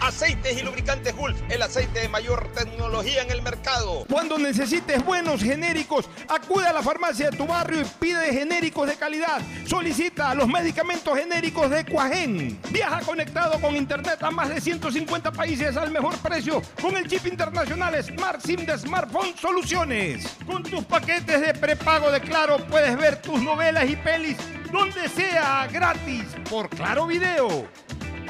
Aceites y lubricantes Gulf, el aceite de mayor tecnología en el mercado. Cuando necesites buenos genéricos, acude a la farmacia de tu barrio y pide genéricos de calidad. Solicita los medicamentos genéricos de Cuajén. Viaja conectado con internet a más de 150 países al mejor precio con el chip internacional Smart SIM de Smartphone Soluciones. Con tus paquetes de prepago de Claro puedes ver tus novelas y pelis donde sea gratis por Claro Video.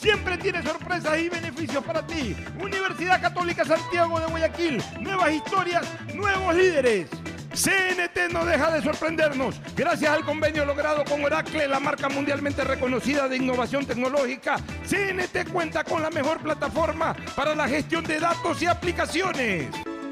siempre tiene sorpresas y beneficios para ti. Universidad Católica Santiago de Guayaquil, nuevas historias, nuevos líderes. CNT no deja de sorprendernos. Gracias al convenio logrado con Oracle, la marca mundialmente reconocida de innovación tecnológica, CNT cuenta con la mejor plataforma para la gestión de datos y aplicaciones.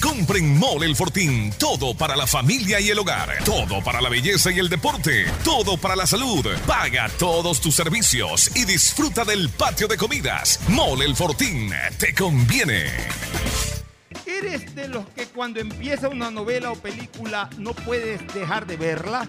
Compren Mole el Fortín. Todo para la familia y el hogar. Todo para la belleza y el deporte. Todo para la salud. Paga todos tus servicios y disfruta del patio de comidas. Mole el Fortín. Te conviene. ¿Eres de los que cuando empieza una novela o película no puedes dejar de verla?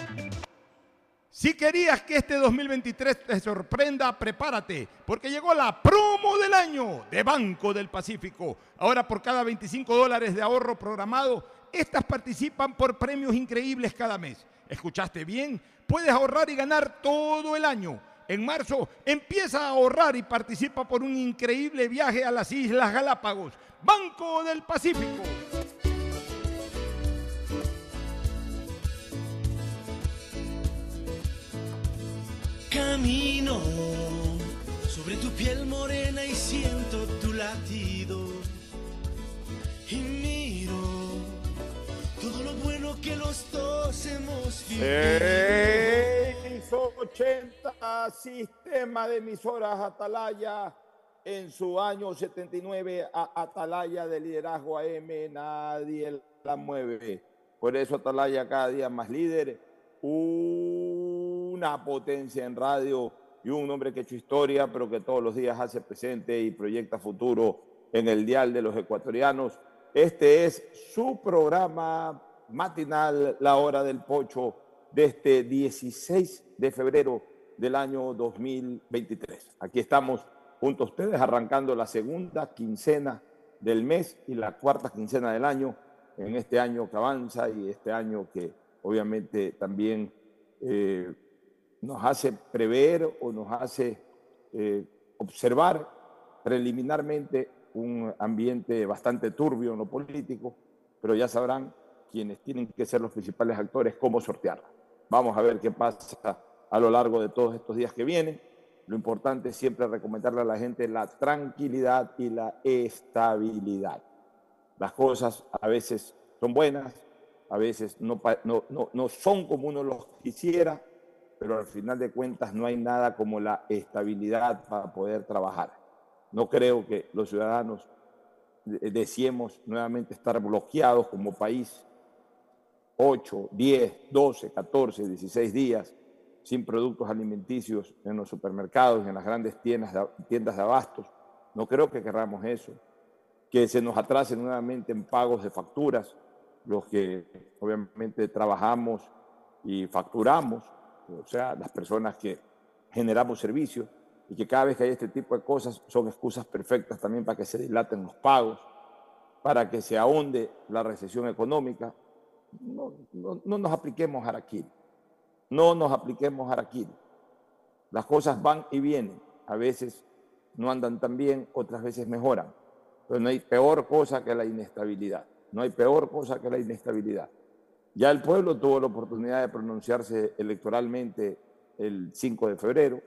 Si querías que este 2023 te sorprenda, prepárate, porque llegó la promo del año de Banco del Pacífico. Ahora por cada 25 dólares de ahorro programado, estas participan por premios increíbles cada mes. ¿Escuchaste bien? Puedes ahorrar y ganar todo el año. En marzo empieza a ahorrar y participa por un increíble viaje a las Islas Galápagos. Banco del Pacífico. Camino sobre tu piel morena y siento tu latido. Y miro todo lo bueno que los dos hemos vivido. 680 Sistema de Emisoras Atalaya en su año 79 a Atalaya de liderazgo AM, nadie la mueve. Por eso Atalaya cada día más líder, una potencia en radio y un hombre que ha hecho historia, pero que todos los días hace presente y proyecta futuro en el dial de los ecuatorianos. Este es su programa matinal, La Hora del Pocho, de este 16 de febrero del año 2023. Aquí estamos junto a ustedes arrancando la segunda quincena del mes y la cuarta quincena del año, en este año que avanza y este año que obviamente también eh, nos hace prever o nos hace eh, observar preliminarmente un ambiente bastante turbio en lo político, pero ya sabrán quienes tienen que ser los principales actores cómo sortearla. Vamos a ver qué pasa a lo largo de todos estos días que vienen. Lo importante es siempre recomendarle a la gente la tranquilidad y la estabilidad. Las cosas a veces son buenas, a veces no, no, no, no son como uno los quisiera, pero al final de cuentas no hay nada como la estabilidad para poder trabajar. No creo que los ciudadanos deseemos nuevamente estar bloqueados como país 8, 10, 12, 14, 16 días sin productos alimenticios en los supermercados, en las grandes tiendas de, tiendas de abastos. No creo que querramos eso. Que se nos atrasen nuevamente en pagos de facturas, los que obviamente trabajamos y facturamos, o sea, las personas que generamos servicios y que cada vez que hay este tipo de cosas son excusas perfectas también para que se dilaten los pagos, para que se ahonde la recesión económica. No, no, no nos apliquemos aquí. No nos apliquemos aquí. Las cosas van y vienen. A veces no andan tan bien, otras veces mejoran. Pero no hay peor cosa que la inestabilidad. No hay peor cosa que la inestabilidad. Ya el pueblo tuvo la oportunidad de pronunciarse electoralmente el 5 de febrero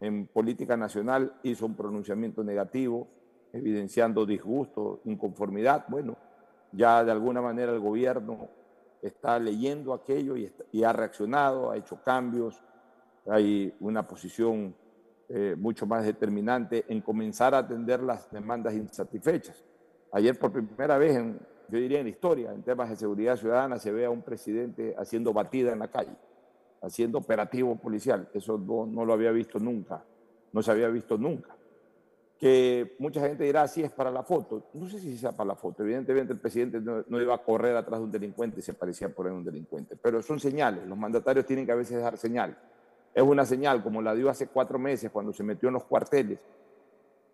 en política nacional hizo un pronunciamiento negativo, evidenciando disgusto, inconformidad. Bueno, ya de alguna manera el gobierno está leyendo aquello y, ha reaccionado, ha hecho cambios, hay una posición eh, mucho más determinante en comenzar a atender las demandas insatisfechas. Ayer por primera vez, en, yo diría en historia, en temas de seguridad ciudadana, se ve a un presidente haciendo batida en la calle haciendo operativo policial. Eso no, lo había visto nunca, no se había visto nunca. Que mucha gente dirá, sí, es para la foto. No sé si sea para la foto. Evidentemente el presidente no, iba a correr atrás de un delincuente y se parecía por ahí un delincuente. Pero son señales. Los mandatarios tienen que a veces dar señal. Es una señal, como la dio hace cuatro meses cuando se metió en los cuarteles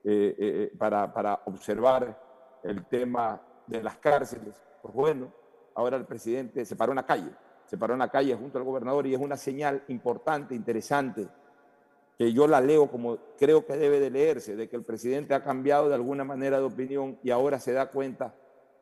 eh, eh, eh, para, para observar el tema de las cárceles. Pues bueno, ahora el presidente se paró en la calle se paró en la calle junto al gobernador y es una señal importante, interesante, que yo la leo como creo que debe de leerse, de que el presidente ha cambiado de alguna manera de opinión y ahora se da cuenta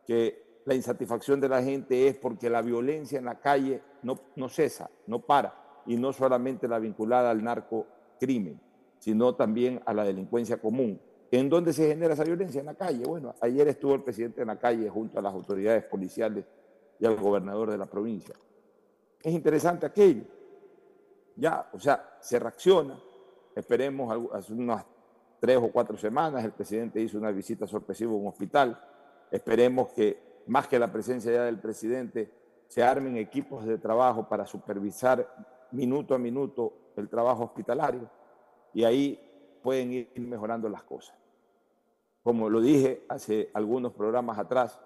que la insatisfacción de la gente es porque la violencia en la calle no, no cesa, no para, y no solamente la vinculada al narcocrimen, sino también a la delincuencia común. ¿En dónde se genera esa violencia? En la calle. Bueno, ayer estuvo el presidente en la calle junto a las autoridades policiales y al gobernador de la provincia es interesante aquello. Ya, o sea, se reacciona. Esperemos hace unas tres o cuatro semanas el presidente hizo una visita sorpresiva a un hospital. Esperemos que más que la presencia ya del presidente se armen equipos de trabajo para supervisar minuto a minuto el trabajo hospitalario y ahí pueden ir mejorando las cosas. Como lo dije hace algunos programas atrás,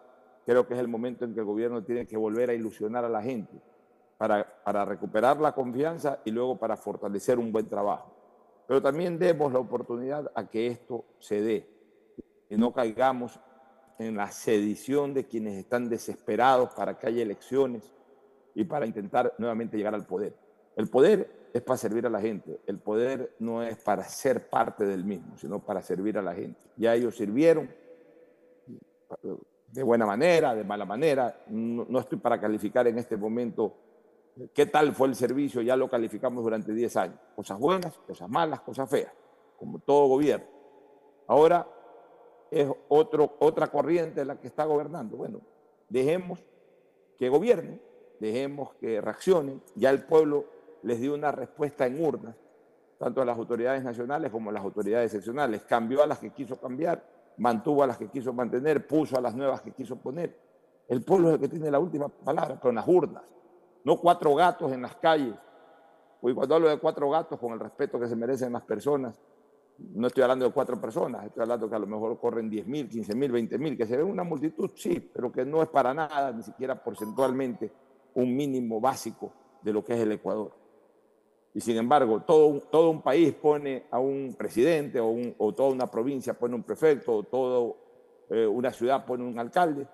creo que es el momento en que el gobierno tiene que volver a ilusionar a la gente para, recuperar la confianza y luego para fortalecer un buen trabajo. Pero también demos la oportunidad a que esto se dé y no caigamos en la sedición de quienes están desesperados para que haya elecciones y para intentar nuevamente llegar al poder. El poder es para servir a la gente, el poder no es para ser parte del mismo, sino para servir a la gente. Ya ellos sirvieron de buena manera, de mala manera, no, estoy para calificar en este momento qué tal fue el servicio, ya lo calificamos durante 10 años. Cosas buenas, cosas malas, cosas feas, como todo gobierno. Ahora es otro, otra corriente la que está gobernando. Bueno, dejemos que gobiernen, dejemos que reaccionen. Ya el pueblo les dio una respuesta en urnas, tanto a las autoridades nacionales como a las autoridades excepcionales. Cambió a las que quiso cambiar, mantuvo a las que quiso mantener, puso a las nuevas que quiso poner. El pueblo es el que tiene la última palabra, con las urnas, no cuatro gatos en las calles. Y cuando hablo de cuatro gatos, con el respeto que se merecen las personas, no estoy hablando de cuatro personas, estoy hablando que a lo mejor corren 10 mil, 15 mil, 20 mil, que se ve una multitud, sí, pero que no es para nada, ni siquiera porcentualmente, un mínimo básico de lo que es el Ecuador. Y sin embargo, todo, todo un país pone a un presidente o, toda una provincia pone un prefecto o toda eh, una ciudad pone un alcalde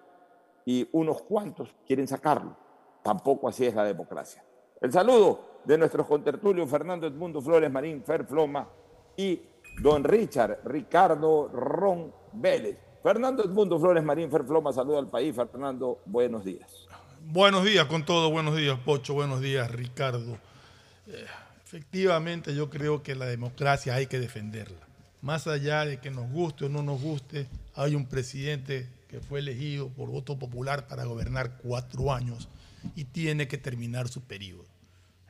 y unos cuantos quieren sacarlo. Tampoco así es la democracia. El saludo de nuestros contertulios Fernando Edmundo Flores Marín, Fer Floma y don Richard Ricardo Ron Vélez. Fernando Edmundo Flores Marín, Fer Floma, saluda al país. Fernando, buenos días. Buenos días con todo, buenos días Pocho, buenos días Ricardo. Eh, efectivamente yo creo que la democracia hay que defenderla. Más allá de que nos guste o no nos guste, hay un presidente que fue elegido por voto popular para gobernar cuatro años y tiene que terminar su periodo.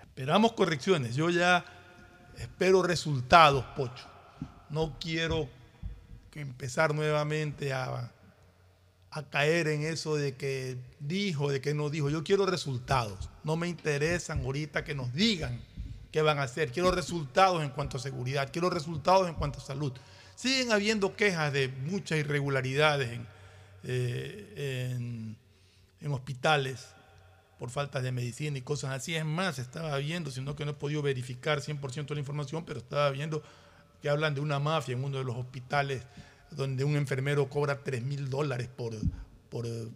Esperamos correcciones. Yo ya espero resultados, Pocho. No quiero que empezar nuevamente a a caer en eso de que dijo, de que no dijo. Yo quiero resultados. No me interesan ahorita que nos digan qué van a hacer. Quiero resultados en cuanto a seguridad. Quiero resultados en cuanto a salud. Siguen habiendo quejas de muchas irregularidades en, eh, en, hospitales por falta de medicina y cosas así. Es más, estaba viendo, sino que no he podido verificar 100% la información, pero estaba viendo que hablan de una mafia en uno de los hospitales donde un enfermero cobra 3 mil dólares por, por eh,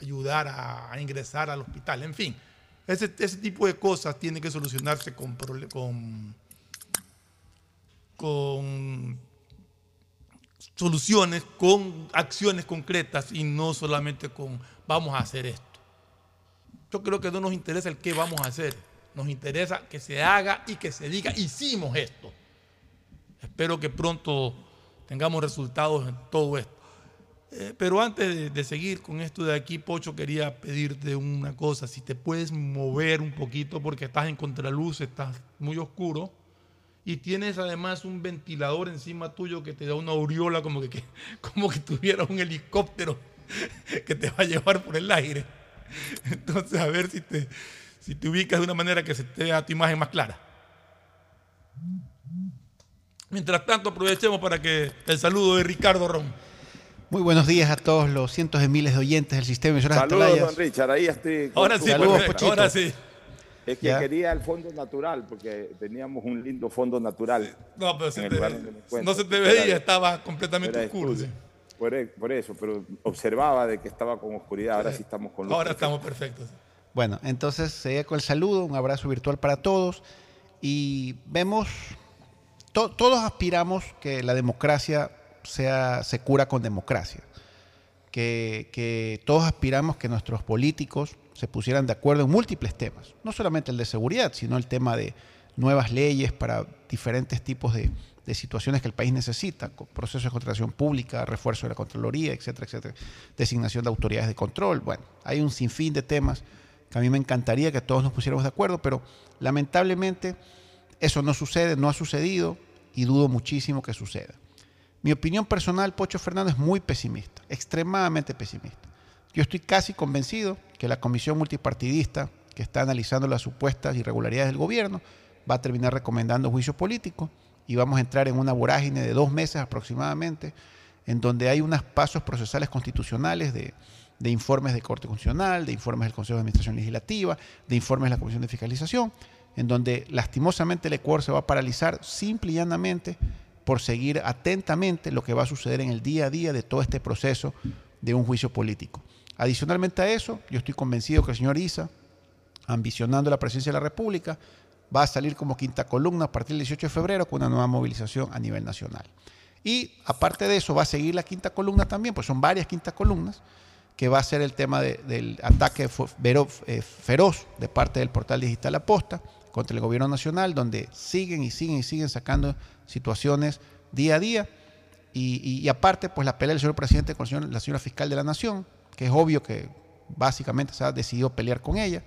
ayudar a, ingresar al hospital. En fin, ese, tipo de cosas tienen que solucionarse con, con, con soluciones, con acciones concretas y no solamente con vamos a hacer esto. Yo creo que no nos interesa el qué vamos a hacer, nos interesa que se haga y que se diga hicimos esto. Espero que pronto tengamos resultados en todo esto. Eh, pero antes de, seguir con esto de aquí, Pocho, quería pedirte una cosa, si te puedes mover un poquito porque estás en contraluz, estás muy oscuro y tienes además un ventilador encima tuyo que te da una aureola como que, como que tuviera un helicóptero que te va a llevar por el aire. Entonces, a ver si te, si te ubicas de una manera que se te vea tu imagen más clara. Mientras tanto, aprovechemos para que el saludo de Ricardo Ron. Muy buenos días a todos los cientos de miles de oyentes del sistema de Saludos, don Richard. Ahí estoy. Ahora sí, Saludos, ahora sí. Es que quería el fondo natural, porque teníamos un lindo fondo natural. No, pero se te, no se te veía, estaba completamente oscuro. E, por, eso, pero observaba de que estaba con oscuridad, ahora sí estamos con luz. Ahora estamos perfectos. Bueno, entonces seguía con el saludo, un abrazo virtual para todos y vemos todos aspiramos que la democracia sea, se cura con democracia, que, todos aspiramos que nuestros políticos se pusieran de acuerdo en múltiples temas, no solamente el de seguridad, sino el tema de nuevas leyes para diferentes tipos de, situaciones que el país necesita, procesos de contratación pública, refuerzo de la Contraloría, etcétera, etcétera, designación de autoridades de control. Bueno, hay un sinfín de temas que a mí me encantaría que todos nos pusiéramos de acuerdo, pero lamentablemente eso no sucede, no ha sucedido y dudo muchísimo que suceda. Mi opinión personal, Pocho Fernández, es muy pesimista, extremadamente pesimista. Yo estoy casi convencido que la comisión multipartidista que está analizando las supuestas irregularidades del gobierno va a terminar recomendando juicio político y vamos a entrar en una vorágine de dos meses aproximadamente, en donde hay unos pasos procesales constitucionales de, de informes de Corte Constitucional, de informes del Consejo de Administración Legislativa, de informes de la Comisión de Fiscalización, en donde lastimosamente el Ecuador se va a paralizar simple y llanamente por seguir atentamente lo que va a suceder en el día a día de todo este proceso de un juicio político. Adicionalmente a eso, yo estoy convencido que el señor Isa, ambicionando la presidencia de la República, va a salir como quinta columna a partir del 18 de febrero con una nueva movilización a nivel nacional. Y aparte de eso, va a seguir la quinta columna también, pues son varias quintas columnas, que va a ser el tema del ataque eh, feroz de parte del portal digital Aposta, contra el gobierno nacional, donde siguen y siguen y siguen sacando situaciones día a día. Y, aparte, pues la pelea del señor presidente con la señora fiscal de la nación, que es obvio que básicamente se ha decidido pelear con ella.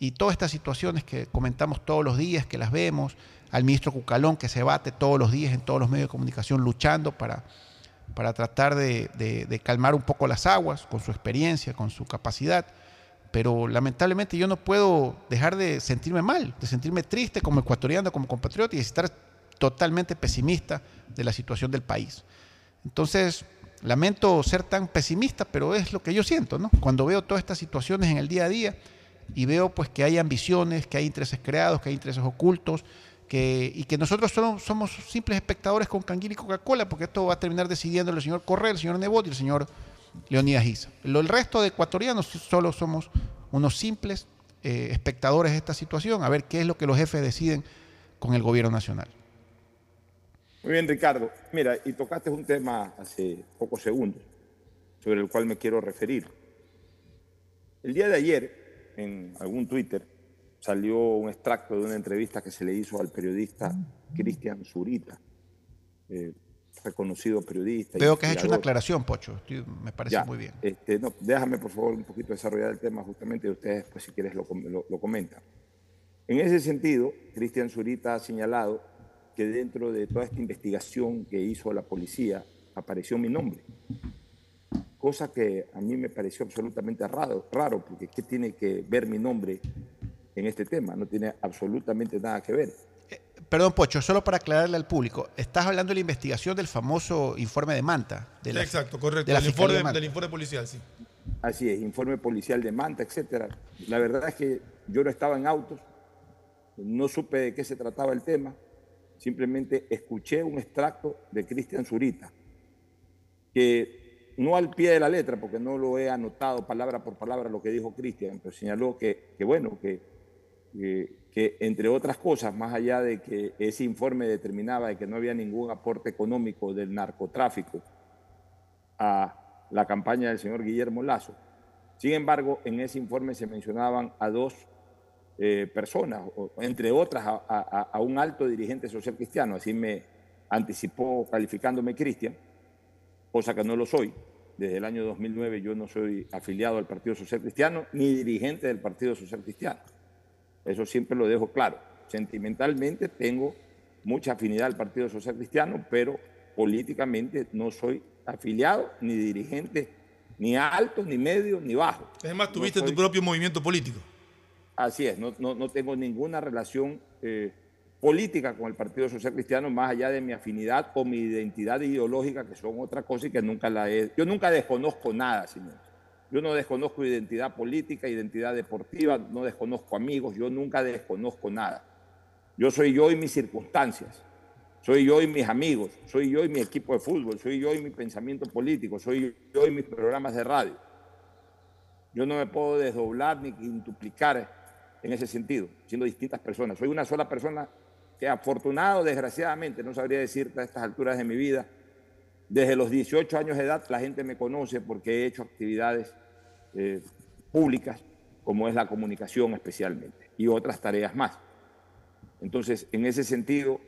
Y todas estas situaciones que comentamos todos los días, que las vemos, al ministro Cucalón que se bate todos los días en todos los medios de comunicación luchando para, para tratar de, de- de calmar un poco las aguas con su experiencia, con su capacidad. Pero lamentablemente yo no puedo dejar de sentirme mal, de sentirme triste como ecuatoriano, como compatriota y estar totalmente pesimista de la situación del país. Entonces, lamento ser tan pesimista, pero es lo que yo siento, ¿no? Cuando veo todas estas situaciones en el día a día y veo pues que hay ambiciones, que hay intereses creados, que hay intereses ocultos, que, y que nosotros somos simples espectadores con canguil y Coca-Cola, porque esto va a terminar decidiendo el señor Correa, el señor Nebot y el señor Leonidas Giza. Lo- El resto de ecuatorianos solo somos unos simples eh, espectadores de esta situación, a ver qué es lo que los jefes deciden con el gobierno nacional. Muy bien, Ricardo. Mira, y tocaste un tema hace pocos segundos sobre el cual me quiero referir. El día de ayer, en algún Twitter, salió un extracto de una entrevista que se le hizo al periodista Cristian Zurita, eh, reconocido periodista. Veo que has hecho una aclaración, Pocho, me parece Ya, muy bien. este, no, déjame, por favor, un poquito desarrollar el tema justamente y ustedes, pues, si quieres, lo, lo- lo comentan. En ese sentido, Cristian Zurita ha señalado que dentro de toda esta investigación que hizo la policía apareció mi nombre. Cosa que a mí me pareció absolutamente raro, raro porque ¿qué tiene que ver mi nombre en este tema? No tiene absolutamente nada que ver. Perdón, Pocho, solo para aclararle al público, estás hablando de la investigación del famoso informe de Manta. De la- Exacto, correcto. de la Del Fiscalía informe, de Manta. del informe policial, sí. Así es, informe policial de Manta, etcétera. La verdad es que yo no estaba en autos, no supe de qué se trataba el tema, simplemente escuché un extracto de Cristian Zurita, que no al pie de la letra, porque no lo he anotado palabra por palabra lo que dijo Cristian, pero señaló que, que bueno, que, que, que entre otras cosas, más allá de que ese informe determinaba de que no había ningún aporte económico del narcotráfico a la campaña del señor Guillermo Lazo. Sin embargo, en ese informe se mencionaban a dos eh, personas, o- entre otras a, a- a un alto dirigente social cristiano, así me anticipó calificándome Cristian, cosa que no lo soy. Desde el año 2009 yo no soy afiliado al Partido Social Cristiano ni dirigente del Partido Social Cristiano. Eso siempre lo dejo claro. Sentimentalmente tengo mucha afinidad al Partido Social Cristiano, pero políticamente no soy afiliado ni dirigente, ni alto, ni medio, ni bajo. Es más, No tuviste soy- tu propio movimiento político. Así es, no, no, no tengo ninguna relación eh, política con el Partido Social Cristiano más allá de mi afinidad o mi identidad ideológica, que son otra cosa y que nunca la he... Yo nunca desconozco nada, señor. Yo no desconozco identidad política, identidad deportiva, no desconozco amigos, yo nunca desconozco nada. Yo soy yo y mis circunstancias, soy yo y mis amigos, soy yo y mi equipo de fútbol, soy yo y mi pensamiento político, soy yo y mis programas de radio. Yo no me puedo desdoblar ni quintuplicar en ese sentido, siendo distintas personas. Soy una sola persona que afortunado, desgraciadamente, no sabría decirte a estas alturas de mi vida, desde los 18 años de edad la gente me conoce porque he hecho actividades eh, públicas, como es la comunicación especialmente, y otras tareas más. Entonces, en ese sentido,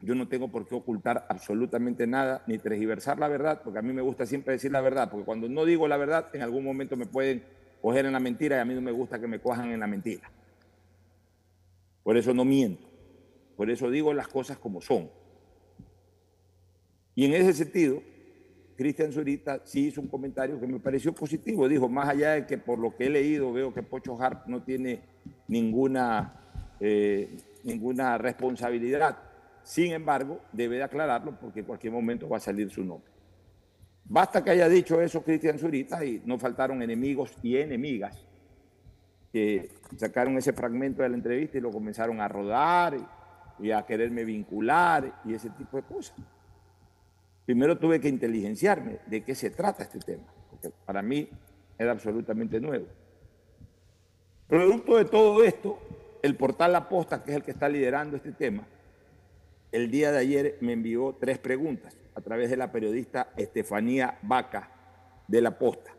yo no tengo por qué ocultar absolutamente nada ni tergiversar la verdad, porque a mí me gusta siempre decir la verdad, porque cuando no digo la verdad, en algún momento me pueden coger en la mentira y a mí no me gusta que me cojan en la mentira. Por eso no miento, por eso digo las cosas como son. Y en ese sentido, Cristian Zurita sí hizo un comentario que me pareció positivo. Dijo, más allá de que por lo que he leído veo que Pocho Harp no tiene ninguna, eh, ninguna responsabilidad. Sin embargo, debe de aclararlo porque en cualquier momento va a salir su nombre. Basta que haya dicho eso Cristian Zurita y no faltaron enemigos y enemigas que sacaron ese fragmento de la entrevista y lo comenzaron a rodar y, a quererme vincular y ese tipo de cosas. Primero tuve que inteligenciarme de qué se trata este tema, porque para mí era absolutamente nuevo. Producto de todo esto, el portal La Posta, que es el que está liderando este tema, el día de ayer me envió tres preguntas a través de la periodista Estefanía Vaca de La Posta.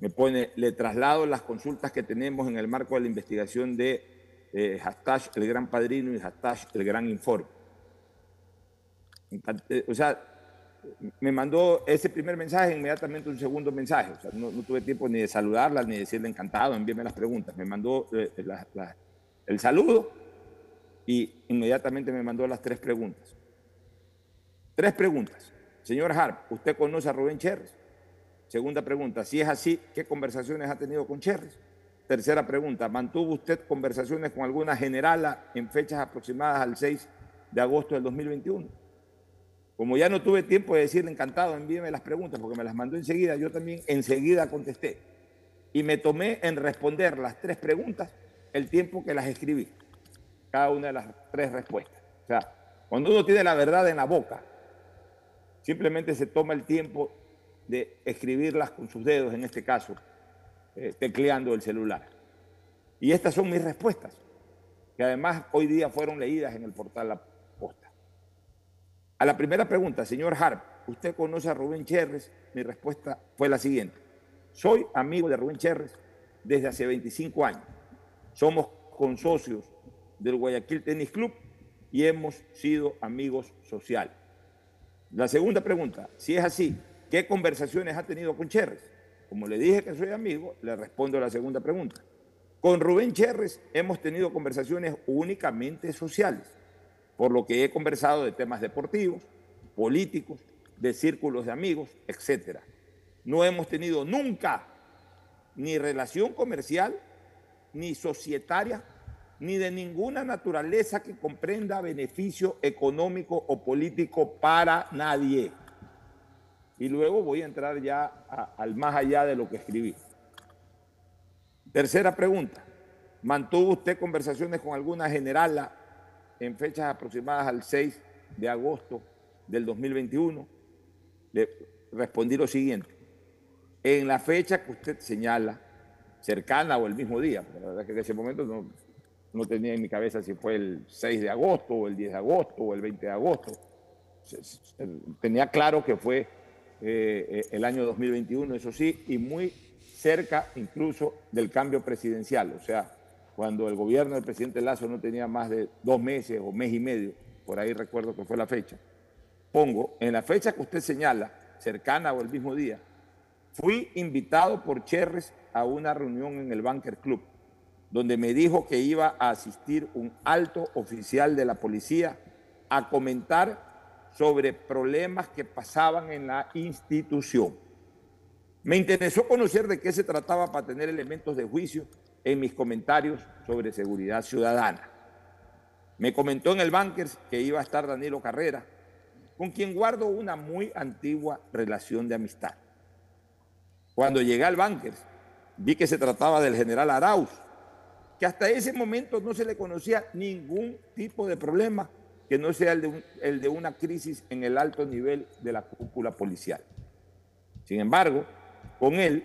Me pone, le traslado las consultas que tenemos en el marco de la investigación de eh, hashtag El Gran Padrino y hashtag El Gran Informe. Eh, O sea, me mandó ese primer mensaje, inmediatamente un segundo mensaje. O sea, no, tuve tiempo ni de saludarla, ni de decirle encantado, envíeme las preguntas. Me mandó eh, el saludo y inmediatamente me mandó las tres preguntas. Tres preguntas. Señor Harp, ¿usted conoce a Rubén Cherres? Segunda pregunta, si es así, ¿qué conversaciones ha tenido con Cherres? Tercera pregunta, ¿mantuvo usted conversaciones con alguna generala en fechas aproximadas al 6 de agosto del 2021? Como ya no tuve tiempo de decirle encantado, envíeme las preguntas porque me las mandó enseguida, yo también enseguida contesté. Y me tomé en responder las tres preguntas el tiempo que las escribí, cada una de las tres respuestas. O sea, cuando uno tiene la verdad en la boca, simplemente se toma el tiempo de escribirlas con sus dedos, en este caso, eh, tecleando el celular. Y estas son mis respuestas, que además hoy día fueron leídas en el portal La Posta. A la primera pregunta, señor Harp, ¿usted conoce a Rubén Cherres? Mi respuesta fue la siguiente. Soy amigo de Rubén Cherres desde hace 25 años. Somos consocios del Guayaquil Tennis Club y hemos sido amigos sociales. La segunda pregunta, si es así, ¿qué conversaciones ha tenido con Cherres? Como le dije que soy amigo, le respondo a la segunda pregunta. Con Rubén Cherres hemos tenido conversaciones únicamente sociales, por lo que he conversado de temas deportivos, políticos, de círculos de amigos, etc. No hemos tenido nunca ni relación comercial, ni societaria, ni de ninguna naturaleza que comprenda beneficio económico o político para nadie. Y luego voy a entrar ya al más allá de lo que escribí. Tercera pregunta. ¿Mantuvo usted conversaciones con alguna generala en fechas aproximadas al 6 de agosto del 2021? Le respondí lo siguiente. En la fecha que usted señala, cercana o el mismo día, la verdad que en ese momento no, no tenía en mi cabeza si fue el 6 de agosto o el 10 de agosto o el 20 de agosto. Tenía claro que fue eh, el año 2021, eso sí, y muy cerca incluso del cambio presidencial, o sea, cuando el gobierno del presidente Lazo no tenía más de dos meses o mes y medio, por ahí recuerdo que fue la fecha, pongo, en la fecha que usted señala, cercana o el mismo día, fui invitado por Cherres a una reunión en el Banker Club donde me dijo que iba a asistir un alto oficial de la policía a comentar sobre problemas que pasaban en la institución. Me interesó conocer de qué se trataba para tener elementos de juicio en mis comentarios sobre seguridad ciudadana. Me comentó en el Bankers que iba a estar Danilo Carrera, con quien guardo una muy antigua relación de amistad. Cuando llegué al Bankers, vi que se trataba del general Arauz, hasta ese momento no se le conocía ningún tipo de problema que no sea el de, el de una crisis en el alto nivel de la cúpula policial. Sin embargo, con él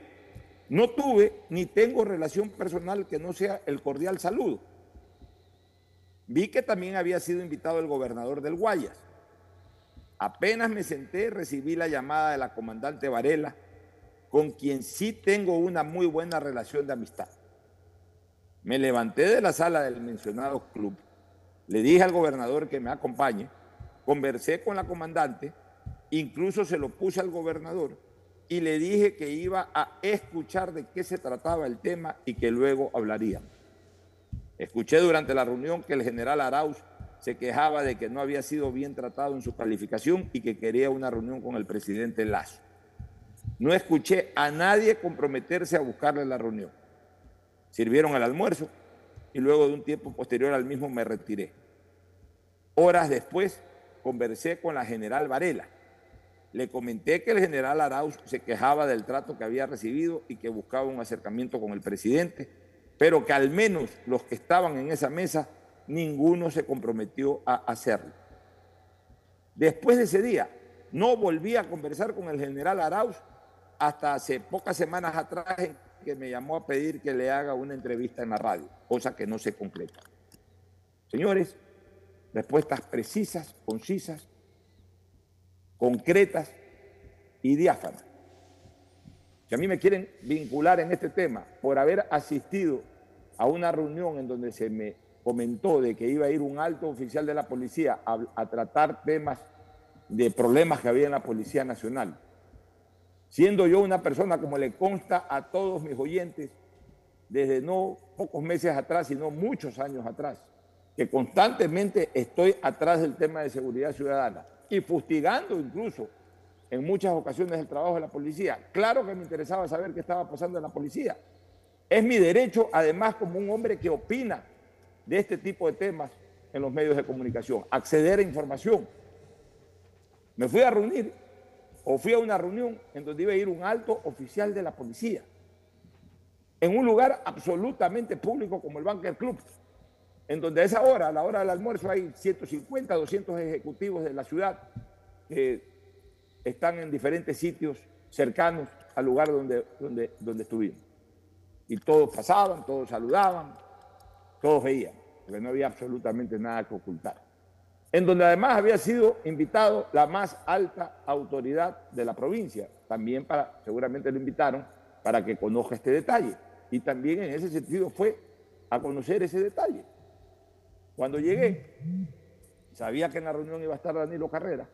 no tuve ni tengo relación personal que no sea el cordial saludo. Vi que también había sido invitado el gobernador del Guayas. Apenas me senté, recibí la llamada de la comandante Varela, con quien sí tengo una muy buena relación de amistad. Me levanté de la sala del mencionado club, le dije al gobernador que me acompañe, conversé con la comandante, incluso se lo puse al gobernador y le dije que iba a escuchar de qué se trataba el tema y que luego hablaríamos. Escuché durante la reunión que el general Arauz se quejaba de que no había sido bien tratado en su calificación y que quería una reunión con el presidente Lazo. No escuché a nadie comprometerse a buscarle la reunión sirvieron el almuerzo y luego de un tiempo posterior al mismo me retiré. Horas después conversé con la general Varela. Le comenté que el general Arauz se quejaba del trato que había recibido y que buscaba un acercamiento con el presidente, pero que al menos los que estaban en esa mesa, ninguno se comprometió a hacerlo. Después de ese día, no volví a conversar con el general Arauz hasta hace pocas semanas atrás que me llamó a pedir que le haga una entrevista en la radio, cosa que no se concreta. Señores, respuestas precisas, concisas, concretas y diáfanas. Si a mí me quieren vincular en este tema por haber asistido a una reunión en donde se me comentó de que iba a ir un alto oficial de la policía a, a tratar temas de problemas que había en la Policía Nacional, siendo yo una persona, como le consta a todos mis oyentes, desde no pocos meses atrás, sino muchos años atrás, que constantemente estoy atrás del tema de seguridad ciudadana y fustigando incluso en muchas ocasiones el trabajo de la policía. Claro que me interesaba saber qué estaba pasando en la policía. Es mi derecho, además, como un hombre que opina de este tipo de temas en los medios de comunicación, acceder a información. Me fui a reunir o fui a una reunión en donde iba a ir un alto oficial de la policía, en un lugar absolutamente público como el Banker Club, en donde a esa hora, a la hora del almuerzo, hay 150, 200 ejecutivos de la ciudad que están en diferentes sitios cercanos al lugar donde, donde, donde estuvimos. Y todos pasaban, todos saludaban, todos veían, porque no había absolutamente nada que ocultar. En donde además había sido invitado la más alta autoridad de la provincia, también para, seguramente lo invitaron para que conozca este detalle. Y también en ese sentido fue a conocer ese detalle. Cuando llegué, sabía que en la reunión iba a estar Danilo Carrera,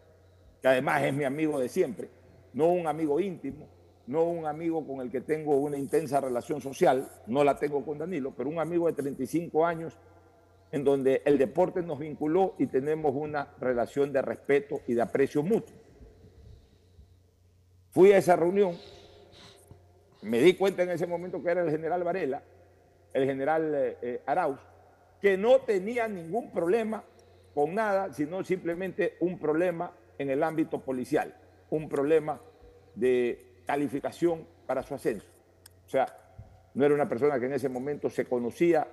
que además es mi amigo de siempre, no un amigo íntimo, no un amigo con el que tengo una intensa relación social, no la tengo con Danilo, pero un amigo de 35 años en donde el deporte nos vinculó y tenemos una relación de respeto y de aprecio mutuo. Fui a esa reunión, me di cuenta en ese momento que era el general Varela, el general eh, eh, Arauz, que no tenía ningún problema con nada, sino simplemente un problema en el ámbito policial, un problema de calificación para su ascenso. O sea, no era una persona que en ese momento se conocía,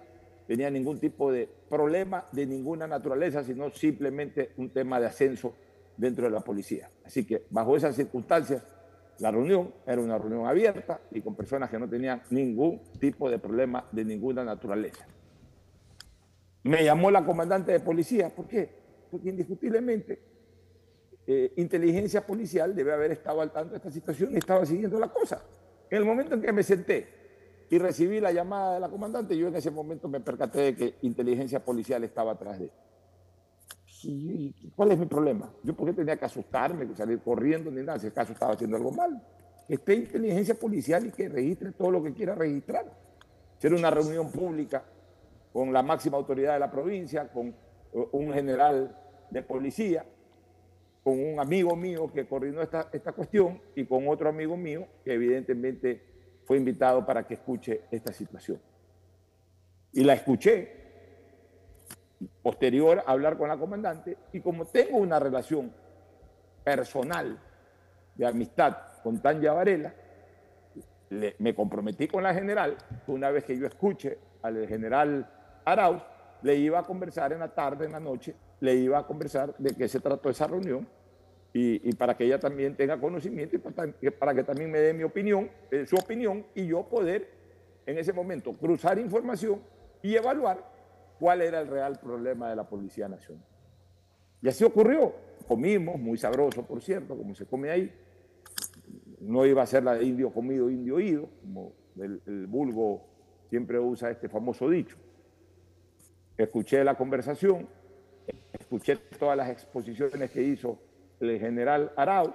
tenía ningún tipo de problema de ninguna naturaleza, sino simplemente un tema de ascenso dentro de la policía. Así que bajo esas circunstancias, la reunión era una reunión abierta y con personas que no tenían ningún tipo de problema de ninguna naturaleza. Me llamó la comandante de policía. ¿Por qué? Porque indiscutiblemente eh, inteligencia policial debe haber estado al tanto de esta situación y estaba siguiendo la cosa. En el momento en que me senté y recibí la llamada de la comandante, yo en ese momento me percaté de que inteligencia policial estaba atrás de él. ¿Y cuál es mi problema? Yo por qué tenía que asustarme, salir corriendo ni nada, si acaso estaba haciendo algo mal. Que esté inteligencia policial y que registre todo lo que quiera registrar. Ser una reunión pública con la máxima autoridad de la provincia, con eh, un general de policía, con un amigo mío que coordinó esta, esta cuestión y con otro amigo mío que evidentemente fue invitado para que escuche esta situación. Y la escuché posterior a hablar con la comandante y como tengo una relación personal de amistad con Tanya Varela, me comprometí con la general una vez que yo escuche al general Arauz, le iba a conversar en la tarde, en la noche, le iba a conversar de qué se trató esa reunión y, para que ella también tenga conocimiento y para, que también me dé mi opinión, eh, su opinión y yo poder en ese momento cruzar información y evaluar cuál era el real problema de la Policía Nacional. Y así ocurrió. Comimos, muy sabroso, por cierto, como se come ahí. No iba a ser la de indio comido, indio oído, como el vulgo siempre usa este famoso dicho escuché la conversación, escuché todas las exposiciones que hizo el general Arauz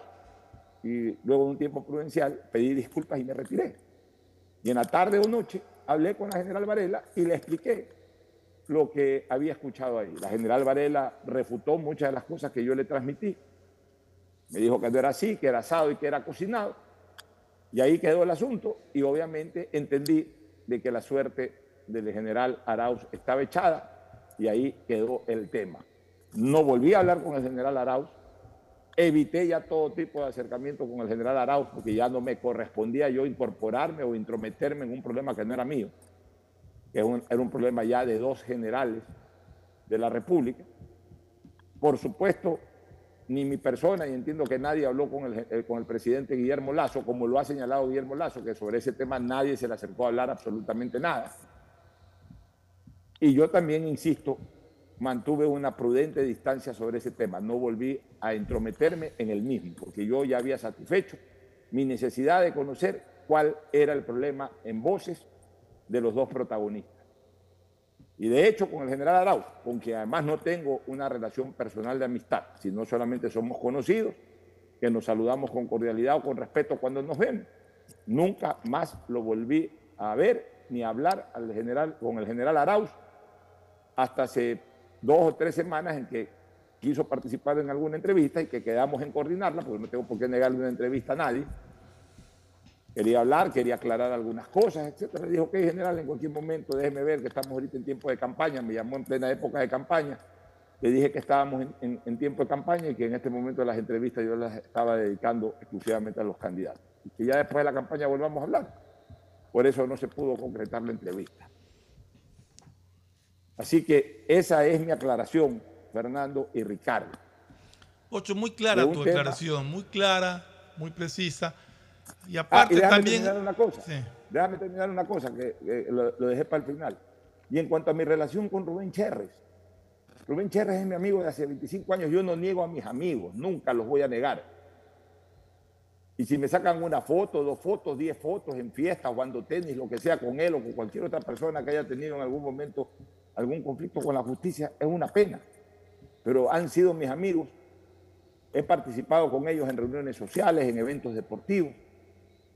y luego de un tiempo prudencial pedí disculpas y me retiré. Y en la tarde o noche hablé con la general Varela y le expliqué lo que había escuchado ahí. La general Varela refutó muchas de las cosas que yo le transmití. Me dijo que no era así, que era asado y que era cocinado. Y ahí quedó el asunto y obviamente entendí de que la suerte del general Arauz estaba echada y ahí quedó el tema. No volví a hablar con el general Arauz, evité ya todo tipo de acercamiento con el general Arauz porque ya no me correspondía yo incorporarme o intrometerme en un problema que no era mío, que era un problema ya de dos generales de la República. Por supuesto, ni mi persona, y entiendo que nadie habló con el, eh, con el presidente Guillermo Lazo, como lo ha señalado Guillermo Lazo, que sobre ese tema nadie se le acercó a hablar absolutamente nada. Y yo también, insisto, mantuve una prudente distancia sobre ese tema. No volví a entrometerme en el mismo, porque yo ya había satisfecho mi necesidad de conocer cuál era el problema en voces de los dos protagonistas. Y de hecho, con el general Arauz, con quien además no tengo una relación personal de amistad, sino solamente somos conocidos, que nos saludamos con cordialidad o con respeto cuando nos vemos, nunca más lo volví a ver ni a hablar al general, con el general Arauz hasta hace dos o tres semanas en que quiso participar en alguna entrevista y que quedamos en coordinarla, porque no tengo por qué negarle una entrevista a nadie. Quería hablar, quería aclarar algunas cosas, etcétera. Le dijo, que general, en cualquier momento déjeme ver que estamos ahorita en tiempo de campaña. Me llamó en plena época de campaña. Le dije que estábamos en tiempo de campaña y que en este momento las entrevistas yo las estaba dedicando exclusivamente a los candidatos. Y que ya después de la campaña volvamos a hablar. Por eso no se pudo concretar la entrevista. Así que esa es mi aclaración, Fernando y Ricardo. Ocho, muy clara tu tema- declaración, muy clara, muy precisa. Y Ah, aparte y déjame también... terminar una cosa. Sí. Déjame terminar una cosa que, que lo, lo dejé para el final. Y en cuanto a mi relación con Rubén Cherres, Rubén Cherres es mi amigo de hace 25 años. Yo no niego a mis amigos, nunca los voy a negar. Y si me sacan una foto, dos fotos, diez fotos en fiesta, jugando tenis, lo que sea con él o con cualquier otra persona que haya tenido en algún momento algún conflicto con la justicia, es una pena. Pero han sido mis amigos. He participado con ellos en reuniones sociales, en eventos deportivos.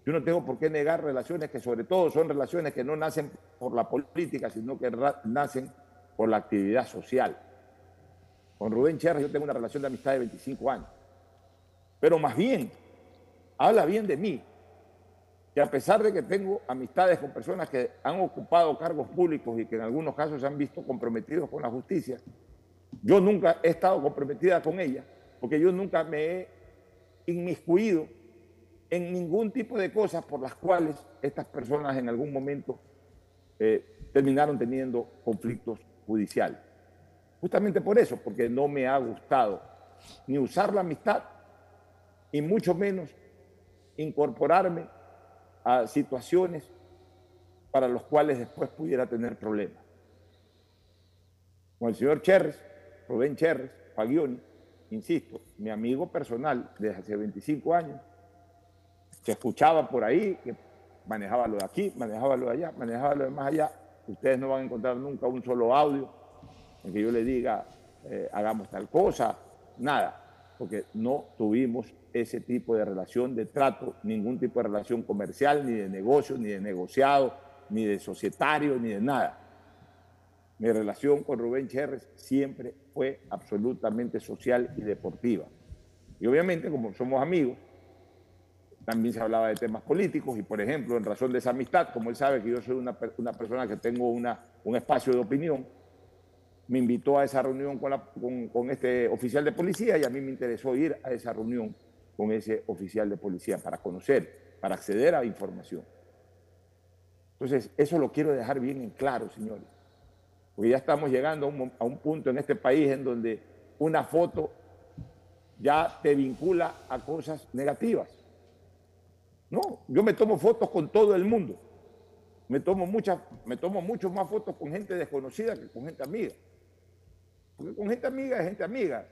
Yo no tengo por qué negar relaciones que sobre todo son relaciones que no nacen por la política, sino que nacen por la actividad social. Con Rubén Cherres yo tengo una relación de amistad de 25 años. Pero más bien, habla bien de mí, que a pesar de que tengo amistades con personas que han ocupado cargos públicos y que en algunos casos se han visto comprometidos con la justicia, yo nunca he estado comprometida con ella, porque yo nunca me he inmiscuido en ningún tipo de cosas por las cuales estas personas en algún momento eh, terminaron teniendo conflictos judiciales. Justamente por eso, porque no me ha gustado ni usar la amistad y mucho menos incorporarme a situaciones para los cuales después pudiera tener problemas. Con el señor Cherres, Rubén Cherres, Paglioni, insisto, mi amigo personal desde hace 25 años, se escuchaba por ahí que manejaba lo de aquí, manejaba lo de allá, manejaba lo de más allá. Ustedes no van a encontrar nunca un solo audio en que yo le diga, eh, hagamos tal cosa, nada, porque no tuvimos ese tipo de relación de trato, ningún tipo de relación comercial, ni de negocio, ni de negociado, ni de societario, ni de nada. Mi relación con Rubén Cherres siempre fue absolutamente social y deportiva. Y obviamente, como somos amigos, también se hablaba de temas políticos y, por ejemplo, en razón de esa amistad, como él sabe que yo soy una, una persona que tengo una, un espacio de opinión, me invitó a esa reunión con, este oficial de policía y a mí me interesó ir a esa reunión con ese oficial de policía para conocer, para acceder a información. Entonces, eso lo quiero dejar bien en claro, señores, porque ya estamos llegando a un, punto en este país en donde una foto ya te vincula a cosas negativas. No, yo me tomo fotos con todo el mundo. Me tomo muchas, me tomo muchas más fotos con gente desconocida que con gente amiga. Porque con gente amiga es gente amiga.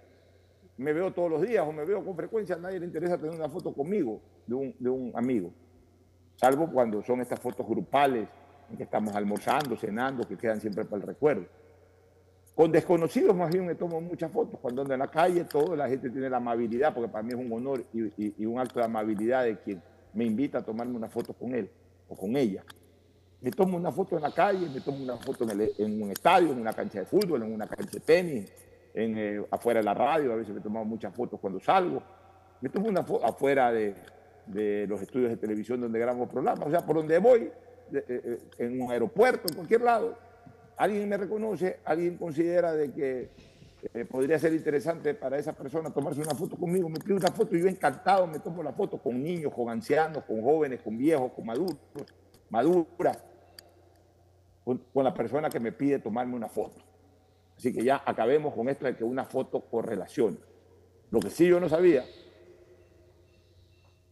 Me veo todos los días o me veo con frecuencia, a nadie le interesa tener una foto conmigo de un, de un amigo. Salvo cuando son estas fotos grupales en que estamos almorzando, cenando, que quedan siempre para el recuerdo. Con desconocidos más bien me tomo muchas fotos. Cuando ando en la calle, todo la gente tiene la amabilidad, porque para mí es un honor y- y un acto de amabilidad de quien me invita a tomarme una foto con él o con ella. Me tomo una foto en la calle, me tomo una foto en, el- un estadio, en una cancha de fútbol, en una cancha de tenis, en, eh, afuera de la radio, a veces me tomo muchas fotos cuando salgo. Me tomo una foto afuera de, los estudios de televisión donde grabamos programas, o sea, por donde voy, eh, eh, en un aeropuerto, en cualquier lado, alguien me reconoce, alguien considera de que podría ser interesante para esa persona tomarse una foto conmigo, me pide una foto y yo encantado me tomo la foto con niños, con ancianos, con jóvenes, con viejos, con maduros, maduras, con, la persona que me pide tomarme una foto. Así que ya acabemos con esto de que una foto correlaciona. Lo que sí yo no sabía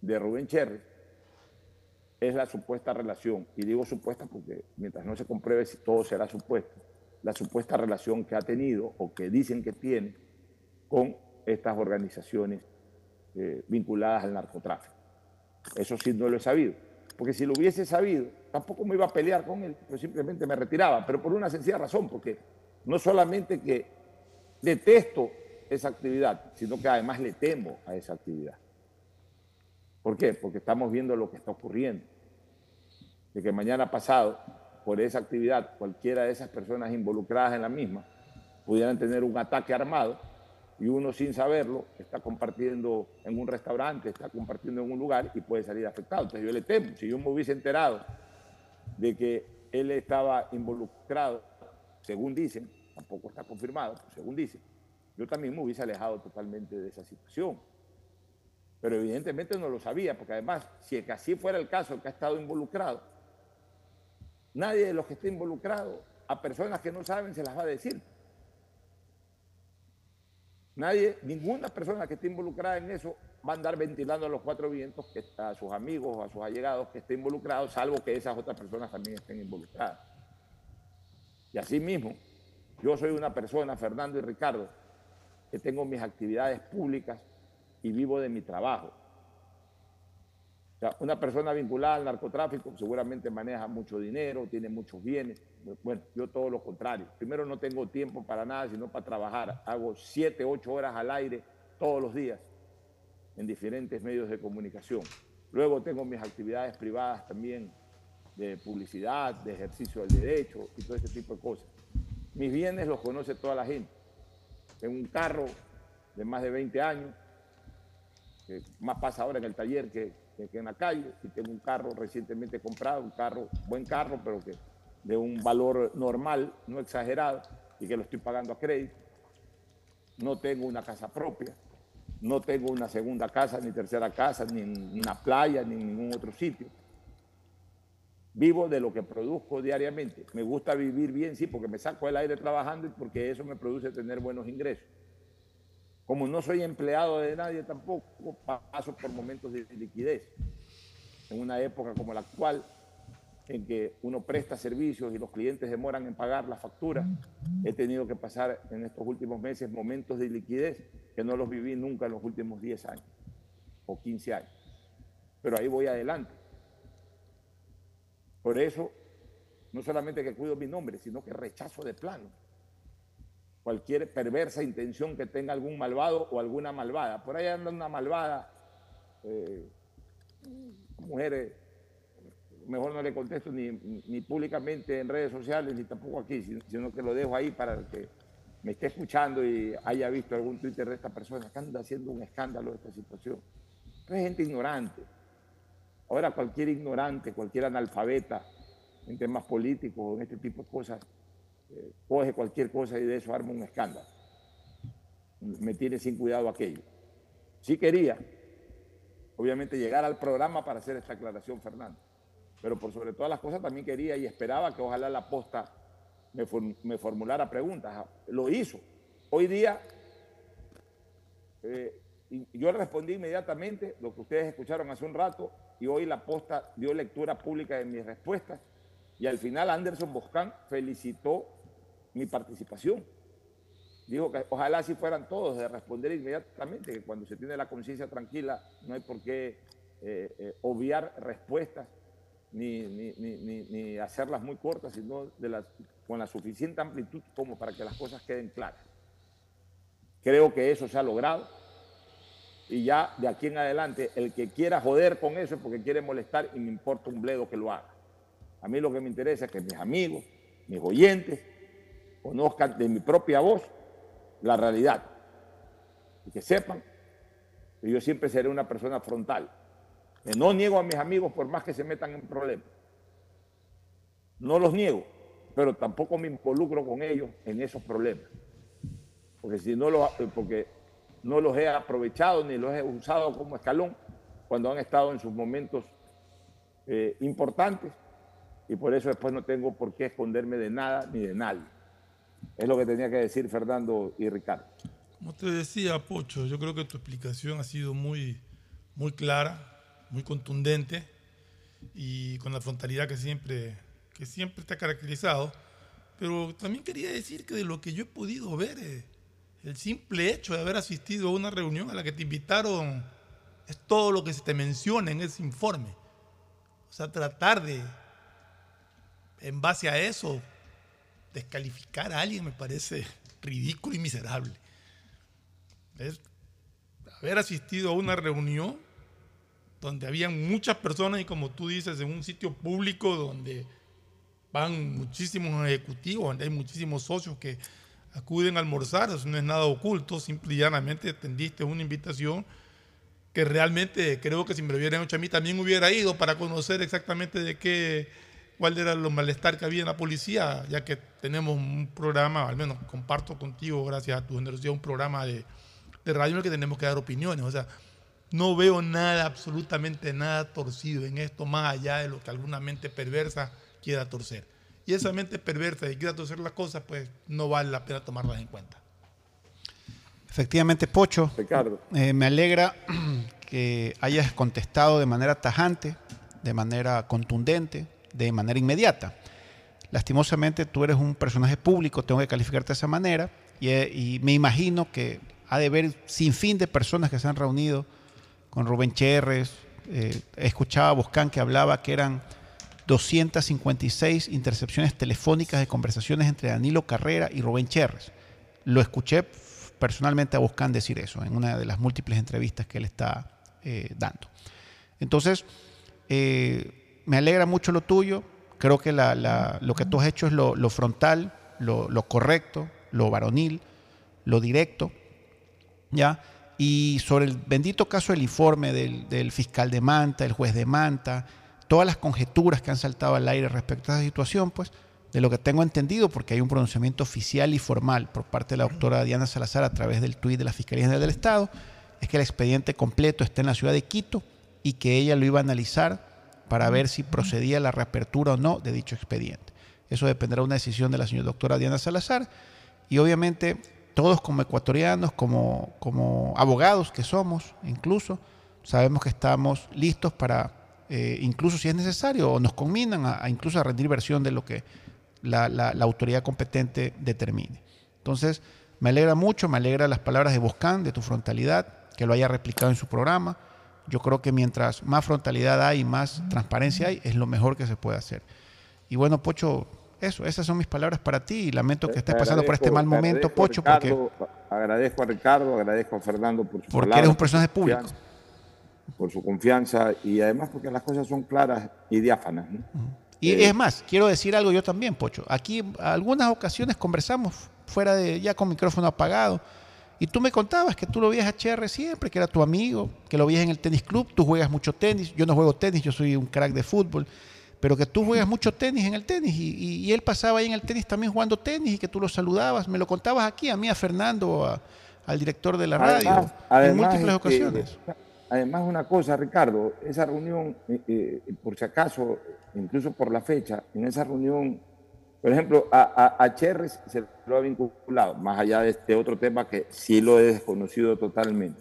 de Rubén Cherry es la supuesta relación, y digo supuesta porque mientras no se compruebe si todo será supuesto, la supuesta relación que ha tenido o que dicen que tiene con estas organizaciones eh, vinculadas al narcotráfico. Eso sí no lo he sabido, porque si lo hubiese sabido, tampoco me iba a pelear con él, pero simplemente me retiraba, pero por una sencilla razón, porque no solamente que detesto esa actividad, sino que además le temo a esa actividad. ¿Por qué? Porque estamos viendo lo que está ocurriendo. De que mañana pasado, por esa actividad, cualquiera de esas personas involucradas en la misma pudieran tener un ataque armado y uno sin saberlo está compartiendo en un restaurante, está compartiendo en un lugar y puede salir afectado. Entonces yo le temo, si yo me hubiese enterado de que él estaba involucrado, según dicen, tampoco está confirmado, según dicen, yo también me hubiese alejado totalmente de esa situación. Pero evidentemente no lo sabía, porque además, si así fuera el caso, que ha estado involucrado, nadie de los que esté involucrado a personas que no saben se las va a decir. Nadie, ninguna persona que esté involucrada en eso va a andar ventilando a los cuatro vientos a sus amigos o a sus allegados que esté involucrados, salvo que esas otras personas también estén involucradas. Y así mismo, yo soy una persona, Fernando y Ricardo, que tengo mis actividades públicas y vivo de mi trabajo. Una persona vinculada al narcotráfico seguramente maneja mucho dinero, tiene muchos bienes. Bueno, yo todo lo contrario. Primero no tengo tiempo para nada, sino para trabajar. Hago siete, ocho horas al aire todos los días en diferentes medios de comunicación. Luego tengo mis actividades privadas también de publicidad, de ejercicio del derecho y todo ese tipo de cosas. Mis bienes los conoce toda la gente. Tengo un carro de más de 20 años, que más pasa ahora en el taller que, que, en la calle, y tengo un carro recientemente comprado, un carro, buen carro, pero que de un valor normal, no exagerado, y que lo estoy pagando a crédito. No tengo una casa propia, no tengo una segunda casa, ni tercera casa, ni una playa, ni ningún otro sitio. Vivo de lo que produzco diariamente. Me gusta vivir bien, sí, porque me saco el aire trabajando y porque eso me produce tener buenos ingresos. Como no soy empleado de nadie tampoco, paso por momentos de liquidez. En una época como la actual, en que uno presta servicios y los clientes demoran en pagar la factura, he tenido que pasar en estos últimos meses momentos de liquidez que no los viví nunca en los últimos 10 años o 15 años. Pero ahí voy adelante. Por eso, no solamente que cuido mi nombre, sino que rechazo de plano cualquier perversa intención que tenga algún malvado o alguna malvada. Por ahí anda una malvada, eh, mujeres, mejor no le contesto ni, ni, públicamente en redes sociales, ni tampoco aquí, sino que lo dejo ahí para que me esté escuchando y haya visto algún Twitter de esta persona que anda haciendo un escándalo de esta situación. es gente ignorante. Ahora cualquier ignorante, cualquier analfabeta en temas políticos, en este tipo de cosas, coge cualquier cosa y de eso arma un escándalo. Me tiene sin cuidado aquello. Sí quería, obviamente, llegar al programa para hacer esta aclaración, Fernando. Pero por sobre todas las cosas también quería y esperaba que ojalá la posta me, formulara preguntas. Lo hizo. Hoy día, eh, yo respondí inmediatamente lo que ustedes escucharon hace un rato y hoy la posta dio lectura pública de mis respuestas y al final Anderson Boscán felicitó mi participación. Dijo que ojalá si fueran todos de responder inmediatamente, que cuando se tiene la conciencia tranquila no hay por qué eh, eh, obviar respuestas ni, ni, hacerlas muy cortas, sino de las, con la suficiente amplitud como para que las cosas queden claras. Creo que eso se ha logrado y ya de aquí en adelante el que quiera joder con eso es porque quiere molestar y me importa un bledo que lo haga. A mí lo que me interesa es que mis amigos, mis oyentes, conozcan de mi propia voz la realidad y que sepan que yo siempre seré una persona frontal, no niego a mis amigos por más que se metan en problemas. No los niego, pero tampoco me involucro con ellos en esos problemas. Porque si no los, porque no los he aprovechado ni los he usado como escalón cuando han estado en sus momentos eh, importantes y por eso después no tengo por qué esconderme de nada ni de nadie. Es lo que tenía que decir Fernando y Ricardo. Como te decía, Pocho, yo creo que tu explicación ha sido muy, muy clara, muy contundente y con la frontalidad que siempre, que siempre te ha caracterizado. Pero también quería decir que de lo que yo he podido ver, eh, el simple hecho de haber asistido a una reunión a la que te invitaron es todo lo que se te menciona en ese informe. O sea, tratar de, en base a eso, descalificar a alguien me parece ridículo y miserable. Es haber asistido a una reunión donde habían muchas personas y como tú dices, en un sitio público donde van muchísimos ejecutivos, donde hay muchísimos socios que acuden a almorzar, eso no es nada oculto, simple y llanamente tendiste una invitación que realmente creo que si me lo hubieran hecho a mí también hubiera ido para conocer exactamente de qué, cuál era los malestar que había en la policía, ya que tenemos un programa, al menos comparto contigo, gracias a tu generosidad, un programa de, de radio en el que tenemos que dar opiniones. O sea, no veo nada, absolutamente nada torcido en esto, más allá de lo que alguna mente perversa quiera torcer. Y esa mente perversa y quiera torcer las cosas, pues no vale la pena tomarlas en cuenta. Efectivamente, Pocho. Eh, me alegra que hayas contestado de manera tajante, de manera contundente, de manera inmediata. Lastimosamente tú eres un personaje público, tengo que calificarte de esa manera, y, eh, y me imagino que ha de haber sin fin de personas que se han reunido con Rubén Cherres. Eh, escuchaba a Boscán que hablaba que eran 256 intercepciones telefónicas de conversaciones entre Danilo Carrera y Rubén Cherres. Lo escuché personalmente a Boscán decir eso en una de las múltiples entrevistas que él está eh, dando. Entonces, me alegra mucho lo tuyo. Creo que lo que tú has hecho es lo, frontal, lo, correcto, lo varonil, lo directo. ¿ya? Y sobre el bendito caso del informe del, fiscal de Manta, el juez de Manta, todas las conjeturas que han saltado al aire respecto a esa situación, pues de lo que tengo entendido, porque hay un pronunciamiento oficial y formal por parte de la doctora Diana Salazar a través del tuit de la Fiscalía General del Estado, es que el expediente completo está en la ciudad de Quito y que ella lo iba a analizar para ver si procedía la reapertura o no de dicho expediente. Eso dependerá de una decisión de la señora doctora Diana Salazar y obviamente todos como ecuatorianos, como, como abogados que somos, incluso, sabemos que estamos listos para, eh, incluso si es necesario, o nos combinan a, incluso a rendir versión de lo que la, autoridad competente determine. Entonces, me alegra mucho, me alegra las palabras de Boscán, de tu frontalidad, que lo haya replicado en su programa. Yo creo que mientras más frontalidad hay, más transparencia hay, es lo mejor que se puede hacer. Y bueno, Pocho, eso, esas son mis palabras para ti y lamento que estés pasando por este mal momento, Pocho. porque, agradezco a Ricardo, agradezco a Fernando por su Porque eres un personaje público. Por su confianza y además porque las cosas son claras y diáfanas. Y eh, es más, quiero decir algo yo también, Pocho. Aquí algunas ocasiones conversamos fuera de ya con micrófono apagado. Y tú me contabas que tú lo veías a HR siempre, que era tu amigo, que lo veías en el tenis club, tú juegas mucho tenis, yo no juego tenis, yo soy un crack de fútbol pero que tú juegas mucho tenis en el tenis. Y, él pasaba ahí en el tenis también jugando tenis y que tú lo saludabas, me lo contabas aquí a mí, a Fernando, al director de la radio, en múltiples este, ocasiones. Además, una cosa, Ricardo, esa reunión, eh, eh, por si acaso, incluso por la fecha, en esa reunión, por ejemplo, a, a, Cherres se lo ha vinculado, más allá de este otro tema que sí lo he desconocido totalmente.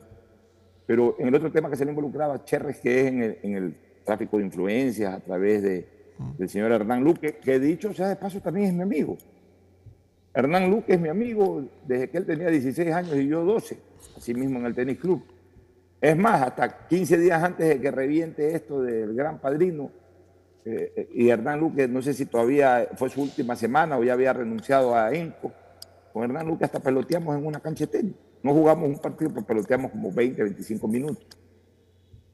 Pero en el otro tema que se le involucraba, Cherres, que es en el, en el tráfico de influencias a través de, del señor Hernán Luque, que dicho sea de paso también es mi amigo. Hernán Luque es mi amigo desde que él tenía 16 años y yo 12, así mismo en el tenis club. Es más, hasta 15 días antes de que reviente esto del gran padrino, eh, eh, y Hernán Luque, no sé si todavía fue su última semana o ya había renunciado a ENCO, con Hernán Luque hasta peloteamos en una cancha tenis. No jugamos un partido, pero peloteamos como 20, 25 minutos.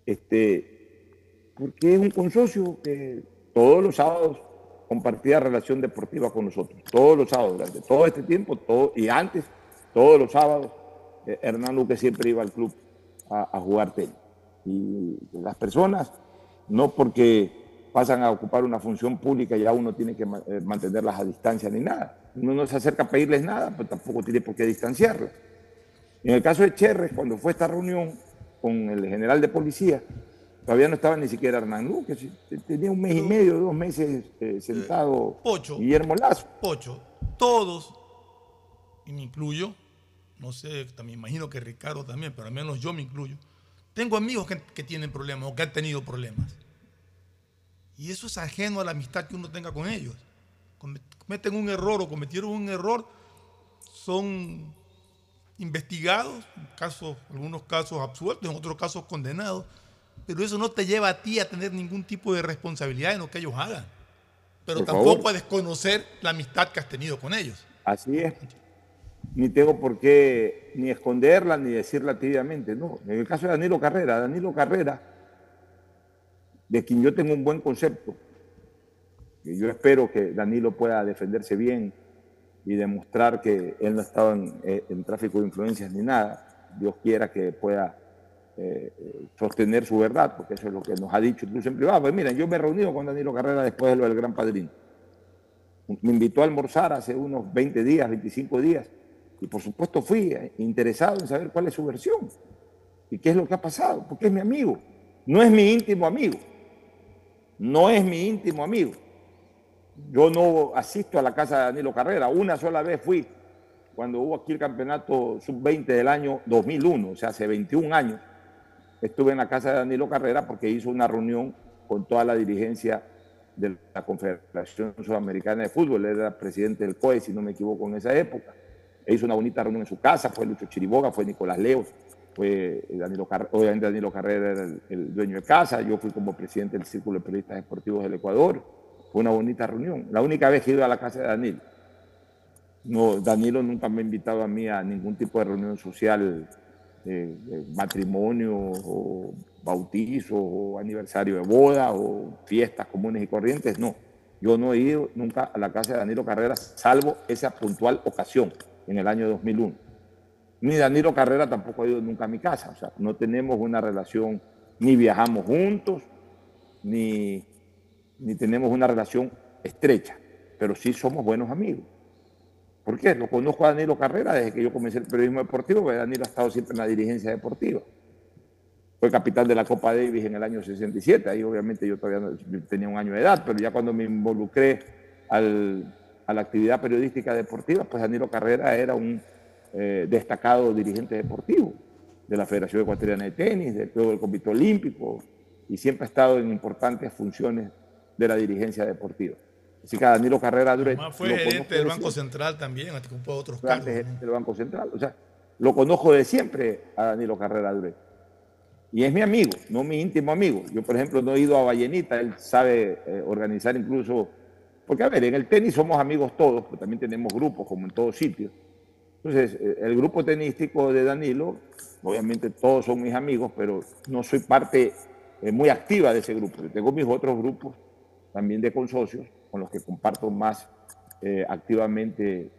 Este, porque es un consorcio que todos los sábados compartía relación deportiva con nosotros, todos los sábados, durante todo este tiempo, todo, y antes, todos los sábados, eh, Hernán Luque siempre iba al club a, jugar tenis. Y las personas, no porque pasan a ocupar una función pública, ya uno tiene que eh, mantenerlas a distancia ni nada. Uno no se acerca a pedirles nada, pues tampoco tiene por qué distanciarlas. En el caso de Cherres, cuando fue esta reunión con el general de policía, Todavía no estaba ni siquiera Hernán Luque, tenía un mes y medio, dos meses eh, sentado Pocho, Guillermo Lazo. Pocho, todos, y me incluyo, no sé, también imagino que Ricardo también, pero al menos yo me incluyo, tengo amigos que, tienen problemas o que han tenido problemas. Y eso es ajeno a la amistad que uno tenga con ellos. Cometen un error o cometieron un error, son investigados, en casos, algunos casos absueltos, en otros casos condenados pero eso no te lleva a ti a tener ningún tipo de responsabilidad en lo que ellos hagan. Pero tampoco a desconocer la amistad que has tenido con ellos. Así es. Ni tengo por qué ni esconderla ni decirla tibiamente. No, en el caso de Danilo Carrera, Danilo Carrera, de quien yo tengo un buen concepto, y yo espero que Danilo pueda defenderse bien y demostrar que él no estaba en, eh, en tráfico de influencias ni nada. Dios quiera que pueda eh, sostener su verdad, porque eso es lo que nos ha dicho incluso en privado. Pues miren, yo me he reunido con Danilo Carrera después de lo del Gran Padrino. Me invitó a almorzar hace unos 20 días, 25 días, y por supuesto fui eh, interesado en saber cuál es su versión y qué es lo que ha pasado, porque es mi amigo. No es mi íntimo amigo. No es mi íntimo amigo. Yo no asisto a la casa de Danilo Carrera. Una sola vez fui cuando hubo aquí el campeonato sub-20 del año 2001, o sea, hace 21 años. Estuve en la casa de Danilo Carrera porque hizo una reunión con toda la dirigencia de la Confederación Sudamericana de Fútbol. Era presidente del COE, si no me equivoco, en esa época. E hizo una bonita reunión en su casa. Fue Lucho Chiriboga, fue Nicolás Leos, fue Danilo Carrera, obviamente Danilo Carrera era el, dueño de casa. Yo fui como presidente del Círculo de Periodistas Deportivos del Ecuador. Fue una bonita reunión. La única vez que ido a la casa de Danilo. Danilo nunca me ha invitado a mí a ningún tipo de reunión social, eh, matrimonio bautizo o aniversario de boda o fiestas comunes y corrientes. No, yo no he ido nunca a la casa de Danilo Carreras, salvo esa puntual ocasión en el año 2001. Ni Danilo Carrera tampoco ha ido nunca a mi casa. O sea, no tenemos una relación, ni viajamos juntos, ni, ni tenemos una relación estrecha, pero sí somos buenos amigos. ¿Por qué? Lo conozco a Danilo Carrera desde que yo comencé el periodismo deportivo, porque Danilo ha estado siempre en la dirigencia deportiva. Fue capitán de la Copa Davis en el año 67, ahí obviamente yo todavía no, tenía un año de edad, pero ya cuando me involucré a la actividad periodística deportiva, pues Danilo Carrera era un eh, destacado dirigente deportivo de la Federación Ecuatoriana de Tenis, del Club del Comité Olímpico, y siempre ha estado en importantes funciones de la dirigencia deportiva. Así que a Danilo Carrera Duret. Además fue gerente del Banco Central también, ocupó otros cargos. gerente del Banco Central. O sea, lo conozco de siempre a Danilo Carrera Duret. Y es mi amigo, no mi íntimo amigo. Yo, por ejemplo, no he ido a Vallenita, él sabe eh, organizar incluso. Porque, a ver, en el tenis somos amigos todos, pero también tenemos grupos, como en todos sitios. Entonces, eh, el grupo tenístico de Danilo, obviamente todos son mis amigos, pero no soy parte eh, muy activa de ese grupo. Yo tengo mis otros grupos también de consocios con los que comparto más eh, activamente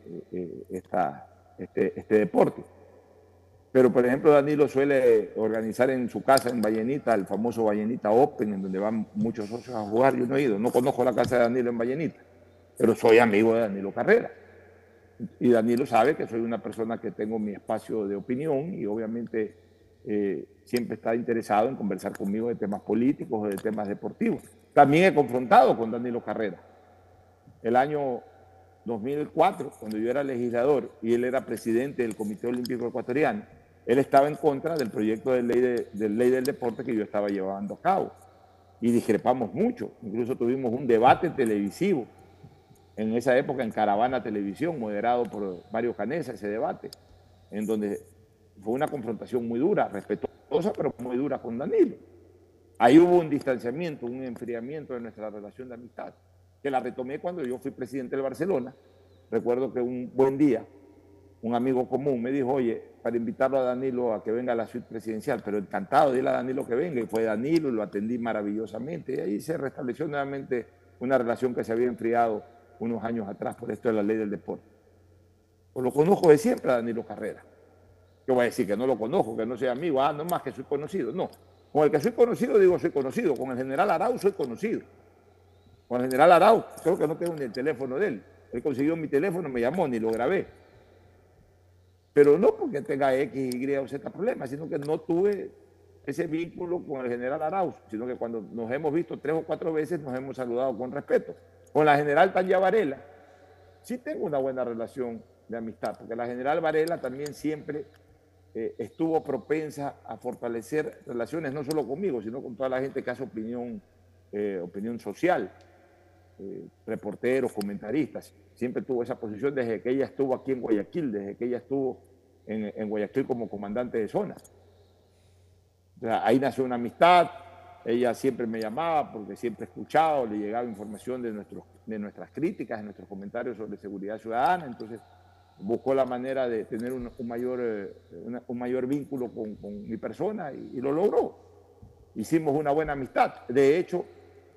este, este, deporte. Pero, por ejemplo, Danilo suele organizar en su casa en Vallenita, el famoso Vallenita Open, en donde van muchos socios a jugar. Yo no he ido, no conozco la casa de Danilo en Vallenita, pero soy amigo de Danilo Carrera. Y Danilo sabe que soy una persona que tengo mi espacio de opinión y obviamente siempre está interesado en conversar conmigo de temas políticos o de temas deportivos. También he confrontado con Danilo Carrera el año 2004, cuando yo era legislador y él era presidente del Comité Olímpico Ecuatoriano, él estaba en contra del proyecto de ley, de, ley del deporte que yo estaba llevando a cabo. Y discrepamos mucho. Incluso tuvimos un debate televisivo en esa época en Caravana Televisión, moderado por Mario Canesa, ese debate, en donde fue una confrontación muy dura, respetuosa, pero muy dura con Danilo. Ahí hubo un distanciamiento, un enfriamiento de nuestra relación de amistad que la retomé cuando yo fui presidente del Barcelona. Recuerdo que un buen día un amigo común me dijo, oye, para invitarlo a Danilo a que venga a la suite presidencial, pero encantado, dile a Danilo que venga, y fue Danilo, y lo atendí maravillosamente, y ahí se restableció nuevamente una relación que se había enfriado unos años atrás por esto de la ley del deporte. Pues lo conozco de siempre a Danilo Carrera. Yo voy a decir que no lo conozco, que no sea amigo, ah, no más que soy conocido. No, con el que soy conocido digo soy conocido, con el general Arau soy conocido. Con el general Arau, creo que no tengo ni el teléfono de él. Él consiguió mi teléfono, me llamó, ni lo grabé. Pero no porque tenga X, Y o Z problemas, sino que no tuve ese vínculo con el general Arauz, sino que cuando nos hemos visto tres o cuatro veces nos hemos saludado con respeto. Con la general Tanya Varela, sí tengo una buena relación de amistad, porque la general Varela también siempre eh, estuvo propensa a fortalecer relaciones no solo conmigo, sino con toda la gente que hace opinión, eh, opinión social. Eh, reporteros, comentaristas. Siempre tuvo esa posición desde que ella estuvo aquí en Guayaquil, desde que ella estuvo en, Guayaquil como comandante de zona. ahí nació una amistad, ella siempre me llamaba porque siempre escuchaba le llegaba información de, nuestros, de nuestras críticas, de nuestros comentarios sobre seguridad ciudadana, entonces buscó la manera de tener un, mayor, eh, un mayor vínculo con, mi persona y, lo logró. Hicimos una buena amistad. De hecho,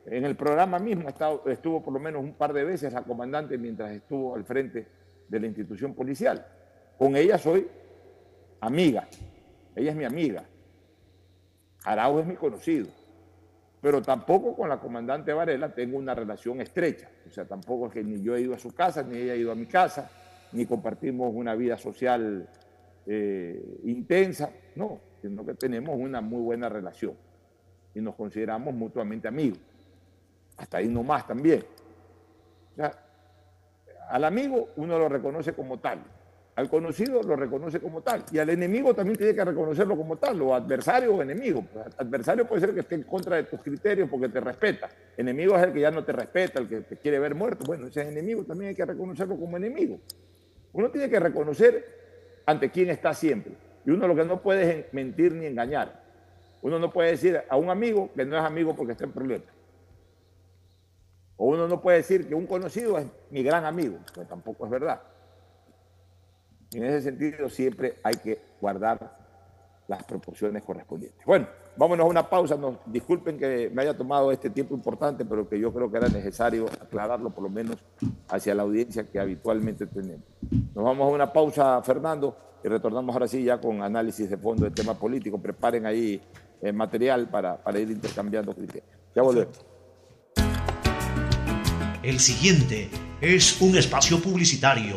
en el programa mismo estuvo por lo menos un par de veces la comandante mientras estuvo al frente de la institución policial. Con ella soy amiga, ella es mi amiga. Araujo es mi conocido, pero tampoco con la comandante Varela tengo una relación estrecha. O sea, tampoco es que ni yo he ido a su casa, ni ella ha ido a mi casa, ni compartimos una vida social eh, intensa, no, sino que tenemos una muy buena relación y nos consideramos mutuamente amigos. Hasta ahí nomás también. O sea, al amigo uno lo reconoce como tal, al conocido lo reconoce como tal, y al enemigo también tiene que reconocerlo como tal, o adversario o enemigo. Pues, adversario puede ser que esté en contra de tus criterios porque te respeta. Enemigo es el que ya no te respeta, el que te quiere ver muerto. Bueno, ese enemigo también hay que reconocerlo como enemigo. Uno tiene que reconocer ante quién está siempre. Y uno lo que no puede es mentir ni engañar. Uno no puede decir a un amigo que no es amigo porque está en problemas. O uno no puede decir que un conocido es mi gran amigo, que tampoco es verdad. En ese sentido siempre hay que guardar las proporciones correspondientes. Bueno, vámonos a una pausa. Nos, disculpen que me haya tomado este tiempo importante, pero que yo creo que era necesario aclararlo por lo menos hacia la audiencia que habitualmente tenemos. Nos vamos a una pausa, Fernando, y retornamos ahora sí ya con análisis de fondo del tema político. Preparen ahí el material para, para ir intercambiando criterios. Ya volvemos. El siguiente es un espacio publicitario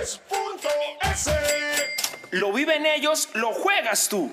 Bet593.es. Lo viven ellos, lo juegas tú.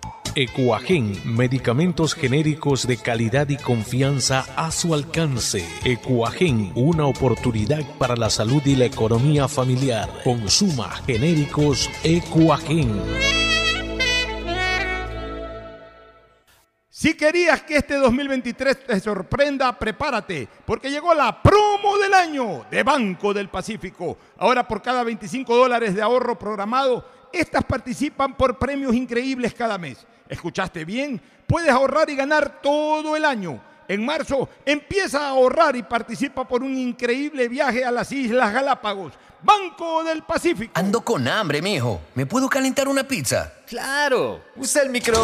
Ecuagen, medicamentos genéricos de calidad y confianza a su alcance. Ecuagen, una oportunidad para la salud y la economía familiar. Consuma genéricos Ecuagen. Si querías que este 2023 te sorprenda, prepárate, porque llegó la promo del año de Banco del Pacífico. Ahora por cada 25 dólares de ahorro programado, estas participan por premios increíbles cada mes. ¿Escuchaste bien? Puedes ahorrar y ganar todo el año. En marzo empieza a ahorrar y participa por un increíble viaje a las Islas Galápagos. Banco del Pacífico. Ando con hambre, mijo. ¿Me puedo calentar una pizza? Claro. Usa el micro.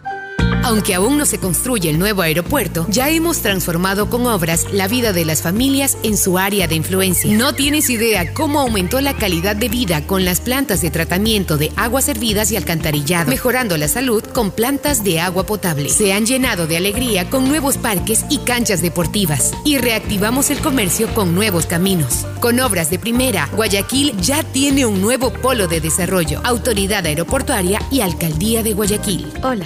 Aunque aún no se construye el nuevo aeropuerto, ya hemos transformado con obras la vida de las familias en su área de influencia. No tienes idea cómo aumentó la calidad de vida con las plantas de tratamiento de aguas servidas y alcantarillado, mejorando la salud con plantas de agua potable. Se han llenado de alegría con nuevos parques y canchas deportivas. Y reactivamos el comercio con nuevos caminos. Con obras de primera, Guayaquil ya tiene un nuevo polo de desarrollo, autoridad aeroportuaria y alcaldía de Guayaquil. Hola.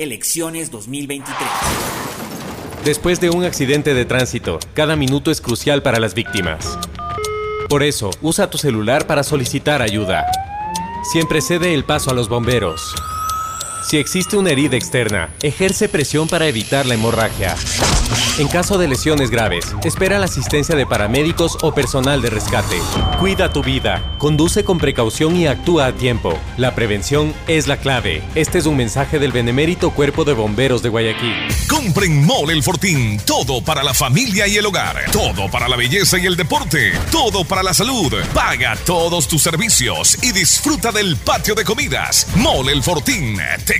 elecciones 2023. Después de un accidente de tránsito, cada minuto es crucial para las víctimas. Por eso, usa tu celular para solicitar ayuda. Siempre cede el paso a los bomberos. Si existe una herida externa, ejerce presión para evitar la hemorragia. En caso de lesiones graves, espera la asistencia de paramédicos o personal de rescate. Cuida tu vida, conduce con precaución y actúa a tiempo. La prevención es la clave. Este es un mensaje del benemérito Cuerpo de Bomberos de Guayaquil. Compren Mole el Fortín. Todo para la familia y el hogar. Todo para la belleza y el deporte. Todo para la salud. Paga todos tus servicios y disfruta del patio de comidas. Mole el Fortín. Te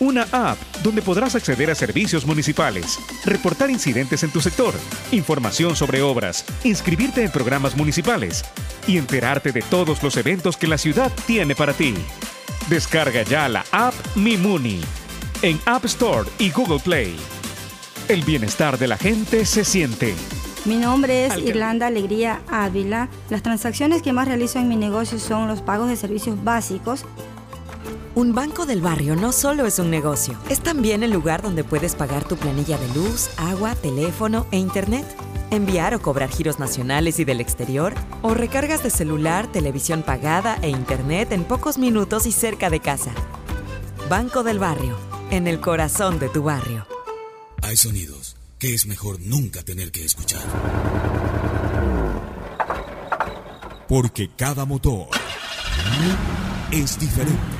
Una app donde podrás acceder a servicios municipales, reportar incidentes en tu sector, información sobre obras, inscribirte en programas municipales y enterarte de todos los eventos que la ciudad tiene para ti. Descarga ya la app Mimuni en App Store y Google Play. El bienestar de la gente se siente. Mi nombre es Irlanda Alegría Ávila. Las transacciones que más realizo en mi negocio son los pagos de servicios básicos. Un banco del barrio no solo es un negocio, es también el lugar donde puedes pagar tu planilla de luz, agua, teléfono e internet, enviar o cobrar giros nacionales y del exterior, o recargas de celular, televisión pagada e internet en pocos minutos y cerca de casa. Banco del barrio, en el corazón de tu barrio. Hay sonidos que es mejor nunca tener que escuchar. Porque cada motor es diferente.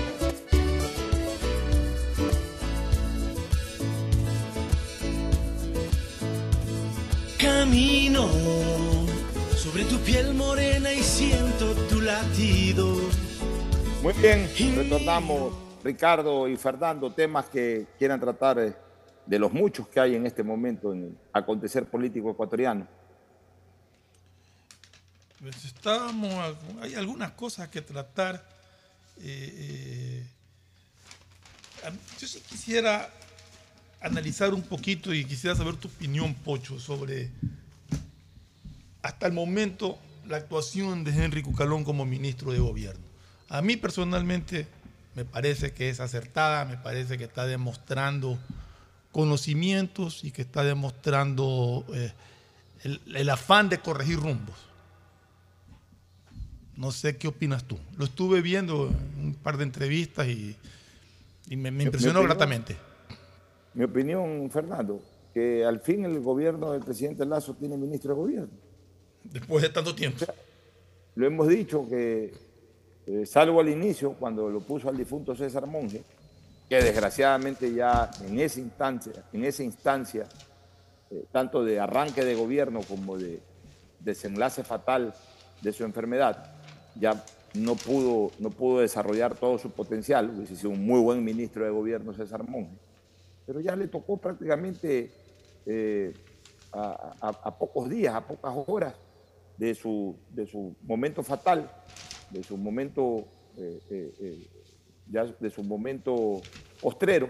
Muy bien, retornamos Ricardo y Fernando, temas que quieran tratar eh, de los muchos que hay en este momento en el acontecer político ecuatoriano. Pues hay algunas cosas que tratar. Eh, eh, yo sí quisiera analizar un poquito y quisiera saber tu opinión, Pocho, sobre hasta el momento la actuación de Henry Cucalón como ministro de gobierno. A mí personalmente me parece que es acertada, me parece que está demostrando conocimientos y que está demostrando eh, el, afán de corregir rumbos. No sé qué opinas tú. Lo estuve viendo en un par de entrevistas y, me, impresionó gratamente. Mi opinión, Fernando, que al fin el gobierno del presidente Lazo tiene ministro de gobierno. Después de tanto tiempo. lo hemos dicho que, eh, salvo al inicio, cuando lo puso al difunto César Monge, que desgraciadamente ya en esa instancia, en esa instancia eh, tanto de arranque de gobierno como de desenlace fatal de su enfermedad, ya no pudo, no pudo desarrollar todo su potencial, hubiese sido un muy buen ministro de gobierno César Monge, pero ya le tocó prácticamente eh, a, pocos días, a pocas horas de su, de su momento fatal, de su momento eh, ya de su momento postrero,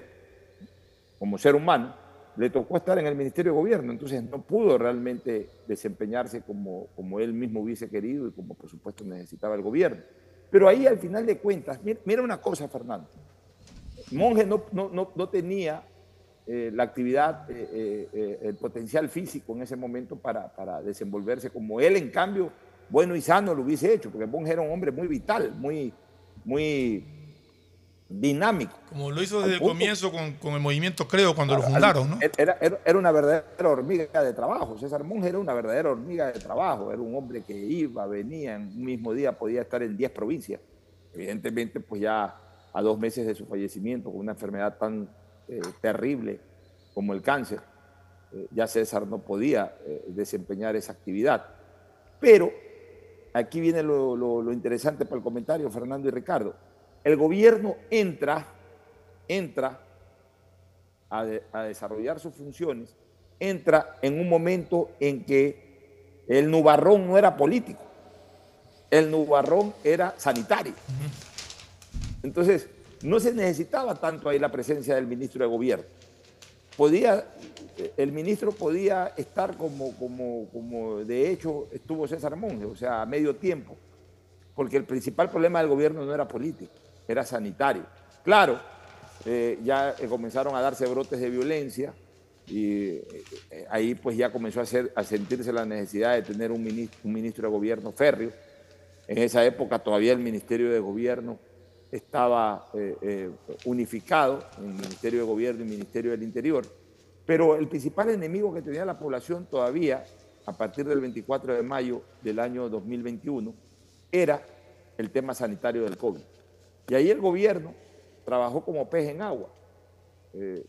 como ser humano, le tocó estar en el Ministerio de Gobierno, entonces no pudo realmente desempeñarse como, como él mismo hubiese querido y como por supuesto necesitaba el gobierno. Pero ahí al final de cuentas, mira, una cosa, Fernando, Monge no, no, tenía eh, la actividad, eh, eh, el potencial físico en ese momento para, para, desenvolverse como él, en cambio, bueno y sano lo hubiese hecho, porque Monge era un hombre muy vital, muy, muy dinámico. Como lo hizo desde el comienzo con, el movimiento Creo cuando lo fundaron, ¿no? Era, era, una verdadera hormiga de trabajo. César Monge era una verdadera hormiga de trabajo. Era un hombre que iba, venía, en un mismo día podía estar en 10 provincias. Evidentemente, pues ya a dos meses de su fallecimiento, con una enfermedad tan eh, terrible como el cáncer, eh, ya César no podía eh, desempeñar esa actividad. Pero aquí viene lo, lo interesante para el comentario, Fernando y Ricardo el gobierno entra, entra a, desarrollar sus funciones, entra en un momento en que el nubarrón no era político, el nubarrón era sanitario. Entonces, no se necesitaba tanto ahí la presencia del ministro de gobierno. Podía, el ministro podía estar como, como, como de hecho estuvo César Monge, o sea, a medio tiempo, porque el principal problema del gobierno no era político era sanitario. Claro, eh, ya eh, comenzaron a darse brotes de violencia y eh, ahí pues ya comenzó a, a sentirse la necesidad de tener un ministro, un ministro de gobierno férreo. En esa época todavía el Ministerio de Gobierno estaba unificado, el Ministerio de Gobierno y Ministerio del Interior, pero el principal enemigo que tenía la población todavía, a partir del 24 de mayo del año 2021, era el tema sanitario del COVID. Y ahí el gobierno trabajó como pez en agua. Eh,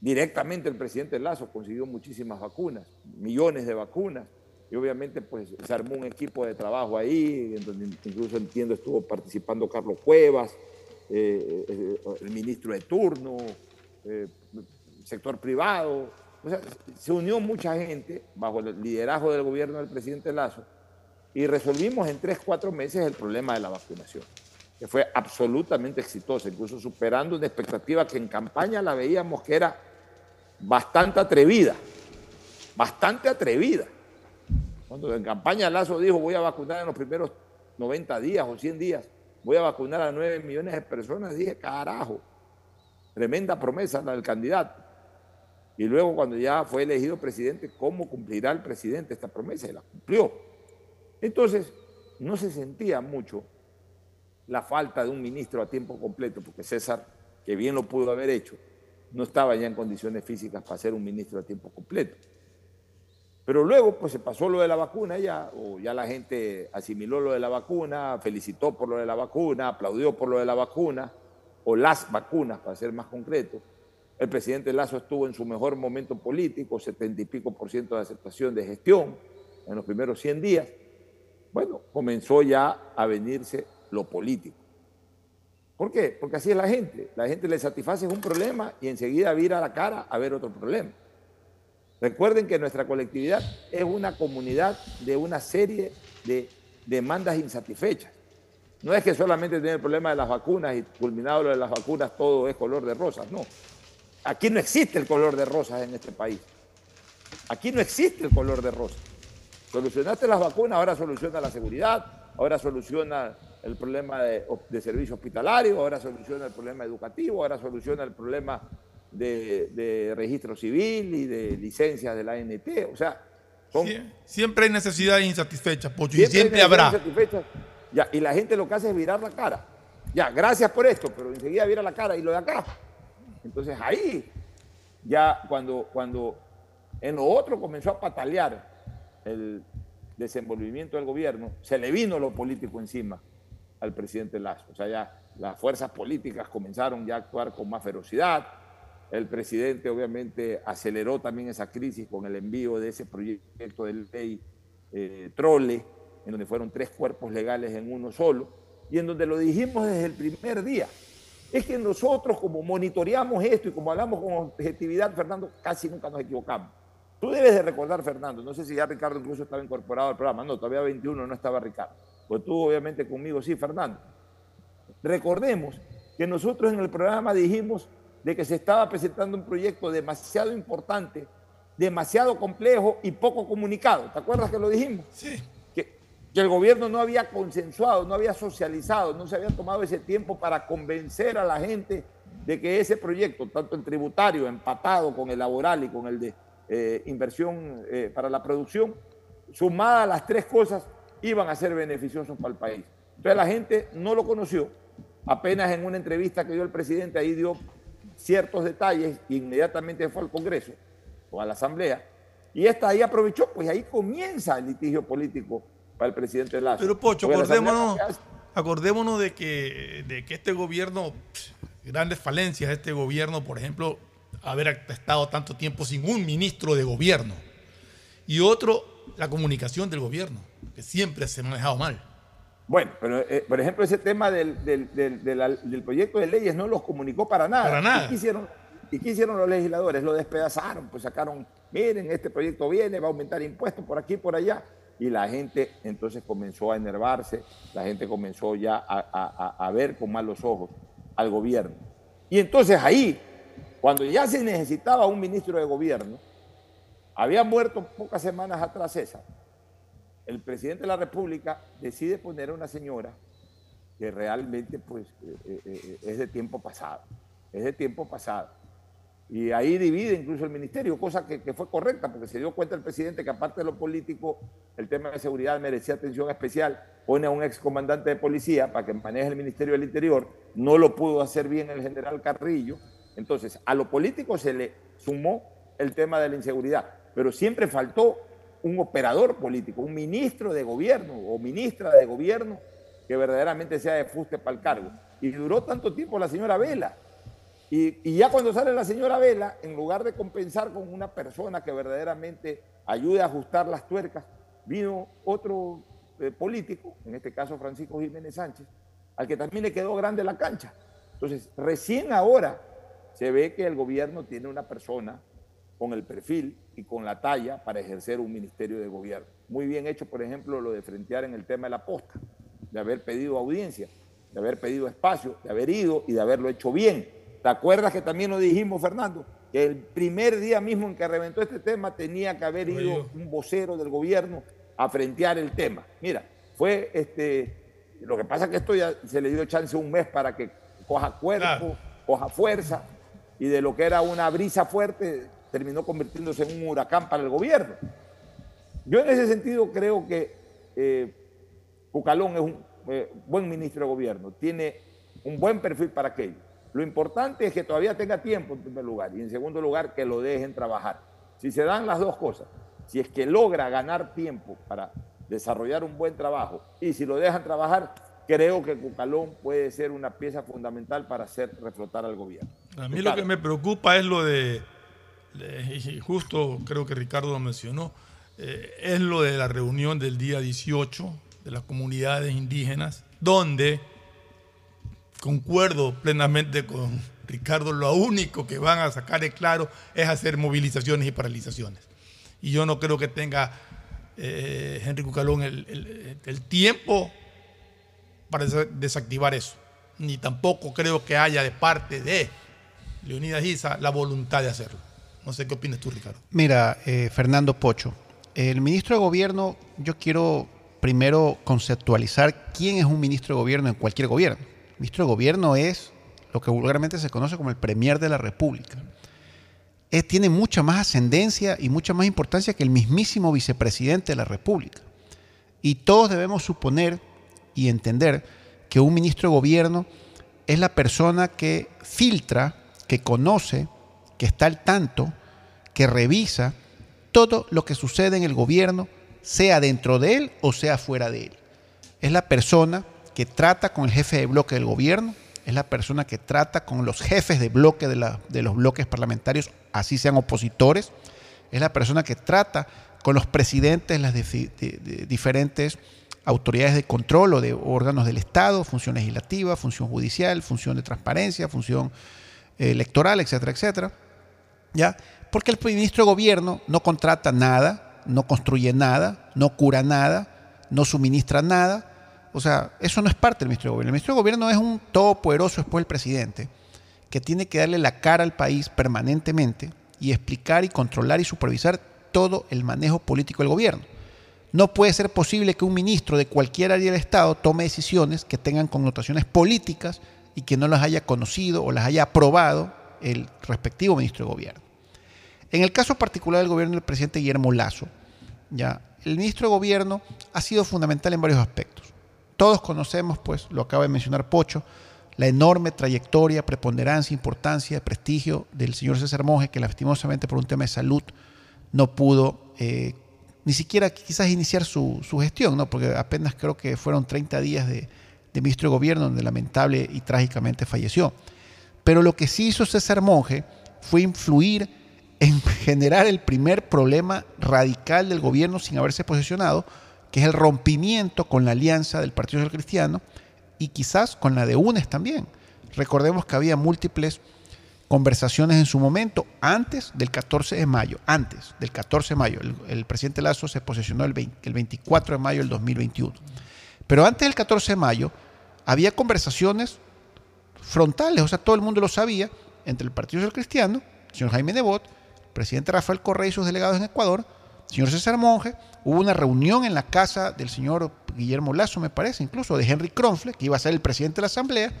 directamente el presidente Lazo consiguió muchísimas vacunas, millones de vacunas, y obviamente pues se armó un equipo de trabajo ahí, en donde incluso entiendo estuvo participando Carlos Cuevas, eh, eh, el ministro de turno, sector privado, o sea, se unió mucha gente bajo el liderazgo del gobierno del presidente Lazo y resolvimos en tres, cuatro meses el problema de la vacunación que fue absolutamente exitosa, incluso superando una expectativa que en campaña la veíamos que era bastante atrevida, bastante atrevida. Cuando en campaña Lazo dijo voy a vacunar en los primeros 90 días o 100 días, voy a vacunar a 9 millones de personas, dije, carajo, tremenda promesa la del candidato. Y luego cuando ya fue elegido presidente, ¿cómo cumplirá el presidente esta promesa? Y la cumplió. Entonces, no se sentía mucho la falta de un ministro a tiempo completo, porque César, que bien lo pudo haber hecho, no estaba ya en condiciones físicas para ser un ministro a tiempo completo. Pero luego, pues se pasó lo de la vacuna ya, o ya la gente asimiló lo de la vacuna, felicitó por lo de la vacuna, aplaudió por lo de la vacuna, o las vacunas, para ser más concreto. El presidente Lazo estuvo en su mejor momento político, setenta y pico por ciento de aceptación de gestión en los primeros 100 días. Bueno, comenzó ya a venirse lo político. ¿Por qué? Porque así es la gente. La gente le satisface un problema y enseguida vira la cara a ver otro problema. Recuerden que nuestra colectividad es una comunidad de una serie de demandas insatisfechas. No es que solamente tiene el problema de las vacunas y culminado lo de las vacunas todo es color de rosas, no. Aquí no existe el color de rosas en este país. Aquí no existe el color de rosas. Solucionaste las vacunas, ahora soluciona la seguridad, ahora soluciona el problema de, servicio hospitalario, ahora soluciona el problema educativo, ahora soluciona el problema de, registro civil y de licencias de la ANT. O sea, siempre hay necesidades insatisfechas, Pocho, y siempre habrá. Ya, y la gente lo que hace es virar la cara. Ya, gracias por esto, pero enseguida vira la cara y lo de acá. Entonces ahí, ya cuando, cuando en lo otro comenzó a patalear el desenvolvimiento del gobierno, se le vino lo político encima al presidente Lazo. O sea, ya las fuerzas políticas comenzaron ya a actuar con más ferocidad. El presidente obviamente aceleró también esa crisis con el envío de ese proyecto de ley eh, Trole, en donde fueron tres cuerpos legales en uno solo, y en donde lo dijimos desde el primer día. Es que nosotros como monitoreamos esto y como hablamos con objetividad, Fernando, casi nunca nos equivocamos. Tú debes de recordar, Fernando, no sé si ya Ricardo incluso estaba incorporado al programa, no, todavía 21 no estaba Ricardo, pues tú obviamente conmigo sí, Fernando. Recordemos que nosotros en el programa dijimos de que se estaba presentando un proyecto demasiado importante, demasiado complejo y poco comunicado. ¿Te acuerdas que lo dijimos? Sí. Que, que el gobierno no había consensuado, no había socializado, no se había tomado ese tiempo para convencer a la gente de que ese proyecto, tanto el tributario empatado con el laboral y con el de eh, inversión eh, para la producción, sumada a las tres cosas, iban a ser beneficiosos para el país. Entonces la gente no lo conoció. Apenas en una entrevista que dio el presidente, ahí dio ciertos detalles, e inmediatamente fue al Congreso o a la Asamblea, y esta ahí aprovechó, pues ahí comienza el litigio político para el presidente Lazo. Pero Pocho, acordémonos, acordémonos de que, de que este gobierno, grandes falencias, este gobierno, por ejemplo, haber estado tanto tiempo sin un ministro de gobierno. Y otro, la comunicación del gobierno, que siempre se ha manejado mal. Bueno, pero eh, por ejemplo, ese tema del, del, proyecto de leyes no los comunicó para nada. Para nada. ¿Y qué, hicieron, ¿Y qué hicieron los legisladores? Lo despedazaron, pues sacaron, miren, este proyecto viene, va a aumentar impuestos por aquí y por allá. Y la gente entonces comenzó a enervarse, la gente comenzó ya a, a ver con malos ojos al gobierno. Y entonces ahí cuando ya se necesitaba un ministro de gobierno, había muerto pocas semanas atrás César. El presidente de la República decide poner a una señora que realmente pues, eh, eh, eh, es de tiempo pasado. Es de tiempo pasado. Y ahí divide incluso el ministerio, cosa que, que, fue correcta, porque se dio cuenta el presidente que aparte de lo político, el tema de seguridad merecía atención especial. Pone a un excomandante de policía para que maneje el Ministerio del Interior. No lo pudo hacer bien el general Carrillo entonces, a lo político se le sumó el tema de la inseguridad, pero siempre faltó un operador político, un ministro de gobierno o ministra de gobierno que verdaderamente sea de fuste para el cargo. Y duró tanto tiempo la señora Vela. Y, ya cuando sale la señora Vela, en lugar de compensar con una persona que verdaderamente ayude a ajustar las tuercas, vino otro eh, político, en este caso Francisco Jiménez Sánchez, al que también le quedó grande la cancha. Entonces, recién ahora se ve que el gobierno tiene una persona con el perfil y con la talla para ejercer un ministerio de gobierno. Muy bien hecho, por ejemplo, lo de frentear en el tema de la posta, de haber pedido audiencia, de haber pedido espacio, de haber ido y de haberlo hecho bien. ¿Te acuerdas que también lo dijimos, Fernando? Que el primer día mismo en que reventó este tema tenía que haber ido un vocero del gobierno a frentear el tema. Mira, fue este. Lo que pasa es que esto ya se le dio chance un mes para que coja cuerpo, coja fuerza y de lo que era una brisa fuerte, terminó convirtiéndose en un huracán para el gobierno. Yo en ese sentido creo que eh, Cucalón es un eh, buen ministro de gobierno, tiene un buen perfil para aquello. Lo importante es que todavía tenga tiempo en primer lugar y en segundo lugar que lo dejen trabajar. Si se dan las dos cosas, si es que logra ganar tiempo para desarrollar un buen trabajo y si lo dejan trabajar, creo que Cucalón puede ser una pieza fundamental para hacer reflotar al gobierno. A mí lo que me preocupa es lo de, y justo creo que Ricardo lo mencionó, eh, es lo de la reunión del día 18 de las comunidades indígenas, donde concuerdo plenamente con Ricardo, lo único que van a sacar de claro es hacer movilizaciones y paralizaciones. Y yo no creo que tenga eh, Henry Cucalón el, tiempo para desactivar eso. Ni tampoco creo que haya de parte de Leonidas Giza la voluntad de hacerlo. No sé qué opinas tú, Ricardo. Mira, eh, Fernando Pocho, el ministro de Gobierno, yo quiero primero conceptualizar quién es un ministro de Gobierno en cualquier gobierno. El ministro de Gobierno es lo que vulgarmente se conoce como el Premier de la República. tiene mucha más ascendencia y mucha más importancia que el mismísimo vicepresidente de la República. Y todos debemos suponer y entender que un ministro de gobierno es la persona que filtra, que conoce, que está al tanto, que revisa todo lo que sucede en el gobierno, sea dentro de él o sea fuera de él. Es la persona que trata con el jefe de bloque del gobierno, es la persona que trata con los jefes de bloque de, los bloques parlamentarios, así sean opositores, es la persona que trata con los presidentes de las diferentes autoridades de control o de órganos del Estado, función legislativa, función judicial, función de transparencia, función eh, electoral, etcétera, etcétera. Porque el ministro de gobierno no contrata nada, no construye nada, no cura nada, no suministra nada, o sea, eso no es parte del ministro de Gobierno. El ministro de Gobierno es un todopoderoso después del presidente que tiene que darle la cara al país permanentemente y explicar y controlar y supervisar todo el manejo político del gobierno. No puede ser posible que un ministro de cualquier área del Estado tome decisiones que tengan connotaciones políticas y que no las haya conocido o las haya aprobado el respectivo ministro de Gobierno. En el caso particular del gobierno del presidente Guillermo Lazo, ya, el ministro de Gobierno ha sido fundamental en varios aspectos. Todos conocemos, pues, lo acaba de mencionar Pocho, la enorme trayectoria, preponderancia, importancia, prestigio del señor César Monge, que lastimosamente por un tema de salud no pudo eh, ni siquiera quizás iniciar su, gestión, ¿no? porque apenas creo que fueron 30 días de, de, ministro de gobierno donde lamentable y trágicamente falleció. Pero lo que sí hizo César Monge fue influir en generar el primer problema radical del gobierno sin haberse posicionado, que es el rompimiento con la alianza del Partido Social Cristiano y quizás con la de UNES también. Recordemos que había múltiples conversaciones en su momento antes del 14 de mayo, antes del 14 de mayo. El, presidente Lazo se posesionó el, 24 de mayo del 2021. Pero antes del 14 de mayo había conversaciones frontales, o sea, todo el mundo lo sabía, entre el Partido Social Cristiano, el señor Jaime Nebot, el presidente Rafael Correa y sus delegados en Ecuador, señor César Monge, hubo una reunión en la casa del señor Guillermo Lazo, me parece, incluso de Henry Kronfle, que iba a ser el presidente de la Asamblea,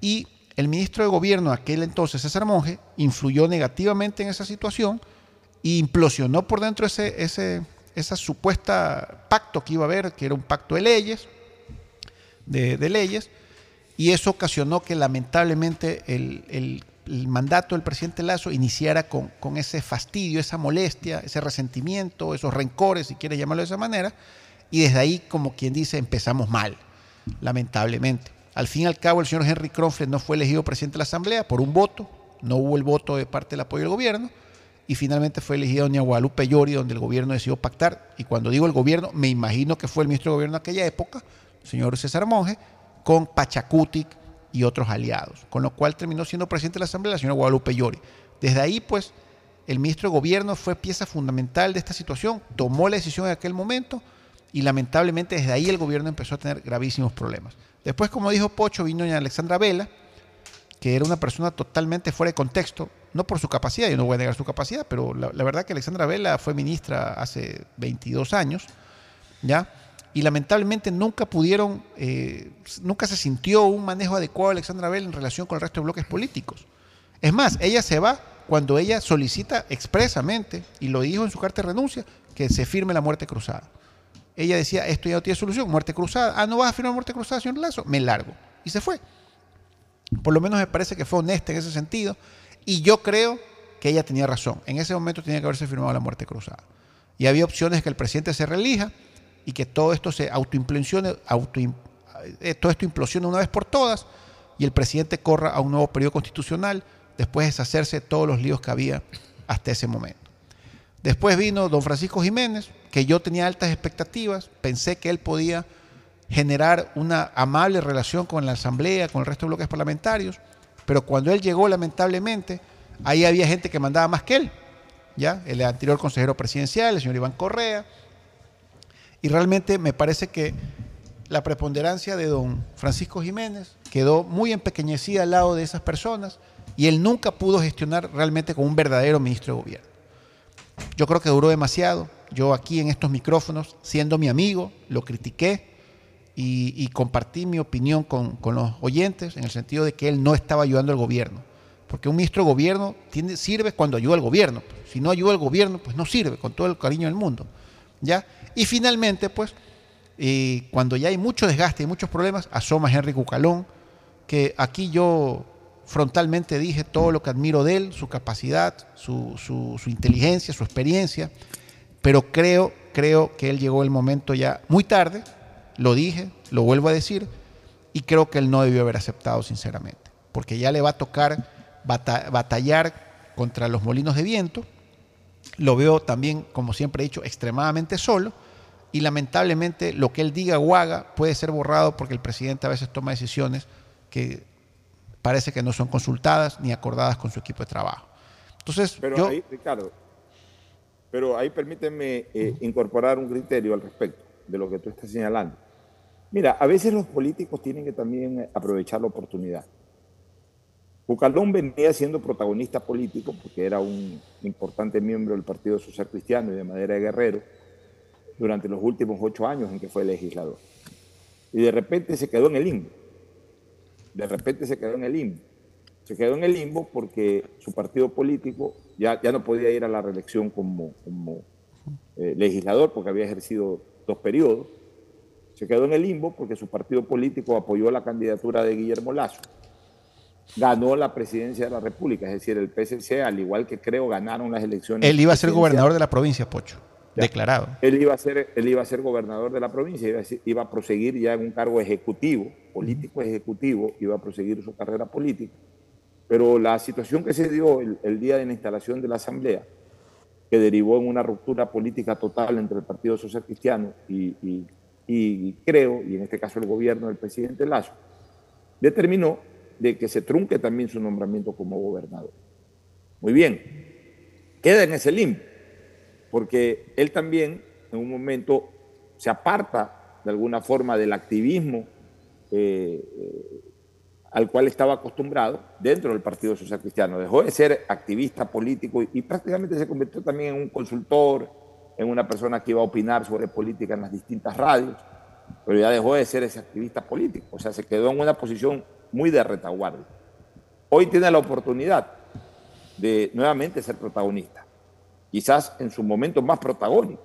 y el ministro de Gobierno aquel entonces, César Monge, influyó negativamente en esa situación e implosionó por dentro ese, ese supuesta pacto que iba a haber, que era un pacto de leyes, de, leyes, y eso ocasionó que lamentablemente el el mandato del presidente Lazo iniciara con, ese fastidio, esa molestia, ese resentimiento, esos rencores, si quiere llamarlo de esa manera, y desde ahí, como quien dice, empezamos mal, lamentablemente. Al fin y al cabo, el señor Henry Kronfle no fue elegido presidente de la Asamblea por un voto, no hubo el voto de parte del apoyo del gobierno, y finalmente fue elegido doña Guadalupe Llori, donde el gobierno decidió pactar, y cuando digo el gobierno, me imagino que fue el ministro de Gobierno de aquella época, el señor César Monge, con Pachacutic, y otros aliados, con lo cual terminó siendo presidente de la Asamblea la señora Guadalupe Llori. Desde ahí, pues, el ministro de Gobierno fue pieza fundamental de esta situación, tomó la decisión en aquel momento y lamentablemente desde ahí el gobierno empezó a tener gravísimos problemas. Después, como dijo Pocho, vino doña Alexandra Vela, que era una persona totalmente fuera de contexto, no por su capacidad, yo no voy a negar su capacidad, pero la, la verdad que Alexandra Vela fue ministra hace 22 años, ¿ya? Y lamentablemente nunca pudieron, eh, nunca se sintió un manejo adecuado de Alexandra Bell en relación con el resto de bloques políticos. Es más, ella se va cuando ella solicita expresamente, y lo dijo en su carta de renuncia, que se firme la muerte cruzada. Ella decía, esto ya no tiene solución, muerte cruzada. Ah, ¿no vas a firmar muerte cruzada, señor Lazo? Me largo. Y se fue. Por lo menos me parece que fue honesta en ese sentido. Y yo creo que ella tenía razón. En ese momento tenía que haberse firmado la muerte cruzada. Y había opciones que el presidente se reelija y que todo esto se autoimplosione, auto, eh, todo esto implosione una vez por todas y el presidente corra a un nuevo periodo constitucional después de deshacerse de todos los líos que había hasta ese momento. Después vino don Francisco Jiménez, que yo tenía altas expectativas, pensé que él podía generar una amable relación con la Asamblea, con el resto de bloques parlamentarios, pero cuando él llegó, lamentablemente, ahí había gente que mandaba más que él, ¿ya? El anterior consejero presidencial, el señor Iván Correa, y realmente me parece que la preponderancia de don Francisco Jiménez quedó muy empequeñecida al lado de esas personas y él nunca pudo gestionar realmente como un verdadero ministro de gobierno. Yo creo que duró demasiado. Yo aquí en estos micrófonos, siendo mi amigo, lo critiqué y, compartí mi opinión con, los oyentes en el sentido de que él no estaba ayudando al gobierno. Porque un ministro de gobierno sirve cuando ayuda al gobierno. Si no ayuda al gobierno, pues no sirve, con todo el cariño del mundo. ¿ya? Y finalmente, pues, eh, cuando ya hay mucho desgaste y muchos problemas, asoma Henry Cucalón, que aquí yo frontalmente dije todo lo que admiro de él, su capacidad, su, su, su inteligencia, su experiencia, pero creo, creo que él llegó el momento ya muy tarde, lo dije, lo vuelvo a decir, y creo que él no debió haber aceptado sinceramente, porque ya le va a tocar batallar contra los molinos de viento, lo veo también, como siempre he dicho, extremadamente solo, y lamentablemente lo que él diga o haga puede ser borrado porque el presidente a veces toma decisiones que parece que no son consultadas ni acordadas con su equipo de trabajo. Entonces, pero ahí, Ricardo, pero ahí permíteme eh, incorporar un criterio al respecto de lo que tú estás señalando. Mira, a veces los políticos tienen que también aprovechar la oportunidad. Bucalón venía siendo protagonista político porque era un importante miembro del Partido Social Cristiano y de Madera de Guerrero durante los últimos ocho años en que fue legislador. Y de repente se quedó en el limbo de repente se quedó en el limbo. Se quedó en el limbo porque su partido político ya, ya no podía ir a la reelección como, como eh, legislador porque había ejercido dos periodos. Se quedó en el limbo porque su partido político apoyó la candidatura de Guillermo Lazo. Ganó la presidencia de la República, es decir, el PSC, al igual que creo, ganaron las elecciones. Él iba a ser gobernador de la provincia, Pocho declarado. Él iba, a ser, él iba a ser gobernador de la provincia, iba a, iba a proseguir ya en un cargo ejecutivo, político ejecutivo, iba a proseguir su carrera política. Pero la situación que se dio el, día de la instalación de la Asamblea, que derivó en una ruptura política total entre el Partido Social Cristiano y, y creo, y en este caso el gobierno del presidente Lazo, determinó de que se trunque también su nombramiento como gobernador. Muy bien, queda en ese limbo porque él también en un momento se aparta de alguna forma del activismo eh, eh, al cual estaba acostumbrado dentro del Partido Social Cristiano. Dejó de ser activista político y, prácticamente se convirtió también en un consultor, en una persona que iba a opinar sobre política en las distintas radios, pero ya dejó de ser ese activista político, o sea, se quedó en una posición muy de retaguardia. Hoy tiene la oportunidad de nuevamente ser protagonista quizás en su momento más protagónico,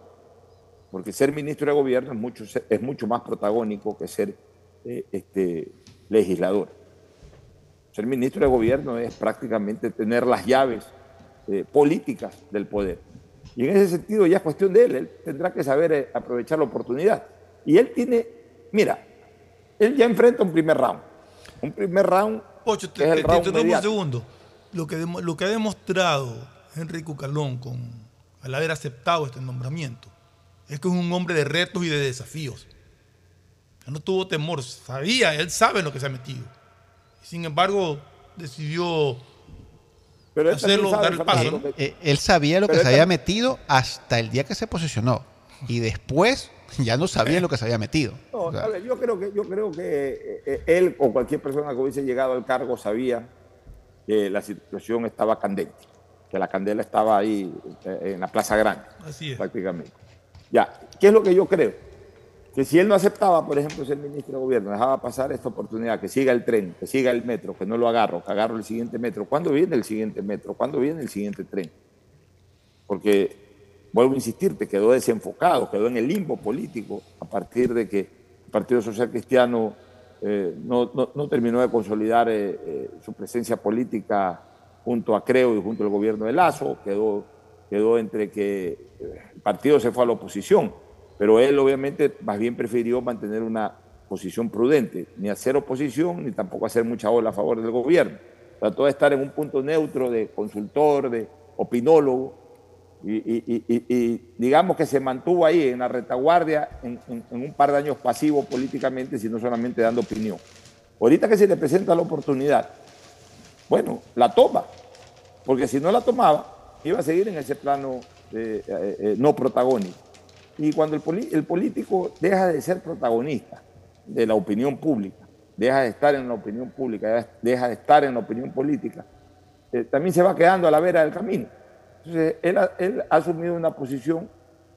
porque ser ministro de gobierno es mucho, es mucho más protagónico que ser eh, este, legislador. Ser ministro de gobierno es prácticamente tener las llaves eh, políticas del poder. Y en ese sentido ya es cuestión de él, él tendrá que saber eh, aprovechar la oportunidad. Y él tiene, mira, él ya enfrenta un primer round. Un primer round. Ocho, te, es el round un segundo. Lo que, lo que ha demostrado Henry Cucalón con, al haber aceptado este nombramiento es que es un hombre de retos y de desafíos. Él no tuvo temor, sabía, él sabe en lo que se ha metido. Sin embargo, decidió hacerlo, dar el paso. Eh, él, sabía lo que se había metido hasta el día que se posicionó. Y después ya no sabía lo que se había metido. yo creo que, yo creo que eh, eh, él o cualquier persona que hubiese llegado al cargo sabía que la situación estaba candente que la candela estaba ahí eh, en la Plaza Grande, Así es. prácticamente. Ya, ¿qué es lo que yo creo? que si él no aceptaba, por ejemplo, ser ministro de gobierno, dejaba pasar esta oportunidad, que siga el tren, que siga el metro, que no lo agarro, que agarro el siguiente metro. ¿Cuándo viene el siguiente metro? ¿Cuándo viene el siguiente tren? Porque, vuelvo a insistirte, quedó desenfocado, quedó en el limbo político a partir de que el Partido Social Cristiano eh, no, terminó de consolidar eh, eh, su presencia política junto a Creo y junto al gobierno de Lazo, quedó, quedó entre que el partido se fue a la oposición pero él obviamente más bien prefirió mantener una posición prudente, ni hacer oposición, ni tampoco hacer mucha ola a favor del gobierno. Trató de estar en un punto neutro de consultor, de opinólogo, y, digamos que se mantuvo ahí en la retaguardia en, un par de años pasivo políticamente, sino solamente dando opinión. Ahorita que se le presenta la oportunidad, bueno, la toma, porque si no la tomaba, iba a seguir en ese plano eh, eh, no protagónico. Y cuando el, político deja de ser protagonista de la opinión pública, deja de estar en la opinión pública, deja de estar en la opinión política, eh, también se va quedando a la vera del camino. Entonces, él, ha asumido una posición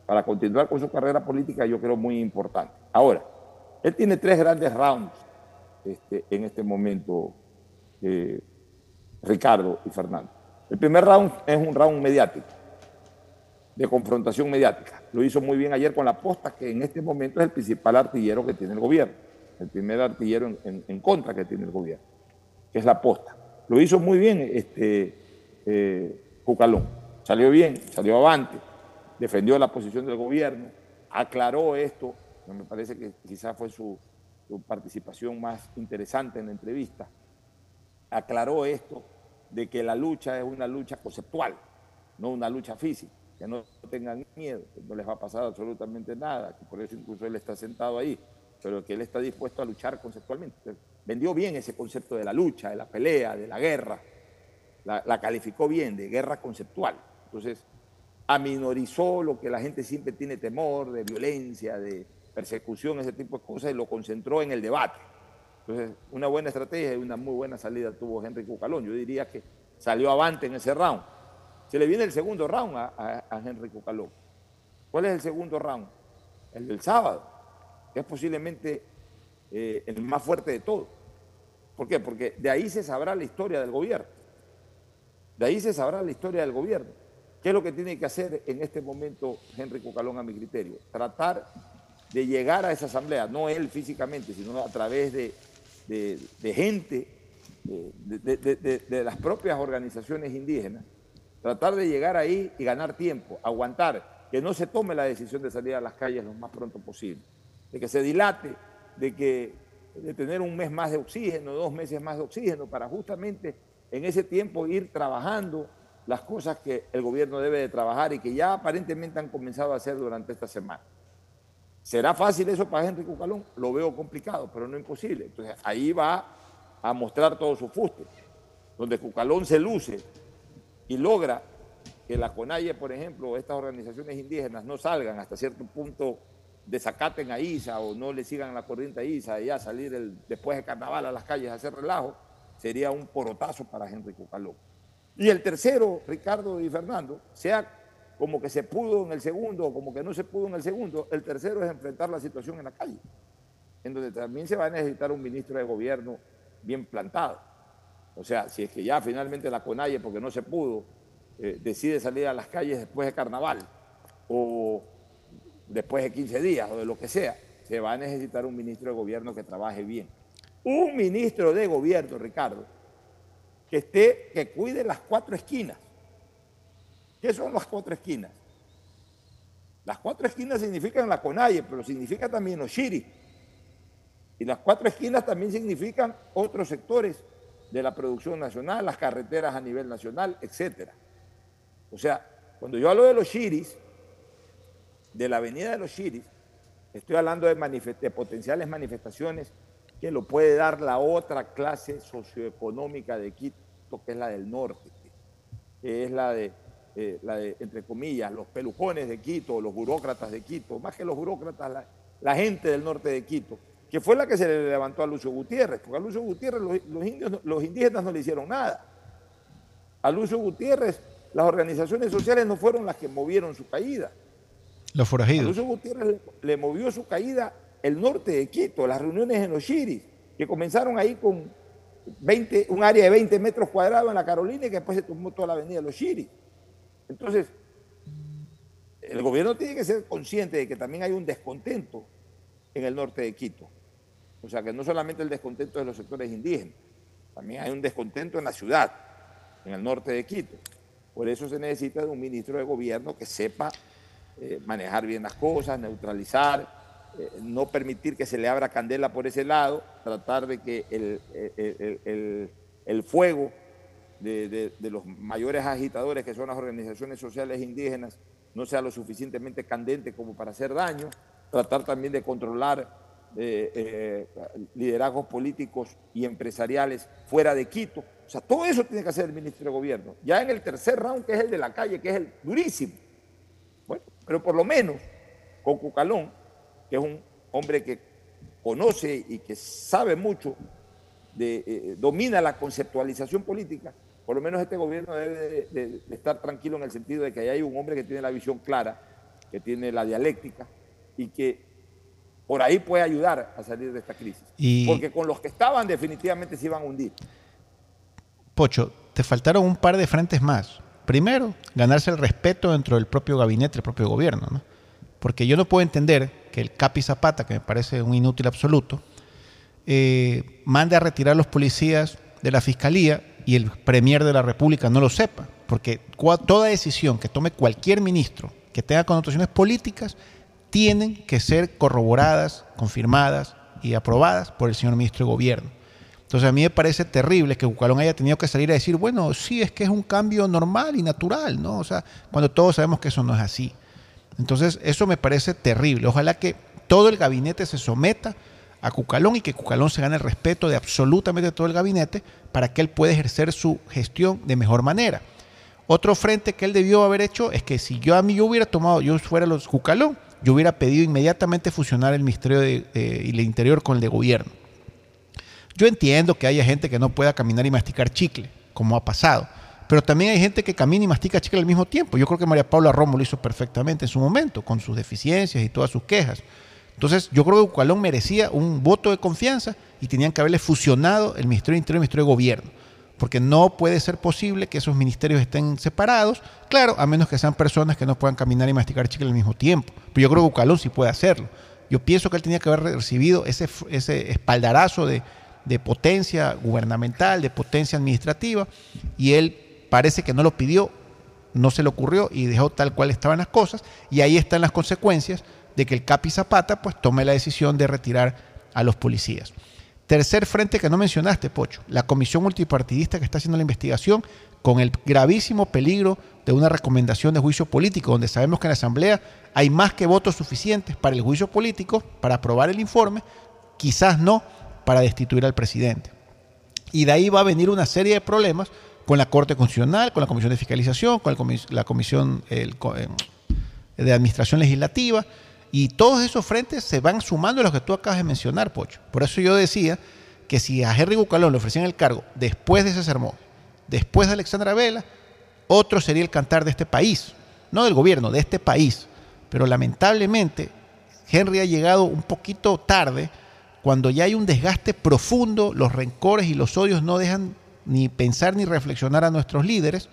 para continuar con su carrera política, yo creo, muy importante. Ahora, él tiene tres grandes rounds este, en este momento, Ricardo y Fernando. El primer round es un round mediático de confrontación mediática. Lo hizo muy bien ayer con la posta, que en este momento es el principal artillero que tiene el gobierno, el primer artillero en, contra que tiene el gobierno, que es la posta. Lo hizo muy bien este, eh, Cucalón. Salió bien, salió avante, defendió la posición del gobierno, aclaró esto, me parece que quizás fue su, su participación más interesante en la entrevista, aclaró esto de que la lucha es una lucha conceptual, no una lucha física que no tengan miedo, que no les va a pasar absolutamente nada, que por eso incluso él está sentado ahí, pero que él está dispuesto a luchar conceptualmente. Vendió bien ese concepto de la lucha, de la pelea, de la guerra, la, calificó bien, de guerra conceptual. Entonces, aminorizó lo que la gente siempre tiene temor, de violencia, de persecución, ese tipo de cosas, y lo concentró en el debate. Entonces, una buena estrategia y una muy buena salida tuvo Henry Cucalón. Yo diría que salió avante en ese round. Se le viene el segundo round a, Henry Cucaló. ¿Cuál es el segundo round? El del sábado, que es posiblemente eh, el más fuerte de todos. ¿Por qué? Porque de ahí se sabrá la historia del gobierno. De ahí se sabrá la historia del gobierno. ¿Qué es lo que tiene que hacer en este momento Henry Cucalón a mi criterio? Tratar de llegar a esa asamblea, no él físicamente, sino a través de, gente, de las propias organizaciones indígenas, tratar de llegar ahí y ganar tiempo, aguantar, que no se tome la decisión de salir a las calles lo más pronto posible, de que se dilate, de que de tener un mes más de oxígeno, dos meses más de oxígeno, para justamente en ese tiempo ir trabajando las cosas que el gobierno debe de trabajar y que ya aparentemente han comenzado a hacer durante esta semana. ¿Será fácil eso para Henry Cucalón? Lo veo complicado, pero no imposible. Entonces ahí va a mostrar todo su fuste, donde Cucalón se luce y logra que la CONAIE, por ejemplo, estas organizaciones indígenas no salgan hasta cierto punto, desacaten a ISA o no le sigan la corriente a ISA y ya salir después de carnaval a las calles a hacer relajo, sería un porotazo para Henry Cucaló. Y el tercero, Ricardo y Fernando, sea como que se pudo en el segundo o como que no se pudo en el segundo, el tercero es enfrentar la situación en la calle, en donde también se va a necesitar un ministro de gobierno bien plantado o sea, si es que ya finalmente la CONAIE, porque no se pudo, eh, decide salir a las calles después de carnaval o después de 15 días o de lo que sea, se va a necesitar un ministro de gobierno que trabaje bien. Un ministro de gobierno, Ricardo, que esté, que cuide las cuatro esquinas. ¿Qué son las cuatro esquinas? Las cuatro esquinas significan la CONAIE, pero significa también los chiris. Y las cuatro esquinas también significan otros sectores de la producción nacional, las carreteras a nivel nacional, etc. O sea, cuando yo hablo de los Chiris, de la avenida de los Chiris, estoy hablando de, potenciales manifestaciones que lo puede dar la otra clase socioeconómica de Quito, que es la del norte, que es la de, eh, la de entre comillas, los pelujones de Quito, los burócratas de Quito, más que los burócratas, la gente del norte de Quito, que fue la que se le levantó a Lucio Gutiérrez, porque a Lucio Gutiérrez los, indios, los indígenas no le hicieron nada. A Lucio Gutiérrez las organizaciones sociales no fueron las que movieron su caída. Los forajidos. A Lucio Gutiérrez le, movió su caída el norte de Quito, las reuniones en los Chiris, que comenzaron ahí con 20, un área de 20 metros cuadrados en la Carolina y que después se tomó toda la avenida de los Chiris. Entonces, el gobierno tiene que ser consciente de que también hay un descontento en el norte de Quito. O sea, que no solamente el descontento de los sectores indígenas, también hay un descontento en la ciudad, en el norte de Quito. Por eso se necesita de un ministro de gobierno que sepa eh, manejar bien las cosas, neutralizar, eh, no permitir que se le abra candela por ese lado, tratar de que el, fuego de, los mayores agitadores, que son las organizaciones sociales indígenas, no sea lo suficientemente candente como para hacer daño, tratar también de controlar eh, eh, liderazgos políticos y empresariales fuera de Quito. O sea, todo eso tiene que hacer el ministro de Gobierno. Ya en el tercer round, que es el de la calle, que es el durísimo. Bueno, pero por lo menos con Cucalón, que es un hombre que conoce y que sabe mucho, eh, domina la conceptualización política, por lo menos este gobierno debe de, estar tranquilo en el sentido de que hay un hombre que tiene la visión clara, que tiene la dialéctica y que por ahí puede ayudar a salir de esta crisis. Porque con los que estaban definitivamente se iban a hundir. Pocho, te faltaron un par de frentes más. Primero, ganarse el respeto dentro del propio gabinete, del propio gobierno. ¿no? Porque yo no puedo entender que el Capi Zapata, que me parece un inútil absoluto, eh, mande a retirar los policías de la fiscalía y el Premier de la República no lo sepa. Porque toda decisión que tome cualquier ministro que tenga connotaciones políticas tienen que ser corroboradas, confirmadas y aprobadas por el señor ministro de Gobierno. Entonces a mí me parece terrible que Bucalón haya tenido que salir a decir, bueno, sí, es que es un cambio normal y natural, ¿no? O sea, cuando todos sabemos que eso no es así. Entonces, eso me parece terrible. Ojalá que todo el gabinete se someta a Cucalón y que Cucalón se gane el respeto de absolutamente todo el gabinete para que él pueda ejercer su gestión de mejor manera. Otro frente que él debió haber hecho es que si yo a mí yo hubiera tomado, yo fuera los Cucalón, yo hubiera pedido inmediatamente fusionar el Ministerio de, el Interior con el de Gobierno. Yo entiendo que haya gente que no pueda caminar y masticar chicle, como ha pasado, pero también hay gente que camina y mastica chicle al mismo tiempo. Yo creo que María Paula Romo lo hizo perfectamente en su momento, con sus deficiencias y todas sus quejas. Entonces, yo creo que Bucalón merecía un voto de confianza y tenían que haberle fusionado el Ministerio de Interior y el Ministerio de Gobierno. Porque no puede ser posible que esos ministerios estén separados, claro, a menos que sean personas que no puedan caminar y masticar chicle al mismo tiempo. Pero yo creo que Bucalón sí puede hacerlo. Yo pienso que él tenía que haber recibido ese, ese espaldarazo de, de potencia gubernamental, de potencia administrativa, y él parece que no lo pidió, no se le ocurrió y dejó tal cual estaban las cosas. Y ahí están las consecuencias de que el Capi Zapata pues tome la decisión de retirar a los policías. Tercer frente que no mencionaste, Pocho, la comisión multipartidista que está haciendo la investigación con el gravísimo peligro de una recomendación de juicio político, donde sabemos que en la Asamblea hay más que votos suficientes para el juicio político, para aprobar el informe, quizás no para destituir al presidente. Y de ahí va a venir una serie de problemas con la Corte Constitucional, con la Comisión de Fiscalización, con la Comisión eh, de Administración Legislativa, y todos esos frentes se van sumando a los que tú acabas de mencionar, Pocho. Por eso yo decía que si a Henry Bucalón le ofrecían el cargo después de ese sermón, después de Alexandra Vela, otro sería el cantar de este país, no del gobierno, de este país. Pero lamentablemente Henry ha llegado un poquito tarde, cuando ya hay un desgaste profundo, los rencores y los odios no dejan ni pensar ni reflexionar a nuestros líderes.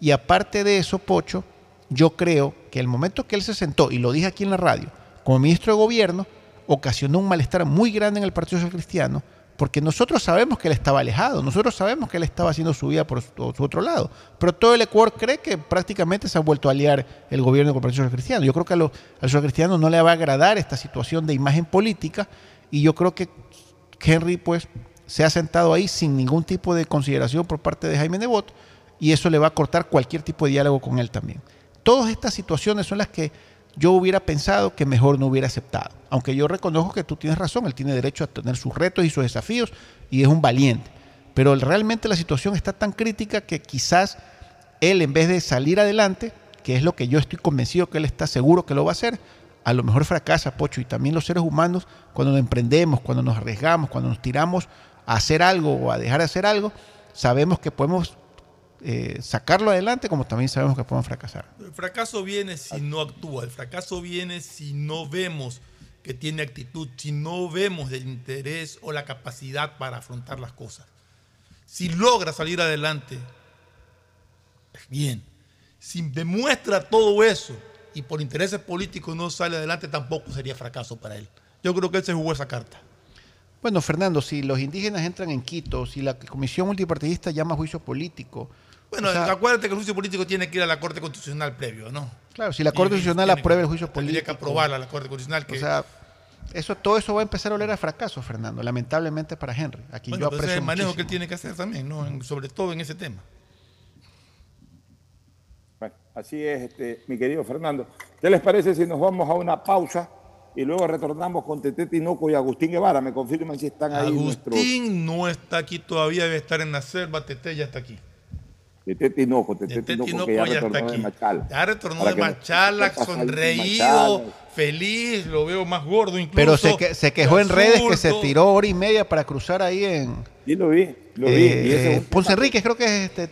Y aparte de eso, Pocho, yo creo el momento que él se sentó, y lo dije aquí en la radio, como ministro de gobierno, ocasionó un malestar muy grande en el Partido Social Cristiano, porque nosotros sabemos que él estaba alejado, nosotros sabemos que él estaba haciendo su vida por su, otro lado, pero todo el Ecuador cree que prácticamente se ha vuelto a aliar el gobierno con el Partido Social Cristiano. Yo creo que a los, a los cristianos no le va a agradar esta situación de imagen política, y yo creo que Henry, pues, se ha sentado ahí sin ningún tipo de consideración por parte de Jaime Nebot y eso le va a cortar cualquier tipo de diálogo con él también. Todas estas situaciones son las que yo hubiera pensado que mejor no hubiera aceptado. Aunque yo reconozco que tú tienes razón, él tiene derecho a tener sus retos y sus desafíos y es un valiente. Pero realmente la situación está tan crítica que quizás él en vez de salir adelante, que es lo que yo estoy convencido que él está seguro que lo va a hacer, a lo mejor fracasa, Pocho, y también los seres humanos, cuando nos emprendemos, cuando nos arriesgamos, cuando nos tiramos a hacer algo o a dejar de hacer algo, sabemos que podemos eh, sacarlo adelante como también sabemos que podemos fracasar. El fracaso viene si no actúa, el fracaso viene si no vemos que tiene actitud si no vemos el interés o la capacidad para afrontar las cosas. Si logra salir adelante, bien. Si demuestra todo eso y por intereses políticos no sale adelante, tampoco sería fracaso para él. Yo creo que él se jugó esa carta. Bueno, Fernando, si los indígenas entran en Quito, si la comisión multipartidista llama juicio político. Bueno, acuérdate que el juicio político tiene que ir a la Corte Constitucional previo, ¿no? Claro, si la Corte Constitucional aprueba el juicio político. Tendría que aprobarla la Corte Constitucional. Que, o sea, eso, todo eso va a empezar a oler a fracaso, Fernando, lamentablemente para Henry. Aquí bueno, yo aprecio es el manejo muchísimo. que él tiene que hacer también, ¿no? sobre todo en ese tema. Bueno, así es, este, mi querido Fernando. ¿Qué les parece si nos vamos a una pausa y luego retornamos con Tete Tinoco y Agustín Guevara? Me confirman si están ahí nuestros... Agustín no está aquí todavía, debe estar en la selva, Tete ya está aquí. Tete Tinoco, Tete Tete Tinoco, Tinoco que ya, ya está retornó de aquí. Machala. Ya retornó de Machala, ¿qué pasa ahí en sonreído, Machala? feliz, lo veo más gordo incluso. Pero se, que- se quejó en redes que se tiró hora y media para cruzar ahí en. Sí, lo vi, lo vi. eh, y ese es un Ponce Enríquez, creo que es este.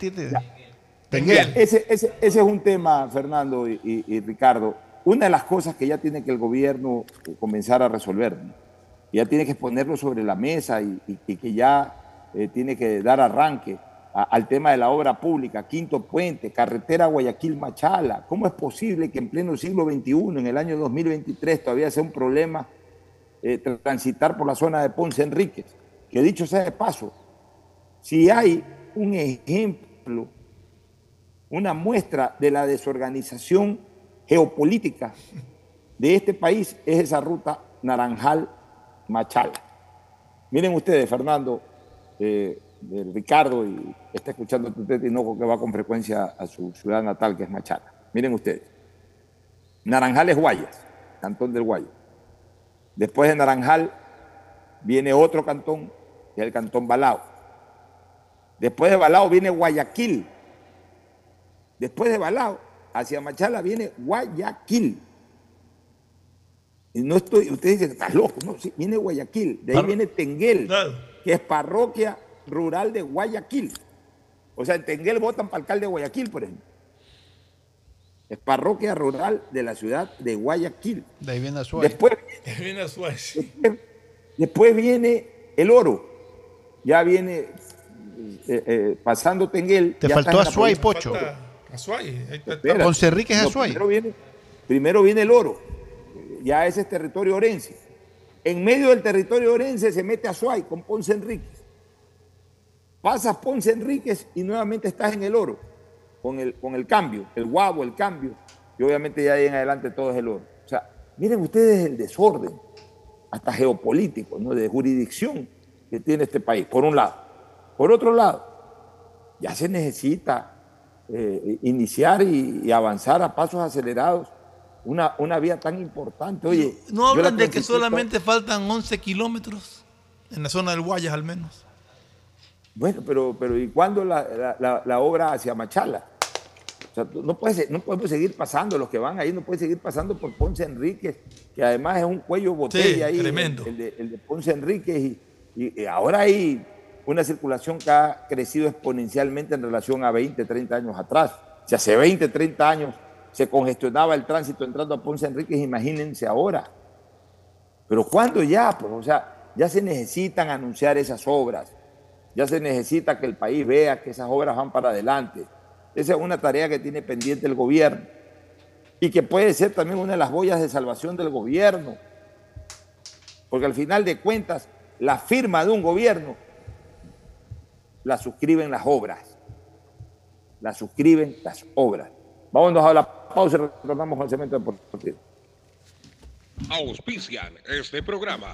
Ese, ese- ese es un tema, Fernando y, y- y Ricardo. Una de las cosas que ya tiene que el gobierno eh, comenzar a resolver, ¿no? ya tiene que ponerlo sobre la mesa y, y- y que ya eh, tiene que dar arranque al tema de la obra pública, Quinto Puente, carretera Guayaquil-Machala. ¿Cómo es posible que en pleno siglo XXI, en el año 2023, todavía sea un problema eh, transitar por la zona de Ponce Enríquez? Que dicho sea de paso, si hay un ejemplo, una muestra de la desorganización geopolítica de este país, es esa ruta Naranjal-Machala. Miren ustedes, Fernando, eh, eh, Ricardo, y está escuchando Tete Tinoco que va con frecuencia a su ciudad natal, que es Machala. Miren ustedes. Naranjal es Guayas, cantón del Guayas. Después de Naranjal viene otro cantón, que es el cantón Balao. Después de Balao viene Guayaquil. Después de Balao, hacia Machala viene Guayaquil. Y no estoy, ustedes dicen, estás loco, no, sí, viene Guayaquil. De ahí viene Tenguel, Claro. que es parroquia rural de Guayaquil. O sea, en Tenguel votan para alcalde de Guayaquil, por ejemplo. Es parroquia rural de la ciudad de Guayaquil. De ahí viene Azuay. Después, Viene a Suárez. después viene el oro. Ya viene eh, eh, pasando Tenguel. Te ya faltó Azuay, Pocho. Azuay. Ponce Enríquez es No, Azuay. Primero viene, primero viene el oro. Ya ese es territorio orense. En medio del territorio orense se mete Azuay con Ponce Enríquez. Pasas Ponce Enríquez y nuevamente estás en el oro, con el, con el cambio, el guabo, el cambio. Y obviamente ya ahí en adelante todo es el oro. O sea, miren ustedes el desorden, hasta geopolítico, ¿no? de jurisdicción que tiene este país, por un lado. Por otro lado, ya se necesita eh, iniciar y, y avanzar a pasos acelerados una, una vía tan importante. Oye, No hablan de que solamente faltan 11 kilómetros en la zona del Guayas al menos. Bueno, pero, pero ¿y cuándo la, la- la- la obra hacia Machala? O sea, no, puede, no podemos seguir pasando, los que van ahí no pueden seguir pasando por Ponce Enríquez, que además es un cuello botella ahí, el- tremendo. El, de, el de Ponce Enríquez, y, y- y ahora hay una circulación que ha crecido exponencialmente en relación a 20, 30 años atrás. Si hace 20, 30 años se congestionaba el tránsito entrando a Ponce Enríquez, imagínense ahora. Pero ¿cuándo ya? Pues, o sea, ya se necesitan anunciar esas obras. Ya se necesita que el país vea que esas obras van para adelante. Esa es una tarea que tiene pendiente el gobierno y que puede ser también una de las boyas de salvación del gobierno. Porque al final de cuentas, la firma de un gobierno la suscriben las obras. La suscriben las obras. Vámonos a la pausa y retornamos al cemento deportivo. Auspician este programa.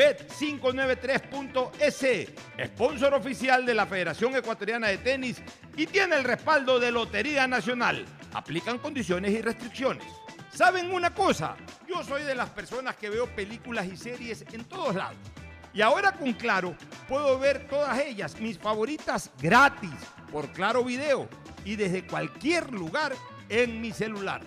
Bet593.es, sponsor oficial de la Federación Ecuatoriana de Tenis y tiene el respaldo de Lotería Nacional. Aplican condiciones y restricciones. ¿Saben una cosa? Yo soy de las personas que veo películas y series en todos lados. Y ahora con Claro puedo ver todas ellas, mis favoritas, gratis, por Claro Video y desde cualquier lugar en mi celular.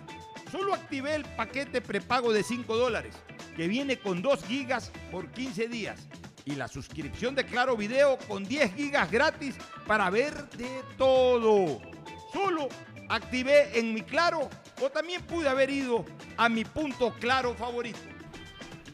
Solo activé el paquete prepago de 5 dólares, que viene con 2 gigas por 15 días. Y la suscripción de Claro Video con 10 gigas gratis para ver de todo. Solo activé en mi Claro o también pude haber ido a mi punto Claro favorito.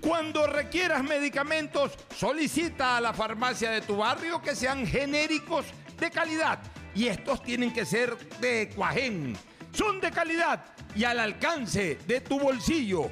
Cuando requieras medicamentos, solicita a la farmacia de tu barrio que sean genéricos de calidad. Y estos tienen que ser de Cuajén. Son de calidad y al alcance de tu bolsillo,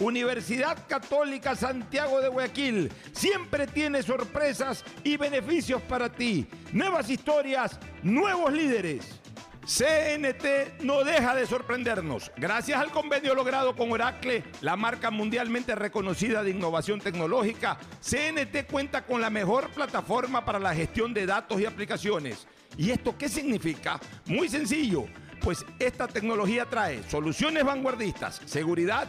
Universidad Católica Santiago de Guayaquil siempre tiene sorpresas y beneficios para ti. Nuevas historias, nuevos líderes. CNT no deja de sorprendernos. Gracias al convenio logrado con Oracle, la marca mundialmente reconocida de innovación tecnológica, CNT cuenta con la mejor plataforma para la gestión de datos y aplicaciones. ¿Y esto qué significa? Muy sencillo, pues esta tecnología trae soluciones vanguardistas, seguridad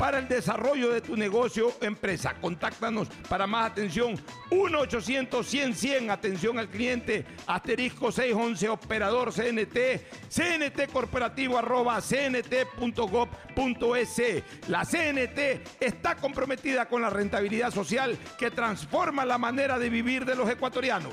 para el desarrollo de tu negocio o empresa. Contáctanos para más atención 1-800-100-100, atención al cliente, asterisco 611, operador CNT, CNT corporativo arroba cnt.gov.es. La CNT está comprometida con la rentabilidad social que transforma la manera de vivir de los ecuatorianos.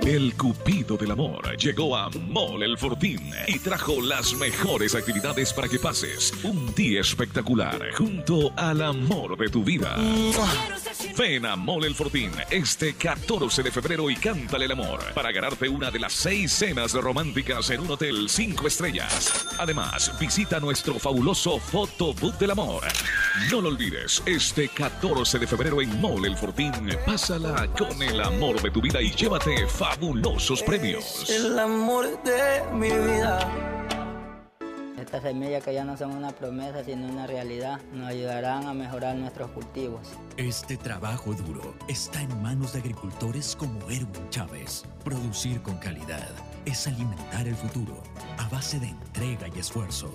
El Cupido del Amor llegó a Mall El Fortín y trajo las mejores actividades para que pases un día espectacular junto al amor de tu vida. Ven a Mall El Fortín este 14 de febrero y cántale el amor para ganarte una de las seis cenas románticas en un hotel 5 estrellas. Además, visita nuestro fabuloso Photobook del Amor. No lo olvides, este 14 de febrero en Mall El Fortín, pásala con el amor de tu vida y llévate fabulosos premios. El amor de mi vida. Estas semillas que ya no son una promesa sino una realidad nos ayudarán a mejorar nuestros cultivos. Este trabajo duro está en manos de agricultores como Erwin Chávez. Producir con calidad es alimentar el futuro a base de entrega y esfuerzo.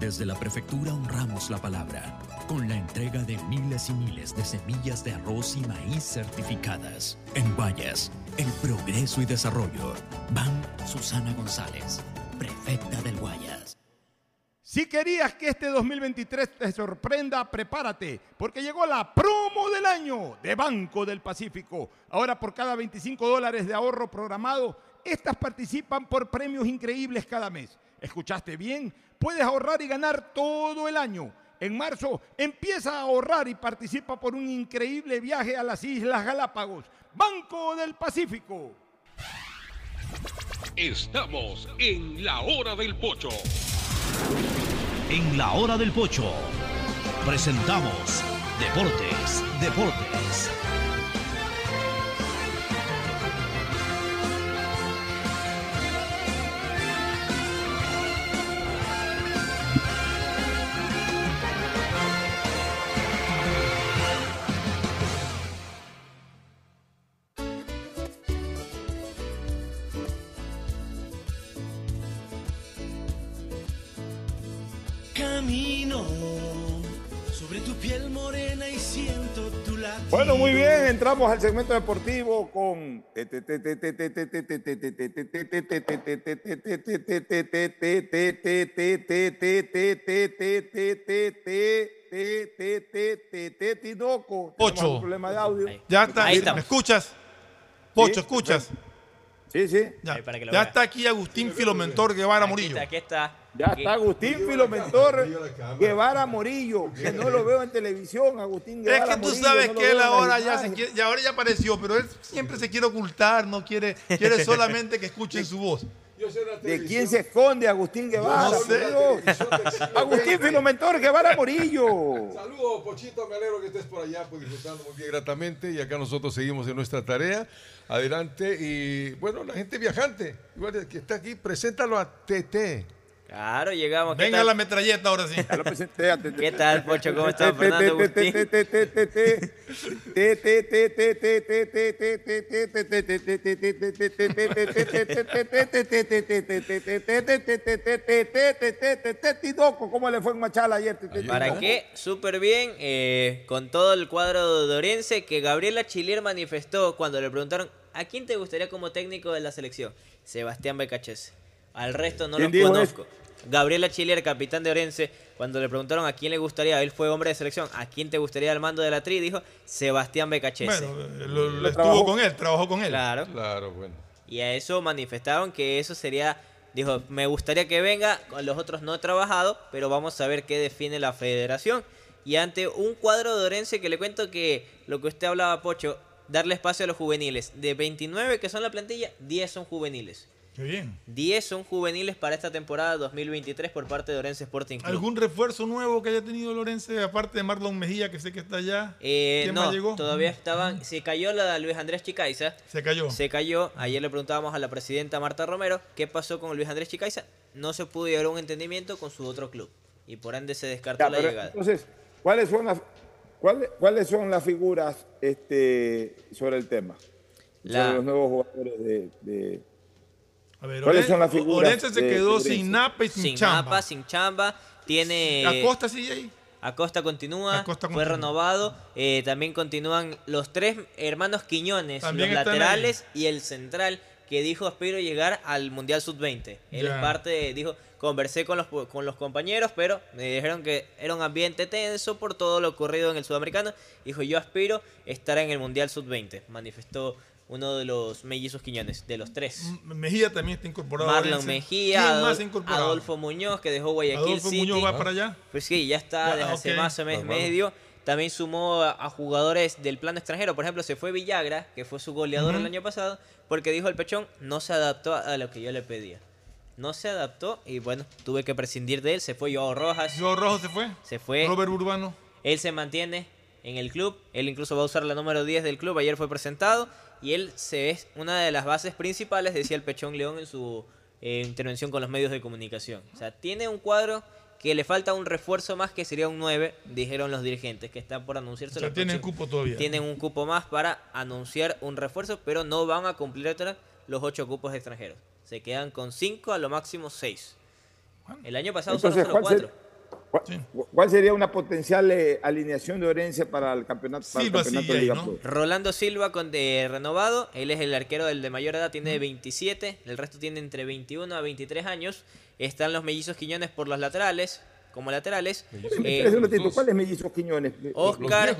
Desde la prefectura honramos la palabra con la entrega de miles y miles de semillas de arroz y maíz certificadas. En Guayas, el progreso y desarrollo. Van Susana González, prefecta del Guayas. Si querías que este 2023 te sorprenda, prepárate, porque llegó la promo del año de Banco del Pacífico. Ahora por cada 25 dólares de ahorro programado, estas participan por premios increíbles cada mes. ¿Escuchaste bien? Puedes ahorrar y ganar todo el año. En marzo empieza a ahorrar y participa por un increíble viaje a las Islas Galápagos. Banco del Pacífico. Estamos en la hora del pocho. En la hora del pocho presentamos Deportes, Deportes. Bueno, muy bien, entramos al segmento deportivo con. Pocho. Problema de audio. Ya está, Ahí ¿me escuchas? Pocho, ¿escuchas? Sí, sí. Ya, Ahí, para que lo ya está aquí Agustín Filomentor Guevara Aquí Murillo. está, aquí está. Ya está Agustín Filomentor Guevara Morillo, que no lo veo en televisión, Agustín Es Guevara que tú Morillo, sabes no que él ahora ya, se quiere- ya ahora ya apareció, pero él siempre se quiere ocultar, no quiere, quiere solamente que escuchen su voz. ¿De quién se esconde Agustín Guevara? No sé. Agustín Filomentor Guevara Morillo. Saludos, Pochito, me alegro que estés por allá, pues disfrutando muy bien gratamente. Y acá nosotros seguimos en nuestra tarea. Adelante. Y bueno, la gente viajante, igual que está aquí, preséntalo a TT. Claro, llegamos. ¿Qué Venga tal? la metralleta ahora sí. ¿Qué tal, Pocho? ¿Cómo estás, Fernando Agustín? ¿cómo le fue en Machala ayer? ¿Para qué? Súper bien, eh, con todo el cuadro de Orense que Gabriela Chilier manifestó cuando le preguntaron ¿a quién te gustaría como técnico de la selección? Sebastián Becachese. Al resto no ¿Quién los conozco. Gabriela Chilier, capitán de Orense, cuando le preguntaron a quién le gustaría, él fue hombre de selección, ¿a quién te gustaría al mando de la tri? Dijo Sebastián Becachese. Bueno, eh, lo- lo estuvo con él, trabajó con él. Claro. Claro, bueno. Y a eso manifestaron que eso sería, dijo, me gustaría que venga, con los otros no he trabajado, pero vamos a ver qué define la federación. Y ante un cuadro de Orense que le cuento que lo que usted hablaba, Pocho, darle espacio a los juveniles. De 29 que son la plantilla, 10 son juveniles. Qué bien. 10 son juveniles para esta temporada 2023 por parte de Orense Sporting Club. ¿Algún refuerzo nuevo que haya tenido Lorense, aparte de Marlon Mejía, que sé que está allá? Eh, ¿Quién no, más llegó? todavía estaban. Se cayó la de Luis Andrés Chicaiza. Se cayó. Se cayó. Ayer le preguntábamos a la presidenta Marta Romero qué pasó con Luis Andrés Chicaiza. No se pudo llegar a un entendimiento con su otro club. Y por ende se descartó Ya, la llegada. Entonces, ¿cuáles son las, cuáles, cuáles son las figuras este, sobre el tema? La- Sobre los nuevos jugadores de... de- A ver, ¿Cuáles Oren- son las figuras? Orense se quedó de sin napa y sin, sin chamba. mapa, sin chamba. Tiene. Acosta sigue ahí. Acosta continúa, Acosta fue continúa. renovado. eh, también continúan los tres hermanos Quiñones, También los laterales y el central, que dijo aspiro llegar al Mundial Sub-20. Él es parte, de- dijo, conversé con los, con los compañeros, pero me dijeron que era un ambiente tenso por todo lo ocurrido en el Sudamericano. Dijo, yo aspiro estar en el Mundial Sub-20, manifestó uno de los mellizos Quiñones, de los tres. Mejía también está incorporado. Marlon Orense. Mejía, ¿Quién más Adol- ha incorporado? Adolfo Muñoz, que dejó Guayaquil Adolfo City. Muñoz va para allá. Pues sí, ya está Ya, desde hace ok. más o menos medio. También sumó a, jugadores del plano extranjero. Por ejemplo, se fue Villagra, que fue su goleador Ujú. el año pasado, porque dijo el Pechón, no se adaptó a lo que yo le pedía. No se adaptó y bueno, tuve que prescindir de él. Se fue Joao Rojas. Joao Rojas se fue. Se fue. Robert Urbano. Él se mantiene en el club. Él incluso va a usar la número 10 del club. Ayer fue presentado. Y él se es una de las bases principales, decía el Pechón León en su eh, intervención con los medios de comunicación. O sea, tiene un cuadro que le falta un refuerzo más que sería un 9, dijeron los dirigentes, que está por anunciarse. O sea, tienen cupo todavía. Tienen un cupo más para anunciar un refuerzo, pero no van a cumplir los 8 cupos extranjeros. Se quedan con 5, a lo máximo 6. El año pasado Entonces, solo fueron ¿cuál, 4. Cuál- cuál sería una potencial eh, alineación de Orense para el campeonato, para el campeonato de Liga Pro? Rolando Silva con de renovado, él es el arquero del de mayor edad, tiene 27, el resto tiene entre 21 a 23 años. Están los mellizos Quiñones por los laterales, como laterales. Eh, ¿Cuáles mellizos Quiñones? Oscar.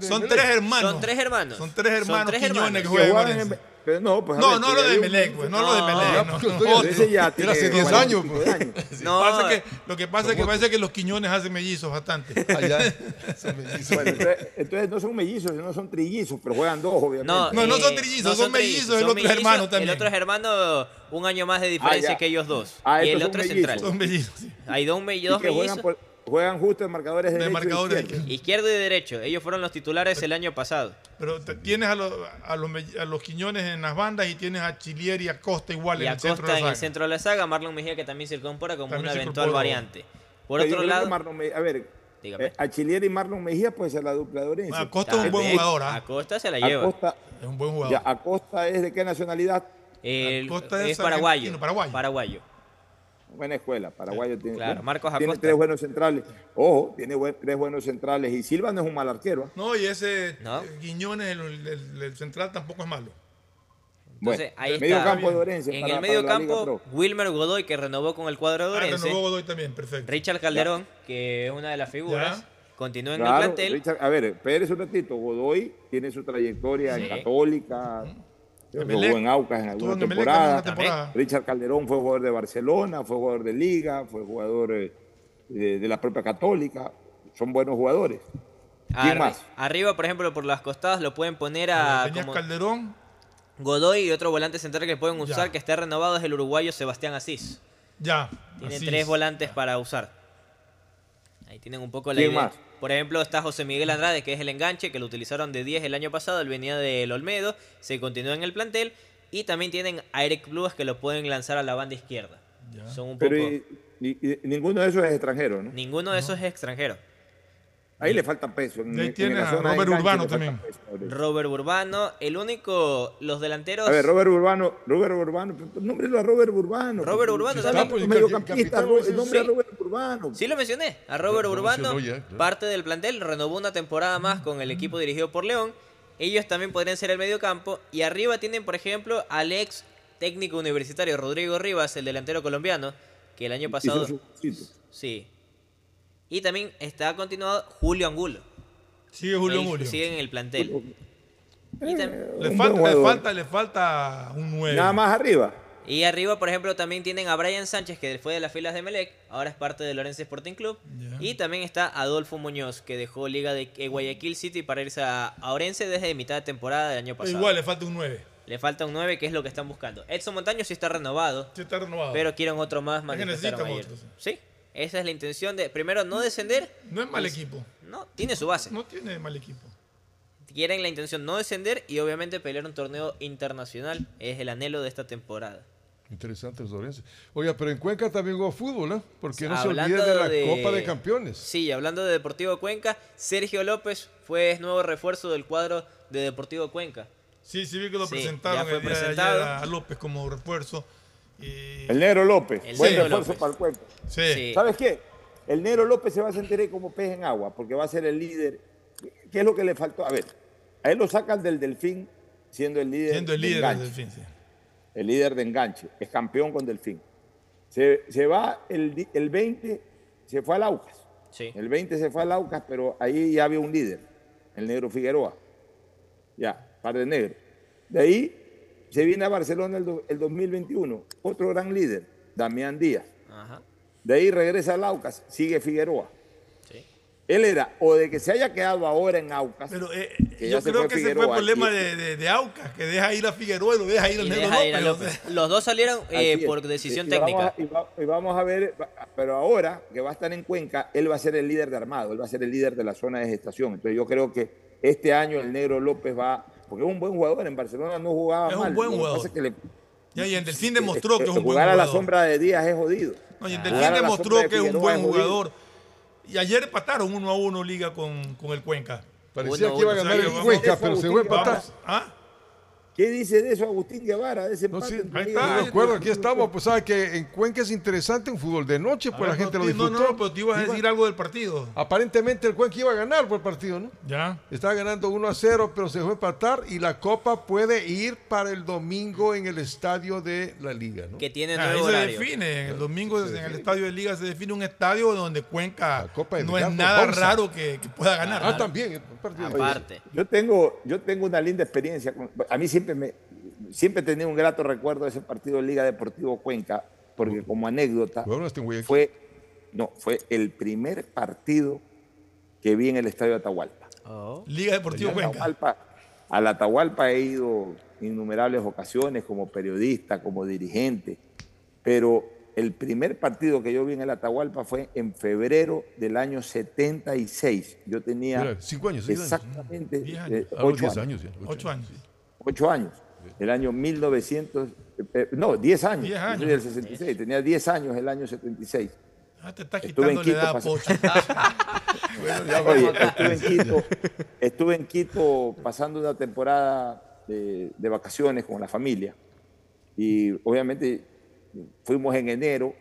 Son tres hermanos. Son tres hermanos. Son tres hermanos tres Quiñones hermanos. que juegan en jugaban en- Orense. Pero no, pues, no, ver, no que lo de un- Melec, pues, no lo de Melec. no, No, pues, no, otro. ese ya Era tiene hace 10 cuarenta y años. pues. años. Pasa que, lo que pasa es que parece que los Quiñones hacen mellizos bastante. Allá. Bueno, entonces, entonces no son mellizos, no son trillizos, pero juegan dos, obviamente. No, No, no son eh, trillizos, son mellizos, el otro es hermano también. El otro es hermano, un año más de diferencia Ah, ya. que ellos dos. Ah, y el otro es mellizos. central. Son mellizos. Hay dos, mellizos. Juegan justo en marcadores de, De derecho marcadores izquierdo. Izquierdo y derecho. Ellos fueron los titulares el año pasado. Pero te- tienes a los, a, los, a los Quiñones en las bandas y tienes a Chilier y a Costa igual Y en el centro de en la el saga. centro de la saga. Marlon Mejía que también se incorpora como También una eventual variante. Por Pero otro lado, Marlon Me- a ver, Dígame. eh, a Chilier y Marlon Mejía puede ser la dupla de Orense. Acosta es un buen jugador. ¿ah? Acosta se la lleva. Acosta, Es un buen jugador. ya, Acosta es de qué nacionalidad? El- Acosta es es paraguayo. paraguayo. Paraguayo. Buena escuela, paraguayo tiene. Claro, bueno, Marcos Tiene Acosta. tres buenos centrales. Ojo, tiene buen- tres buenos centrales. Y Silva no es un mal arquero. ¿eh? No, y ese No. Guiñones, el, el- el central, tampoco es malo. Entonces, ahí medio está. campo de Orense. En para- el medio campo. Wilmer Godoy, que renovó con el cuadro de Ah, Orense. renovó Godoy también, perfecto. Richard Calderón, que es una de las figuras. Ya. Continúa en Claro, el plantel. Richard- a ver, espérese un ratito. Godoy tiene su trayectoria Sí. en Católica. Jugó en Aucas en alguna temporada. también una temporada. Richard Calderón fue jugador de Barcelona, fue jugador de Liga, fue jugador eh, de, de la propia Católica. Son buenos jugadores. ¿Quién Arri- más? Arriba, por ejemplo, por las costadas lo pueden poner a como Calderón, Godoy y otro volante central que pueden usar, Ya. que está renovado, es el uruguayo Sebastián Asís. ya. Tiene así tres es. volantes para usar. Ahí tienen un poco la ¿Quién idea. más? Por ejemplo, está José Miguel Andrade, que es el enganche, que lo utilizaron de 10 el año pasado, él venía del Olmedo, se continúa en el plantel. Y también tienen a Eric Blues, que lo pueden lanzar a la banda izquierda. Son un poco... Pero y- y- y ninguno de esos es extranjero, ¿no? Ninguno de esos es extranjero. Ahí le falta peso. En, Y ahí en tienes la a zona de Robert Urbano también. Robert Urbano, el único, los delanteros... A ver, Robert Urbano, Robert Urbano, nómbrelo a Robert Urbano. Robert Urbano Está también. pues, mediocampista, el nombre sí. a Robert Urbano. Sí lo mencioné, a Robert Urbano, ya, parte del plantel, renovó una temporada más con el equipo dirigido por León. ellos también podrían ser el medio campo. Y arriba tienen, por ejemplo, al ex técnico universitario Rodrigo Rivas, el delantero colombiano, que el año pasado... Sí. Y también está continuado Julio Angulo. Sigue Julio Angulo. Sigue en el plantel. Le falta, le falta, le falta un 9. Nada más arriba. Y arriba, por ejemplo, también tienen a Brian Sánchez, que fue de las filas de Melec, ahora es parte del Lorenzo Sporting Club. Y también está Adolfo Muñoz, que dejó Liga de Guayaquil City para irse a Orense desde mitad de temporada del año pasado. Igual le falta un 9. Le falta un 9, que es lo que están buscando. Edson Montaño sí está renovado. Sí está renovado. Pero quieren otro más. Es que necesitan otro, Sí, esa es la intención de, primero, no descender. No es mal equipo. No, tiene su base. No tiene mal equipo. Quieren la intención no descender y obviamente pelear un torneo internacional. Es el anhelo de esta temporada. Interesante los orenses. Oiga, pero en Cuenca también hubo fútbol, ¿no? Porque no Hablando se olvide de la de- Copa de Campeones. Sí, hablando de Deportivo Cuenca, Sergio López fue nuevo refuerzo del cuadro de Deportivo Cuenca. Sí, sí vi que lo Sí, presentaron ya fue el día de ayer presentado. a López como refuerzo. Y- El negro López. El Buen Negro refuerzo López. para el cuerpo. Sí. Sí. ¿Sabes qué? El negro López se va a sentir como pez en agua, porque va a ser el líder. ¿Qué es lo que le faltó? A ver, a él lo sacan del Delfín siendo el líder. Siendo el de líder del Delfín, sí. El líder de enganche. Es campeón con Delfín. Se, se va el, el 20, se fue al Aucas. Sí. El 20 se fue al Aucas, pero ahí ya había un líder, el negro Figueroa. Ya, par de negros. De ahí se viene a Barcelona el, do- el 2021, otro gran líder, Damián Díaz. Ajá. De ahí regresa al Aucas, sigue Figueroa. Sí. Él era o de que se haya quedado ahora en Aucas. Pero eh, que yo se creo que ese fue el problema y- de, de, de Aucas, que deja ir a Figueroa y lo deja ir al Negro deja ir a López. López. Los dos salieron eh, por decisión Y- y técnica. Vamos a, y, va- y vamos a ver, pero ahora que va a estar en Cuenca, él va a ser el líder de armado, él va a ser el líder de la zona de gestación. Entonces yo creo que este año el negro López va, porque es un buen jugador, en Barcelona no jugaba Es un mal. buen lo que jugador. es que le- Ya, y en Delfín demostró que es un buen jugar a la jugador. sombra de Díaz es jodido. No, y en Delfín a la demostró de que es un buen es jugador. Y ayer empataron uno a uno liga con, con el Cuenca. Parecía Uno, que iba a ganar el Cuenca, pero se fue a empatar. ¿Ah? ¿Qué dice de eso Agustín Guevara, de ese No, sí, ahí está, de acuerdo, aquí estamos. Pues sabe que en Cuenca es interesante un fútbol de noche, pues A la gente lo no, no, disfrutó. no, pero te ibas a Iba- decir algo del partido. Aparentemente el Cuenca iba a ganar por el partido, ¿no? Ya. Estaba ganando 1 a 0, pero se fue a empatar y la Copa puede ir para el domingo en el estadio de la Liga, ¿no? Que tiene Ah, Ahí nuevo se horario. define, el domingo en el estadio de Liga se define un estadio donde Cuenca La Copa de no es nada raro que, que pueda ganar. Ah, también. el partido. Aparte. Yo tengo, yo tengo una linda experiencia. con- a mí siempre me, siempre he tenido un grato recuerdo de ese partido de Liga Deportivo Cuenca, porque como anécdota fue, no, fue el primer partido que vi en el Estadio Atahualpa. Oh. Liga Deportivo Cuenca. Atahualpa, al Atahualpa he ido innumerables ocasiones como periodista, como dirigente, pero el primer partido que yo vi en el Atahualpa fue en febrero del año 76. Yo tenía Mira, cinco años, seis exactamente Diez eh, años. Ocho 10 años. años ya. Ocho años. Ocho años. El año 1900, eh, no, 10 años. Diez años. del 66, tenía 10 años el año 76. Ah, te está Estuve en quitando la edad. Oye, estuve en Quito, estuve en Quito pasando una temporada de, de vacaciones con la familia y obviamente fuimos en enero,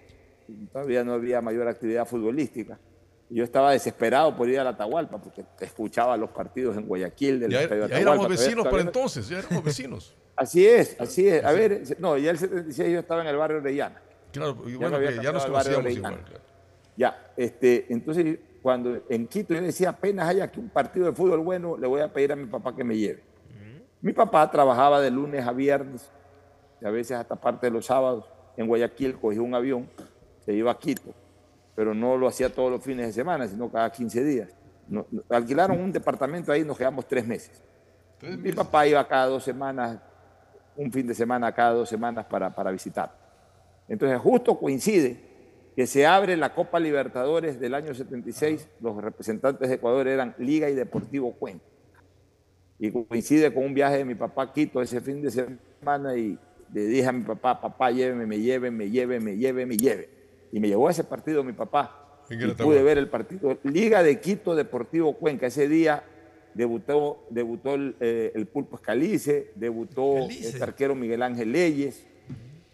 todavía no había mayor actividad futbolística. Yo estaba desesperado por ir a la Atahualpa porque escuchaba los partidos en Guayaquil del Ya, Estadio ya Atahualpa. éramos vecinos para no- entonces, ya éramos vecinos. Así es, así es. A ver, no, ya el 76 yo estaba en el barrio Orellana. Claro, y Ya bueno, había que ya nos conocíamos igual. claro. Ya, este, entonces cuando en Quito yo decía apenas haya aquí un partido de fútbol bueno, le voy a pedir a mi papá que me lleve. Mi papá trabajaba de lunes a viernes, y a veces hasta parte de los sábados, en Guayaquil, cogía un avión, se iba a Quito, pero no lo hacía todos los fines de semana, sino cada 15 días. Alquilaron un departamento ahí y nos quedamos tres meses. Mi papá iba cada dos semanas, un fin de semana cada dos semanas para, para visitar. Entonces justo coincide que se abre la Copa Libertadores del año 76, los representantes de Ecuador eran Liga y Deportivo Cuenca. Y coincide con un viaje de mi papá a Quito ese fin de semana y le dije a mi papá, papá, lléveme, me lleve, me lleve, Y me llevó a ese partido mi papá. En Y pude ver el partido. Liga de Quito Deportivo Cuenca. Ese día debutó, debutó el, eh, el Pulpo Escalice, debutó Escalice. este arquero Miguel Ángel Leyes,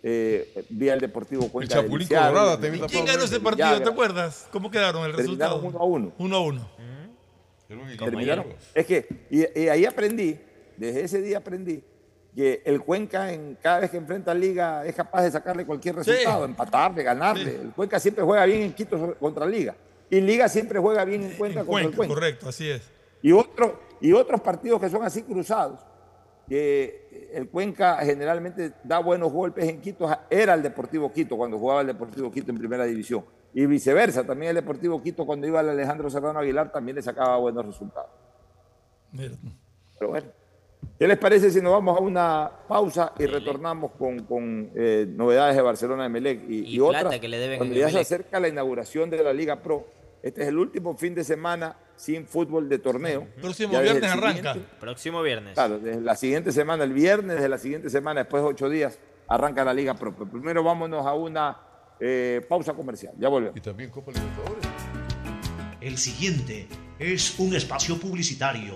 eh, vi al Deportivo Cuenca. Chapulín Colorado el- también ¿Y quién ganó ese partido? Villagra. ¿Te acuerdas? ¿Cómo quedaron el resultado? Uno a uno. Uno a uno. Terminaron. Es que, y, y ahí aprendí desde ese día aprendí que el Cuenca en cada vez que enfrenta a Liga es capaz de sacarle cualquier resultado, empatarle, ganarle. El Cuenca siempre juega bien en Quito contra Liga. Y Liga siempre juega bien en Cuenca contra el Cuenca. Correcto, así es. Y, otro, y otros partidos que son así cruzados, que el Cuenca generalmente da buenos golpes en Quito, era el Deportivo Quito cuando jugaba el Deportivo Quito en primera división. Y viceversa, también el Deportivo Quito cuando iba al Alejandro Serrano Aguilar también le sacaba buenos resultados. Pero bueno, ¿qué les parece si nos vamos a una pausa y retornamos con, con eh, novedades de Barcelona de Melec y, Y otras? plata que le deben cuando ya se acerca la inauguración de la Liga Pro. Este es el último fin de semana sin fútbol de torneo. Próximo Ya viernes arranca. Próximo viernes. Claro, desde la siguiente semana, el viernes de la siguiente semana, después de ocho días, arranca la Liga Pro. Pero primero vámonos a una eh, pausa comercial. Ya volvemos. Y también Copa Libertadores. El siguiente es un espacio publicitario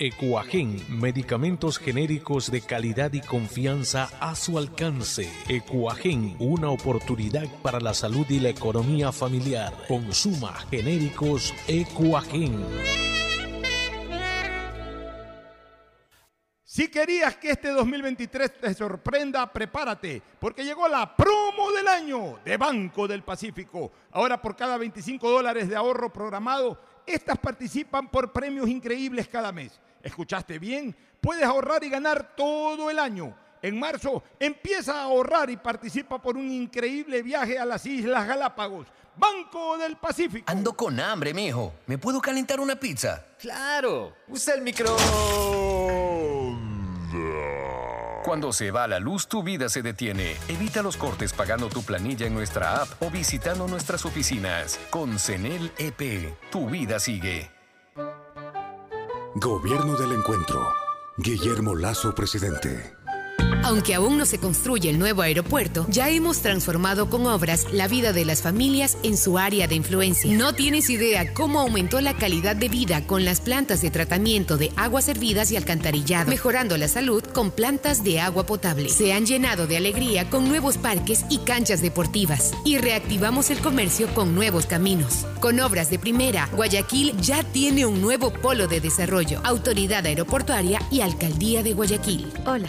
Ecuagen, medicamentos genéricos de calidad y confianza a su alcance. Ecuagen, una oportunidad para la salud y la economía familiar. Consuma genéricos Ecuagen. Si querías que este 2023 te sorprenda, prepárate, porque llegó la promo del año de Banco del Pacífico. Ahora por cada 25 dólares de ahorro programado, estas participan por premios increíbles cada mes. ¿Escuchaste bien? Puedes ahorrar y ganar todo el año. En marzo empieza a ahorrar y participa por un increíble viaje a las Islas Galápagos. Banco del Pacífico. Ando con hambre, mijo. ¿Me puedo calentar una pizza? Claro. Usa el micro. Cuando se va la luz, tu vida se detiene. Evita los cortes pagando tu planilla en nuestra app o visitando nuestras oficinas. Con CENEL EP, tu vida sigue. Gobierno del Encuentro. Guillermo Lazo, presidente. Aunque aún no se construye el nuevo aeropuerto, ya hemos transformado con obras la vida de las familias en su área de influencia. No tienes idea cómo aumentó la calidad de vida con las plantas de tratamiento de aguas servidas y alcantarillado, mejorando la salud con plantas de agua potable. Se han llenado de alegría con nuevos parques y canchas deportivas. Y reactivamos el comercio con nuevos caminos. Con obras de primera, Guayaquil ya tiene un nuevo polo de desarrollo, autoridad aeroportuaria y alcaldía de Guayaquil. Hola,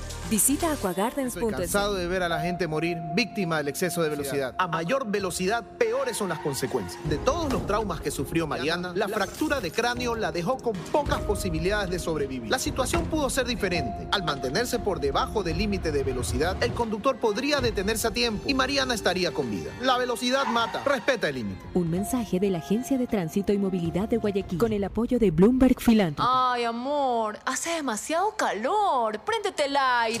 Visita Estoy aquagardens.es. cansado de ver a la gente morir víctima del exceso de velocidad. A mayor velocidad, peores son las consecuencias. De todos los traumas que sufrió Mariana, la fractura de cráneo la dejó con pocas posibilidades de sobrevivir. La situación pudo ser diferente. Al mantenerse por debajo del límite de velocidad, el conductor podría detenerse a tiempo y Mariana estaría con vida. La velocidad mata. Respeta el límite. Un mensaje de la Agencia de Tránsito y Movilidad de Guayaquil con el apoyo de Bloomberg Philanthropy. Ay, amor, hace demasiado calor. Préndete el aire.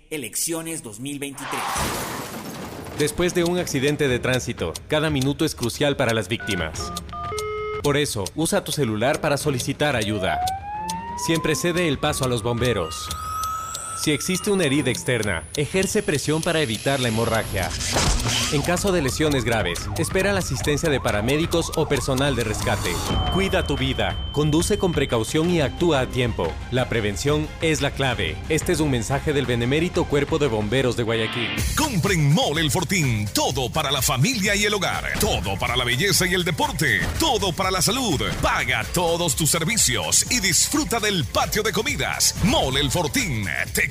elecciones 2023. Después de un accidente de tránsito, cada minuto es crucial para las víctimas. Por eso, usa tu celular para solicitar ayuda. Siempre cede el paso a los bomberos. Si existe una herida externa, ejerce presión para evitar la hemorragia. En caso de lesiones graves, espera la asistencia de paramédicos o personal de rescate. Cuida tu vida, conduce con precaución y actúa a tiempo. La prevención es la clave. Este es un mensaje del benemérito Cuerpo de Bomberos de Guayaquil. Compren Mole El Fortín. Todo para la familia y el hogar. Todo para la belleza y el deporte. Todo para la salud. Paga todos tus servicios y disfruta del patio de comidas. Mole El Fortín. Te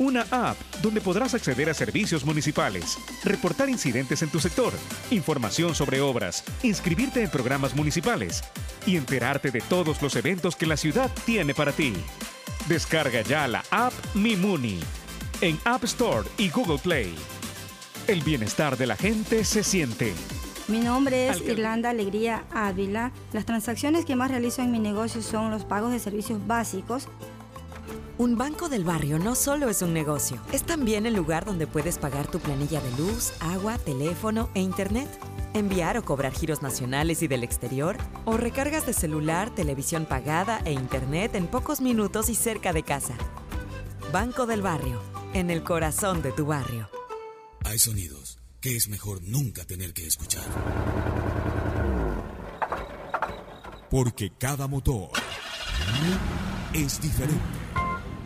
Una app donde podrás acceder a servicios municipales, reportar incidentes en tu sector, información sobre obras, inscribirte en programas municipales y enterarte de todos los eventos que la ciudad tiene para ti. Descarga ya la app Mimuni en App Store y Google Play. El bienestar de la gente se siente. Mi nombre es Irlanda Alegría Ávila. Las transacciones que más realizo en mi negocio son los pagos de servicios básicos. Un banco del barrio no solo es un negocio, es también el lugar donde puedes pagar tu planilla de luz, agua, teléfono e internet, enviar o cobrar giros nacionales y del exterior, o recargas de celular, televisión pagada e internet en pocos minutos y cerca de casa. Banco del barrio, en el corazón de tu barrio. Hay sonidos que es mejor nunca tener que escuchar. Porque cada motor es diferente.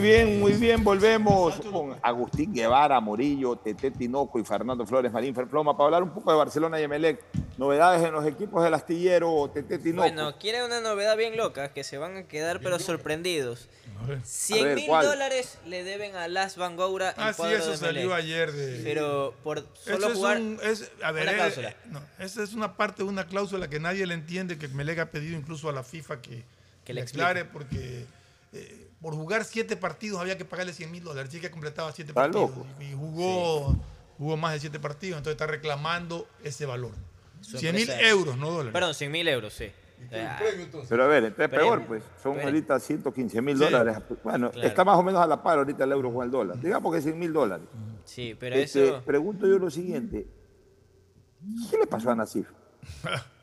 Bien, muy bien, volvemos con Agustín Guevara, Morillo, Tete Tinoco y Fernando Flores Marín Ferploma para hablar un poco de Barcelona y Emelec. Novedades en los equipos del astillero Tete Tinoco. Bueno, quieren una novedad bien loca, que se van a quedar pero sorprendidos. A 100 ver, mil dólares le deben a Las Van Goura el Ah, sí, eso de salió ayer de- Pero por Eso solo es jugar un- es- a ver, una eh, cláusula. eh, no, esa es una parte de una cláusula que nadie le entiende, que Melec ha pedido incluso a la FIFA que, Que le aclare, porque eh, por jugar siete partidos había que pagarle 100 mil dólares. Sí que completaba siete Está partidos. loco. Y, y jugó, jugó más de siete partidos, entonces está reclamando ese valor. Su 100 mil euros, no dólares. Perdón, 100 mil euros, sí. Ah, Pero a ver, es Premio. peor, pues. Son Premio. ahorita 115 mil Sí. dólares. Bueno, Claro. está más o menos a la par ahorita el euro con el dólar. Digamos que 100 mil dólares. Sí, pero Este, eso... Pregunto yo lo siguiente. ¿Qué le pasó a Nasif?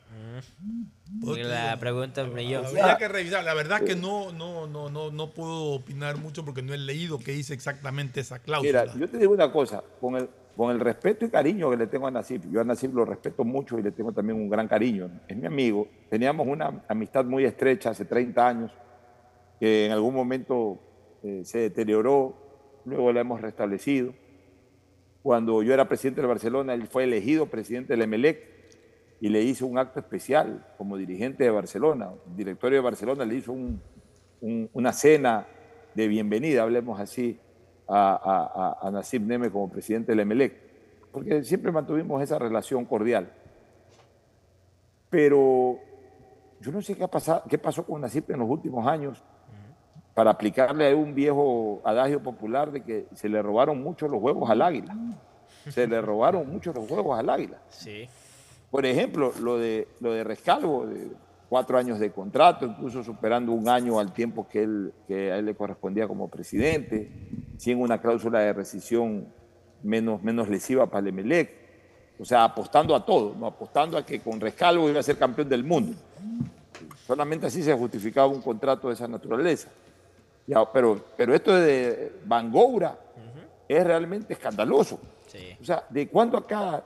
La pregunta me yo. Habría que revisar. La verdad que no, no, no, no, no puedo opinar mucho porque no he leído qué dice exactamente esa cláusula. Mira, yo te digo una cosa, con el, con el respeto y cariño que le tengo a Nasif, yo a Nasif lo respeto mucho y le tengo también un gran cariño. Es mi amigo. Teníamos una amistad muy estrecha hace 30 años, que en algún momento eh, se deterioró, luego la hemos restablecido. Cuando yo era presidente del Barcelona, él fue elegido presidente del Emelec y le hizo un acto especial como dirigente de Barcelona. El directorio de Barcelona le hizo un- un- una cena de bienvenida, hablemos así, a, a, Nasib Neme como presidente del Emelec, porque siempre mantuvimos esa relación cordial. Pero yo no sé qué, ha pasado, qué pasó con Nasib en los últimos años para aplicarle a un viejo adagio popular de que se le robaron mucho los huevos al águila. Se le robaron mucho los huevos al águila. Sí. Por ejemplo, lo de, lo de Rescalvo, de cuatro años de contrato, incluso superando un año al tiempo que, él, que a él le correspondía como presidente, sin una cláusula de rescisión menos, menos lesiva para el Emelec. O sea, apostando a todo, ¿no? apostando a que con Rescalvo iba a ser campeón del mundo. Solamente así se justificaba un contrato de esa naturaleza. Ya, pero, pero esto de Van Goura es realmente escandaloso. O sea, ¿de cuándo acá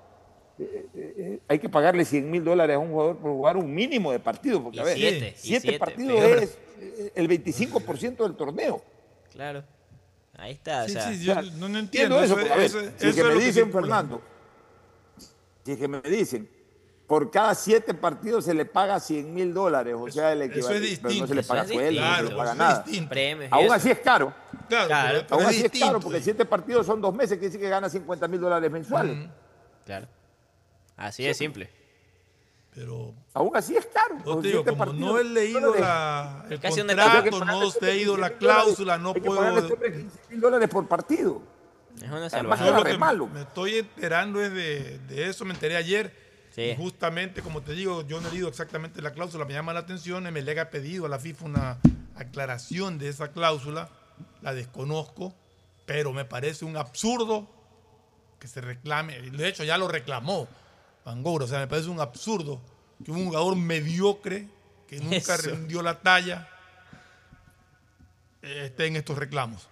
eh, eh, eh, hay que pagarle 100 mil dólares a un jugador por jugar un mínimo de partidos? Porque, Y a ver, siete, siete siete, partidos peor. es el 25% del torneo. Claro. Ahí está, Sí, o sea... sí, yo no, no entiendo. eso, eso, a ver, eso- si eso es que es me que dicen, circula. Fernando, si es que me dicen, por cada siete partidos se le paga 100 mil dólares, o sea, el eso es equivalente, pero no se le distinto. paga Eso es sueldo, no se le distinto. paga Claro, nada. es distinto. Premios Aún eso. así es caro. Claro, Claro. Aún es así es distinto. caro, porque siete partidos son dos meses, que dice que gana 50 mil dólares mensuales. Claro. Así es simple. Pero Aún así es caro. yo te digo, como partidos. no he leído la, el Casi contrato, no he leído la 15 cláusula, no Hay que pagarle a puedo... este hombre 15 mil dólares por partido. Es una era lo que malo. me estoy enterando es de, de eso, me enteré ayer. Sí. Y justamente, como te digo, yo no he leído exactamente la cláusula, me llama la atención, Emelec ha pedido a la FIFA una aclaración de esa cláusula, la desconozco, pero me parece un absurdo que se reclame, de hecho ya lo reclamó Van Gogh, o sea, me parece un absurdo que un jugador mediocre que nunca Eso. rindió la talla eh, esté en estos reclamos.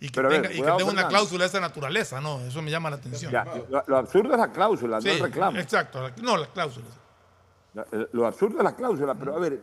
Y que Pero a ver, tenga, y que tenga una cláusula de esa naturaleza, ¿no? Eso me llama la atención. Ya, lo, lo absurdo es la cláusula, Sí, no el reclamo. Exacto, la- no, las cláusulas. La- Lo absurdo es la cláusula, pero a ver,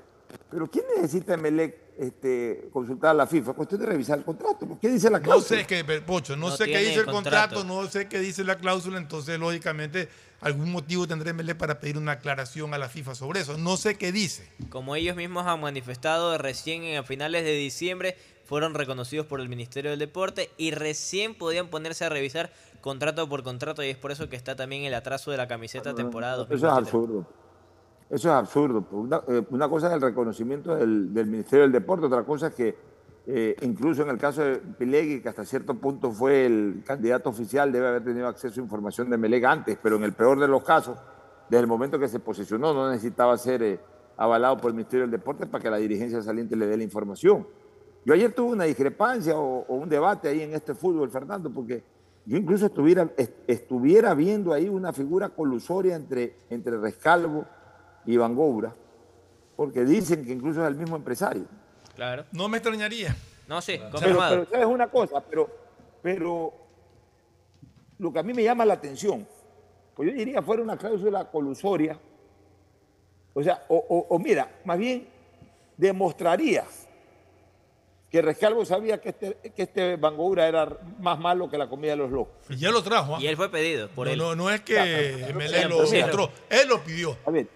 ¿pero quién necesita Emelec este, consultar a la FIFA? Cuestión de revisar el contrato. ¿Qué dice la No cláusula? sé qué, Pocho, no, No sé qué dice el contrato. contrato, no sé qué dice la cláusula, entonces lógicamente algún motivo tendré MLE para pedir una aclaración a la FIFA sobre eso. No sé qué dice. Como ellos mismos han manifestado recién en- a finales de diciembre, fueron reconocidos por el Ministerio del Deporte y recién podían ponerse a revisar contrato por contrato y es por eso que está también el atraso de la camiseta temporada Eso es 2023. absurdo. Eso es absurdo. Una, eh, una cosa es el reconocimiento del, del Ministerio del Deporte, otra cosa es que eh, incluso en el caso de Pilegui, que hasta cierto punto fue el candidato oficial, debe haber tenido acceso a información de Melega antes, pero en el peor de los casos, desde el momento que se posicionó, no necesitaba ser eh, avalado por el Ministerio del Deporte para que la dirigencia saliente le dé la información. Yo ayer tuve una discrepancia o, un debate ahí en este fútbol, Fernando, porque yo incluso estuviera, est- estuviera viendo ahí una figura colusoria entre, entre Rescalvo y Van Goura, porque dicen que incluso es el mismo empresario. Claro. No me extrañaría. No, sí, Pero, confirmado. pero sabes una cosa, pero, pero lo que a mí me llama la atención, pues yo diría fuera una cláusula colusoria, o sea, o, o- o mira, más bien demostraría que Rescalvo sabía que este, que este Bangoura era más malo que la comida de los locos. Y ya lo trajo. ¿ah? Y él fue pedido por no, él. no, no es que Ya, pero- MLE pero- lo pero mostró, él lo pidió. A ver,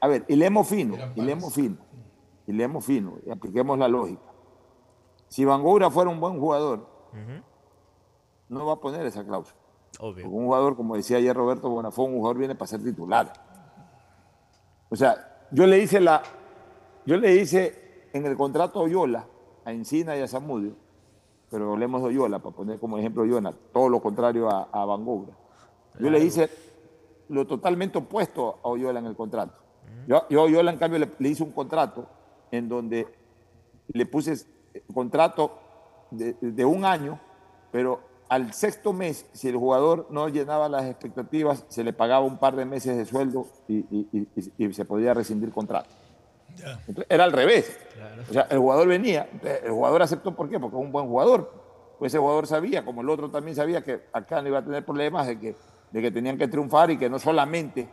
a ver, y leemos fino, y leemos fino, y leemos fino, y apliquemos la lógica. Si Bangoura fuera un buen jugador, no va a poner esa cláusula. Obvio. Un jugador, como decía ayer Roberto Bonafón, un jugador viene para ser titular. O sea, yo le hice la, yo le hice en el contrato a Oyola, a Encina y a Zamudio, pero hablemos de Oyola para poner como ejemplo a Oyola, todo lo contrario a, a Bangoura. Yo le hice lo totalmente opuesto a Oyola en el contrato. Yo, yo a Oyola, en cambio, le, le hice un contrato en donde le puse eh, contrato de, de un año, pero al sexto mes, si el jugador no llenaba las expectativas, se le pagaba un par de meses de sueldo y, y- y- y- y se podía rescindir contrato. Era al revés. O sea, el jugador venía, el jugador aceptó, ¿por qué? Porque es un buen jugador. Pues ese jugador sabía, como el otro también sabía, que acá no iba a tener problemas de que, de que tenían que triunfar y que no solamente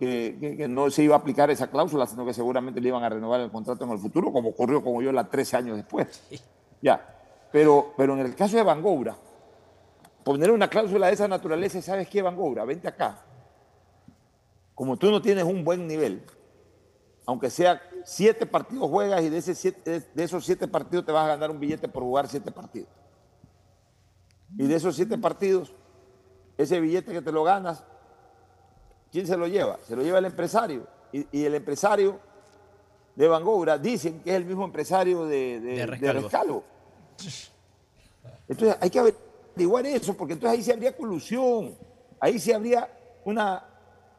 que, que- que no se iba a aplicar esa cláusula, sino que seguramente le iban a renovar el contrato en el futuro, como ocurrió con Oyola 13 años después. Ya. Pero, pero en el caso de Bangoura, poner una cláusula de esa naturaleza, ¿sabes qué, Bangoura? Vente acá. Como tú no tienes un buen nivel, aunque sea siete partidos juegas y de, ese siete- de esos siete partidos te vas a ganar un billete por jugar siete partidos. Y de esos siete partidos, ese billete que te lo ganas, ¿quién se lo lleva? Se lo lleva el empresario. Y, y el empresario de Bangoura dicen que es el mismo empresario de, de, De de Rescalvo. Rescalvo. Entonces hay que averiguar eso, porque entonces ahí sí habría colusión, ahí sí habría una,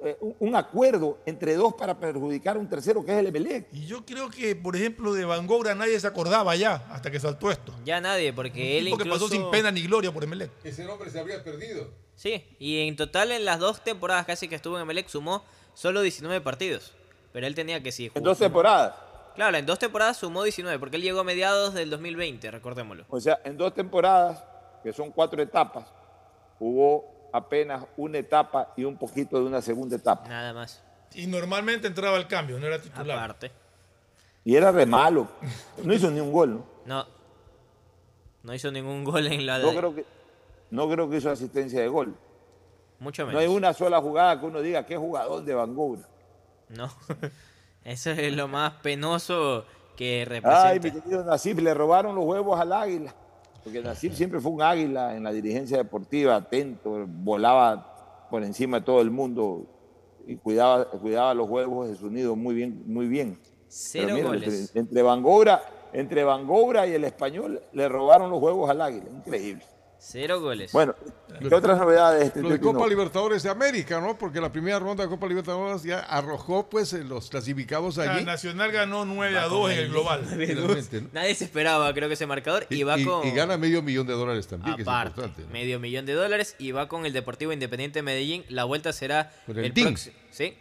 eh, un- acuerdo entre dos para perjudicar a un tercero que es el Emelec. Y yo creo que, por ejemplo, de Van Gogh nadie se acordaba ya hasta que saltó esto. Ya nadie, porque él Porque incluso... pasó sin pena ni gloria por Emelec. Ese nombre se habría perdido. Sí, y en total en las dos temporadas casi que estuvo en Emelec sumó solo 19 partidos. Pero él tenía que sí. En dos temporadas. Claro, en dos temporadas sumó 19, porque él llegó a mediados del 2020, recordémoslo. O sea, en dos temporadas, que son cuatro etapas, hubo apenas una etapa y un poquito de una segunda etapa. Nada más. Y normalmente entraba al cambio, no era titular. Aparte. Y era re malo. No hizo ni un gol, ¿no? No. No hizo ningún gol en la... No creo que, no creo que hizo asistencia de gol. Mucho No menos. hay una sola jugada que uno diga qué jugador de Van Gogh. No. Eso es lo más penoso que Ay, representa. mi querido Nasif, le robaron los huevos al águila. Porque Nasif siempre fue un águila en la dirigencia deportiva, atento, volaba por encima de todo el mundo y cuidaba, cuidaba los huevos de su nido muy bien, muy bien. Cero mira, goles. Entre, entre Bangoura, entre Bangoura y el español le robaron los huevos al águila. Increíble. Cero goles. Bueno, ¿qué otras novedades? este Lo de? Copa Libertadores de América, ¿no? Porque la primera ronda de Copa Libertadores ya arrojó pues los clasificados allí. Nacional ganó 9 a Va 2 con en el global. ¿no? Nadie se esperaba, creo que ese marcador. Y, Y, va y- con. y gana medio millón de dólares también, que es Aparte, importante. ¿no? medio millón de dólares y va con el Deportivo Independiente Medellín. La vuelta será Con el el próximo. ¿Sí?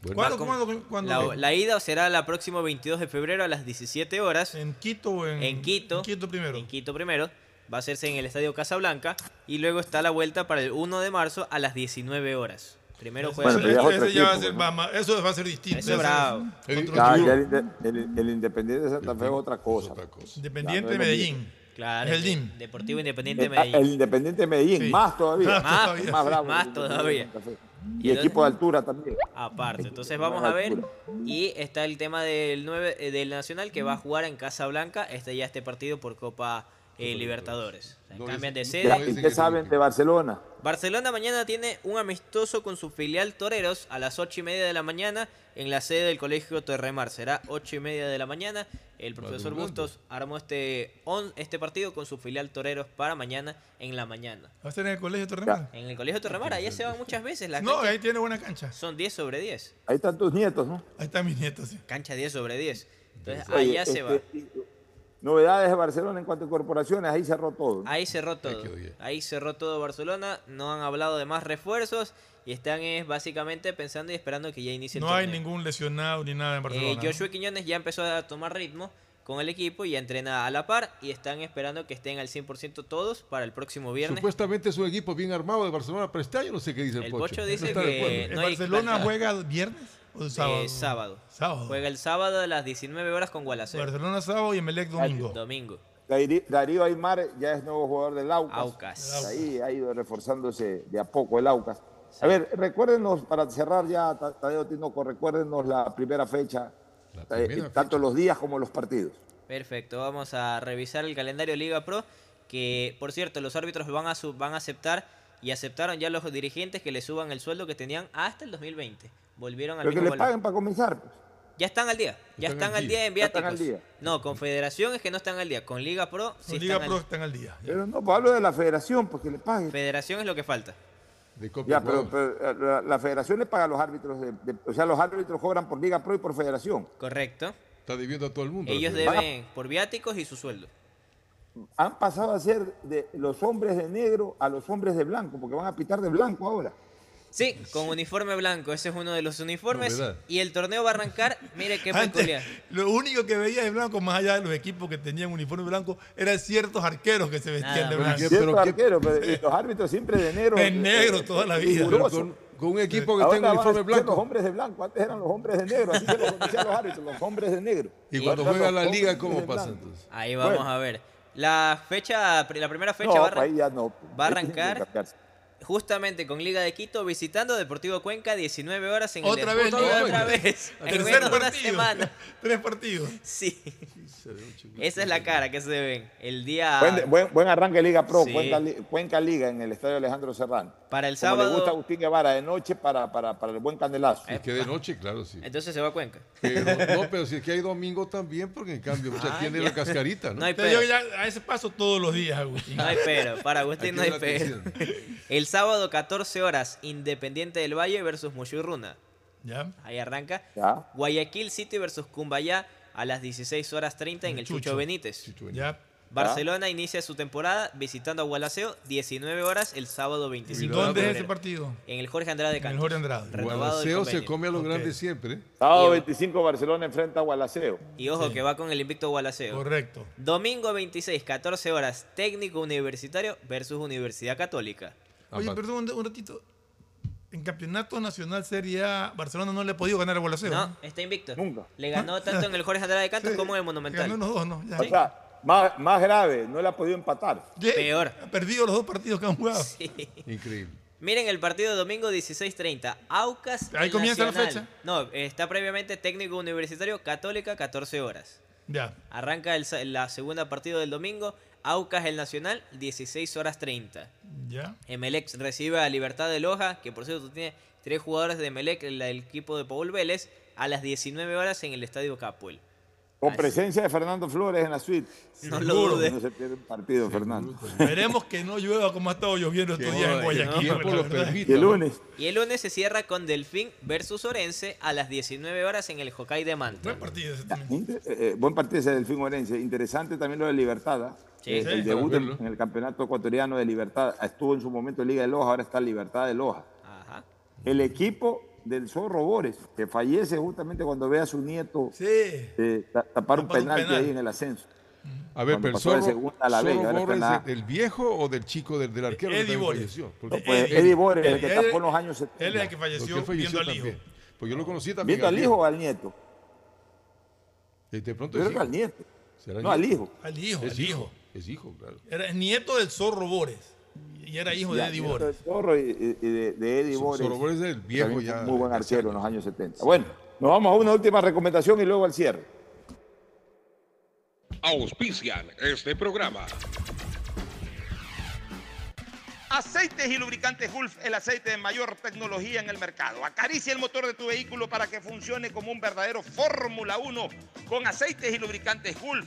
Bueno. ¿Cuándo, cuándo, cuándo? La, la ida será la próximo 22 de febrero a las 17 horas. ¿En Quito o en, En Quito. en Quito primero? En Quito primero. Va a hacerse en el Estadio Casablanca. Y luego está la vuelta para el 1 de marzo a las 19 horas. Primero juega. Bueno, pero ya es Ese- ya va a equipo, ser ¿no? eso va a ser distinto. Ese es bravo. Ese es otro Ya, equipo. ya el, inde- el- el Independiente de Santa Fe es otra cosa. Independiente de Medellín. Claro. Es el DIM. Deportivo Independiente El, Medellín. el Independiente de Medellín, Sí. más todavía. Más Más, todavía, más sí. bravo. más el todavía. de. Y Y, el- equipo de altura también. Aparte, entonces vamos a ver. Y está el tema del 9 eh, del Nacional que va a jugar en Casablanca. Este ya este partido por Copa eh, Libertadores. O sea, No cambian de sede. Ya, no ¿Y es qué saben de Barcelona? Barcelona mañana tiene un amistoso con su filial Toreros a las 8 y media de la mañana en la sede del Colegio Torremar. Será 8 y media de la mañana. El profesor. Bustos armó este, on- este partido con su filial Toreros para mañana en la mañana. ¿Va a ser en el colegio Torremar? En el Colegio Torremar, allá se van muchas veces. Las No, canchas ahí tiene buena cancha. son 10 sobre 10. Ahí están tus nietos, ¿no? Ahí están mis nietos. sí. Cancha 10 sobre 10. Entonces Oye, allá se va. Novedades de Barcelona en cuanto a corporaciones, ahí cerró todo. ¿no? Ahí cerró todo. Ahí cerró todo Barcelona. No han hablado de más refuerzos y están es, básicamente pensando y esperando que ya inicie el No hay ningún lesionado ni nada en Eh, Barcelona. ¿no? Joshua Quiñones ya empezó a tomar ritmo con el equipo y ya entrena a la par y están esperando que estén al 100% todos para el próximo viernes. Supuestamente es un equipo bien armado de Barcelona, pero este año no sé qué dice el, El Pocho. Pocho dice No que- acuerdo. ¿El no hay Barcelona juega viernes o el sábado? Eh, sábado. Sábado. Juega el sábado a las 19 horas con Gualaceo. Barcelona sábado y Emelec domingo. Domingo. Darí- Darío Aymar ya es nuevo jugador del Aucas. Aucas. Ahí ha ido reforzándose de a poco el Aucas. A ver, recuérdenos, para cerrar ya, Ta- Tadeo Tinoco, recuérdenos la primera fecha, eh, primera tanto los días como los partidos. Perfecto, vamos a revisar el calendario Liga Pro, que por cierto los árbitros van a, su- van a aceptar y aceptaron ya los dirigentes que le suban el sueldo que tenían hasta el 2020. Volvieron al Pero que le valor. paguen para comenzar. pues. Ya están al día, ya están, al día en están viáticos. al día. No, con Federación es que no están al día, con Liga Pro sí Con Liga están, Pro al... están al día. Pero no, pues hablo de la federación, porque le paguen. Federación es lo que falta. Ya, pero, pero, eh, la, la federación le paga a los árbitros, de- de- o sea, los árbitros cobran por Liga Pro y por federación. Correcto. Está debiendo a todo el mundo. Ellos a- deben por viáticos y su sueldo. Han pasado a ser de los hombres de negro a los hombres de blanco, porque van a pitar de blanco ahora. Sí, con uniforme blanco, ese es uno de los uniformes. Y el torneo va a arrancar, mire qué Antes, peculiar. lo único que veía de blanco, más allá de los equipos que tenían uniforme blanco, eran ciertos arqueros que se vestían de blanco. ¿qué- Cierto arquero, pero y los árbitros siempre de negro. De negro toda la vida. con- con un equipo que tenga uniforme blanco. Los hombres de blanco, antes eran los hombres de negro, así se los conocían los árbitros, los hombres de negro. Y cuando juega la liga, ¿cómo pasa blanco. entonces? Ahí vamos Bueno. a ver. La fecha, la primera fecha No, va, a pues ahí arran- ya no. va a arrancar. Justamente con Liga de Quito visitando Deportivo Cuenca 19 horas en Otra el vez, otra vez. Menos de una semana. Tres partidos. Sí. Esa es la cara que se ven. El día Buen, buen, buen arranque Liga Pro, Sí. Cuenca, Li- Cuenca Liga en el Estadio Alejandro Serrano. para el Como le sábado. gusta a Agustín Guevara de noche para, para, para el buen candelazo. Es que de noche, claro, sí. Entonces se va a Cuenca. Pero, no, pero si es que hay domingo también, porque en cambio muchas Ah, tiene ya. la cascarita, ¿no? No hay Entonces, yo pero. ya a ese paso todos los días, Agustín. No hay pero. Para Agustín no hay pero. El sábado 14 horas Independiente del Valle versus Mushurruna. ¿Ya? Ahí arranca. Ya. Guayaquil City versus Cumbayá a las 16 horas 30 en el Chucho, Chucho. Benítez. Ya. Barcelona inicia su temporada visitando a Gualaceo 19 horas el sábado 25 de ¿Dónde es ese partido? En el Jorge Andrade En Cantos. el Jorge Andrade. Renovado el Gualaceo se come a los Ok. grandes siempre. Sábado Y- 25 Barcelona enfrenta a Gualaceo. Y ojo que va con el invicto Gualaceo. Correcto. Domingo 26, 14 horas, técnico universitario versus Universidad Católica. Oye, perdón, un ratito. En campeonato nacional Serie A, Barcelona no le ha podido ganar a Bolaseo. No, está invicto. Nunca. Le ganó tanto en el Jorge Andrade de Cantos Sí, como en el Ganó Monumental. los dos, ¿no? Ya. O sea, más, más grave, no le ha podido empatar. Peor. Ha perdido los dos partidos que han jugado. Sí. Increíble. Miren el partido de domingo 16:30. Aucas. Ahí comienza la fecha. No, está previamente técnico universitario Católica 14 horas. Ya. Arranca el, sa- la segunda partido del domingo. Aucas el Nacional 16 horas 30. Ya. Emelec recibe a Libertad de Loja, que por cierto tiene tres jugadores de Emelec, el, el equipo de Paul Vélez, a las 19 horas en el Estadio Capuel. Con presencia de Fernando Flores en la suite. No lo Seguro dude. que No se pierde un partido, Fernando. Esperemos que no llueva como ha estado lloviendo estos días en Guayaquil. Y el lunes. Y el lunes se cierra con Delfín versus Orense a las 19 horas en el Hokkaido de Manta. Buen partido ese también. Eh, eh, buen partido ese del Delfín Orense. Interesante también lo de Libertad. ¿ah? Sí. Eh, Sí. el debut en, en el campeonato ecuatoriano de Libertad. Estuvo en su momento en Liga de Loja, ahora está en Libertad de Loja. Ajá. El equipo del Zorro Bores, que fallece justamente cuando ve a su nieto Sí. eh, ta- tapar un Tapar un penalti penal. ahí en el ascenso. A ver, pero el de zorro, la Zorro en la. ¿del viejo o del chico del, del arquero que Eddie también? Porque- No, pues, Eddie- Eddie Bores, el que Eddie- tapó en los años 70. Él es el que falleció, él falleció viendo al hijo. también. Pues yo lo conocí también. ¿Viendo al hijo o al nieto? De pronto Yo es creo que al nieto. ¿Será No, al nieto? hijo. Al hijo, Es al hijo. hijo. Es hijo, claro. Era el nieto del zorro Bores. Y era hijo de Eddie nieto Bores. del Zorro y, de, de Eddie Zorro Bores. Es el viejo ya. Muy buen arquero en los años 70. Bueno, nos vamos a una última recomendación y luego al cierre. Auspician este programa. Aceites y lubricantes Gulf, el aceite de mayor tecnología en el mercado. Acaricia el motor de tu vehículo para que funcione como un verdadero Fórmula 1 con aceites y lubricantes Gulf.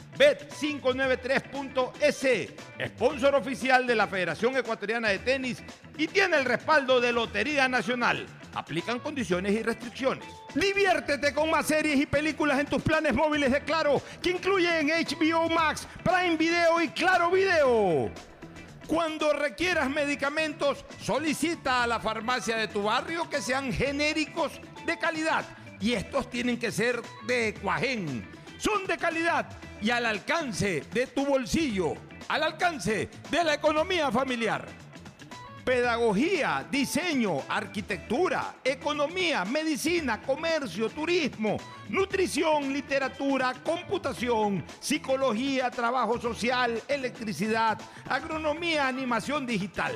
Bet593.es, sponsor oficial de la Federación Ecuatoriana de Tenis y tiene el respaldo de Lotería Nacional. Aplican condiciones y restricciones. Diviértete con más series y películas en tus planes móviles de Claro, que incluyen HBO Max, Prime Video y Claro Video. Cuando requieras medicamentos, solicita a la farmacia de tu barrio que sean genéricos de calidad y estos tienen que ser de Cuajén. Son de calidad y al alcance de tu bolsillo, al alcance de la economía familiar. Pedagogía, diseño, arquitectura, economía, medicina, comercio, turismo, nutrición, literatura, computación, psicología, trabajo social, electricidad, agronomía, animación digital.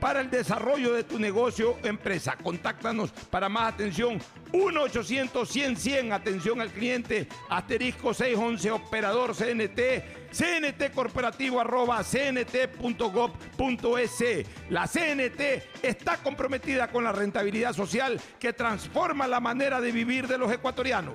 para el desarrollo de tu negocio o empresa. Contáctanos para más atención 1-800-100-100, atención al cliente, asterisco 611, operador CNT, CNT corporativo arroba cnt.gov.es. La CNT está comprometida con la rentabilidad social que transforma la manera de vivir de los ecuatorianos.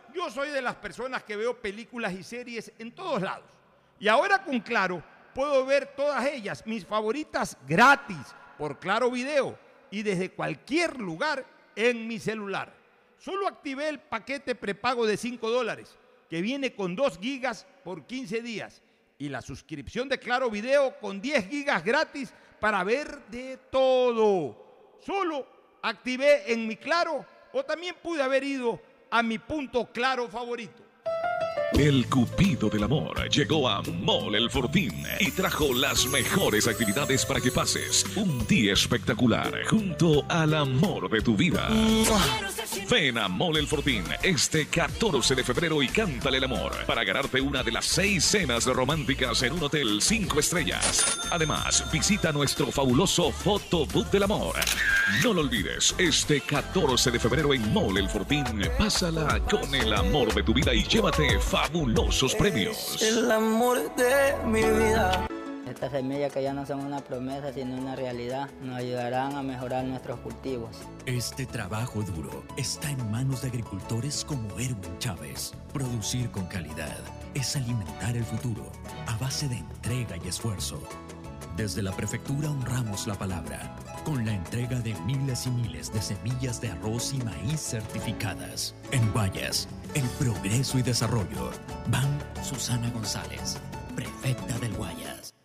Yo soy de las personas que veo películas y series en todos lados. Y ahora con Claro puedo ver todas ellas, mis favoritas, gratis, por Claro Video y desde cualquier lugar en mi celular. Solo activé el paquete prepago de 5 dólares, que viene con 2 gigas por 15 días, y la suscripción de Claro Video con 10 gigas gratis para ver de todo. Solo activé en mi Claro o también pude haber ido a mi punto Claro favorito. El Cupido del Amor llegó a Mall El Fortín y trajo las mejores actividades para que pases un día espectacular junto al amor de tu vida. Ven a Mall El Fortín este 14 de febrero y cántale el amor para ganarte una de las seis cenas románticas en un hotel 5 estrellas. Además, visita nuestro fabuloso Fotobook del Amor. No lo olvides, este 14 de febrero en Mall El Fortín, pásala con el amor de tu vida y llévate fabulosos premios. El amor de mi vida. Estas semillas que ya no son una promesa sino una realidad nos ayudarán a mejorar nuestros cultivos. Este trabajo duro está en manos de agricultores como Erwin Chávez. Producir con calidad es alimentar el futuro a base de entrega y esfuerzo. Desde la prefectura honramos la palabra con la entrega de miles y miles de semillas de arroz y maíz certificadas. En Guayas, el progreso y desarrollo. Van Susana González, prefecta del Guayas.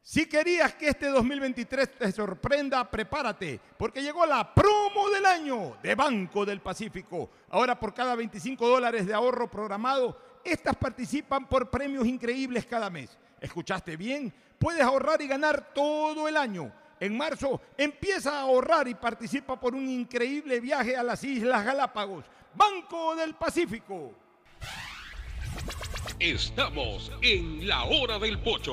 Si querías que este 2023 te sorprenda, prepárate, porque llegó la promo del año de Banco del Pacífico. Ahora por cada 25 dólares de ahorro programado, estas participan por premios increíbles cada mes. ¿Escuchaste bien? Puedes ahorrar y ganar todo el año. En marzo empieza a ahorrar y participa por un increíble viaje a las Islas Galápagos. Banco del Pacífico. Estamos en la hora del pocho.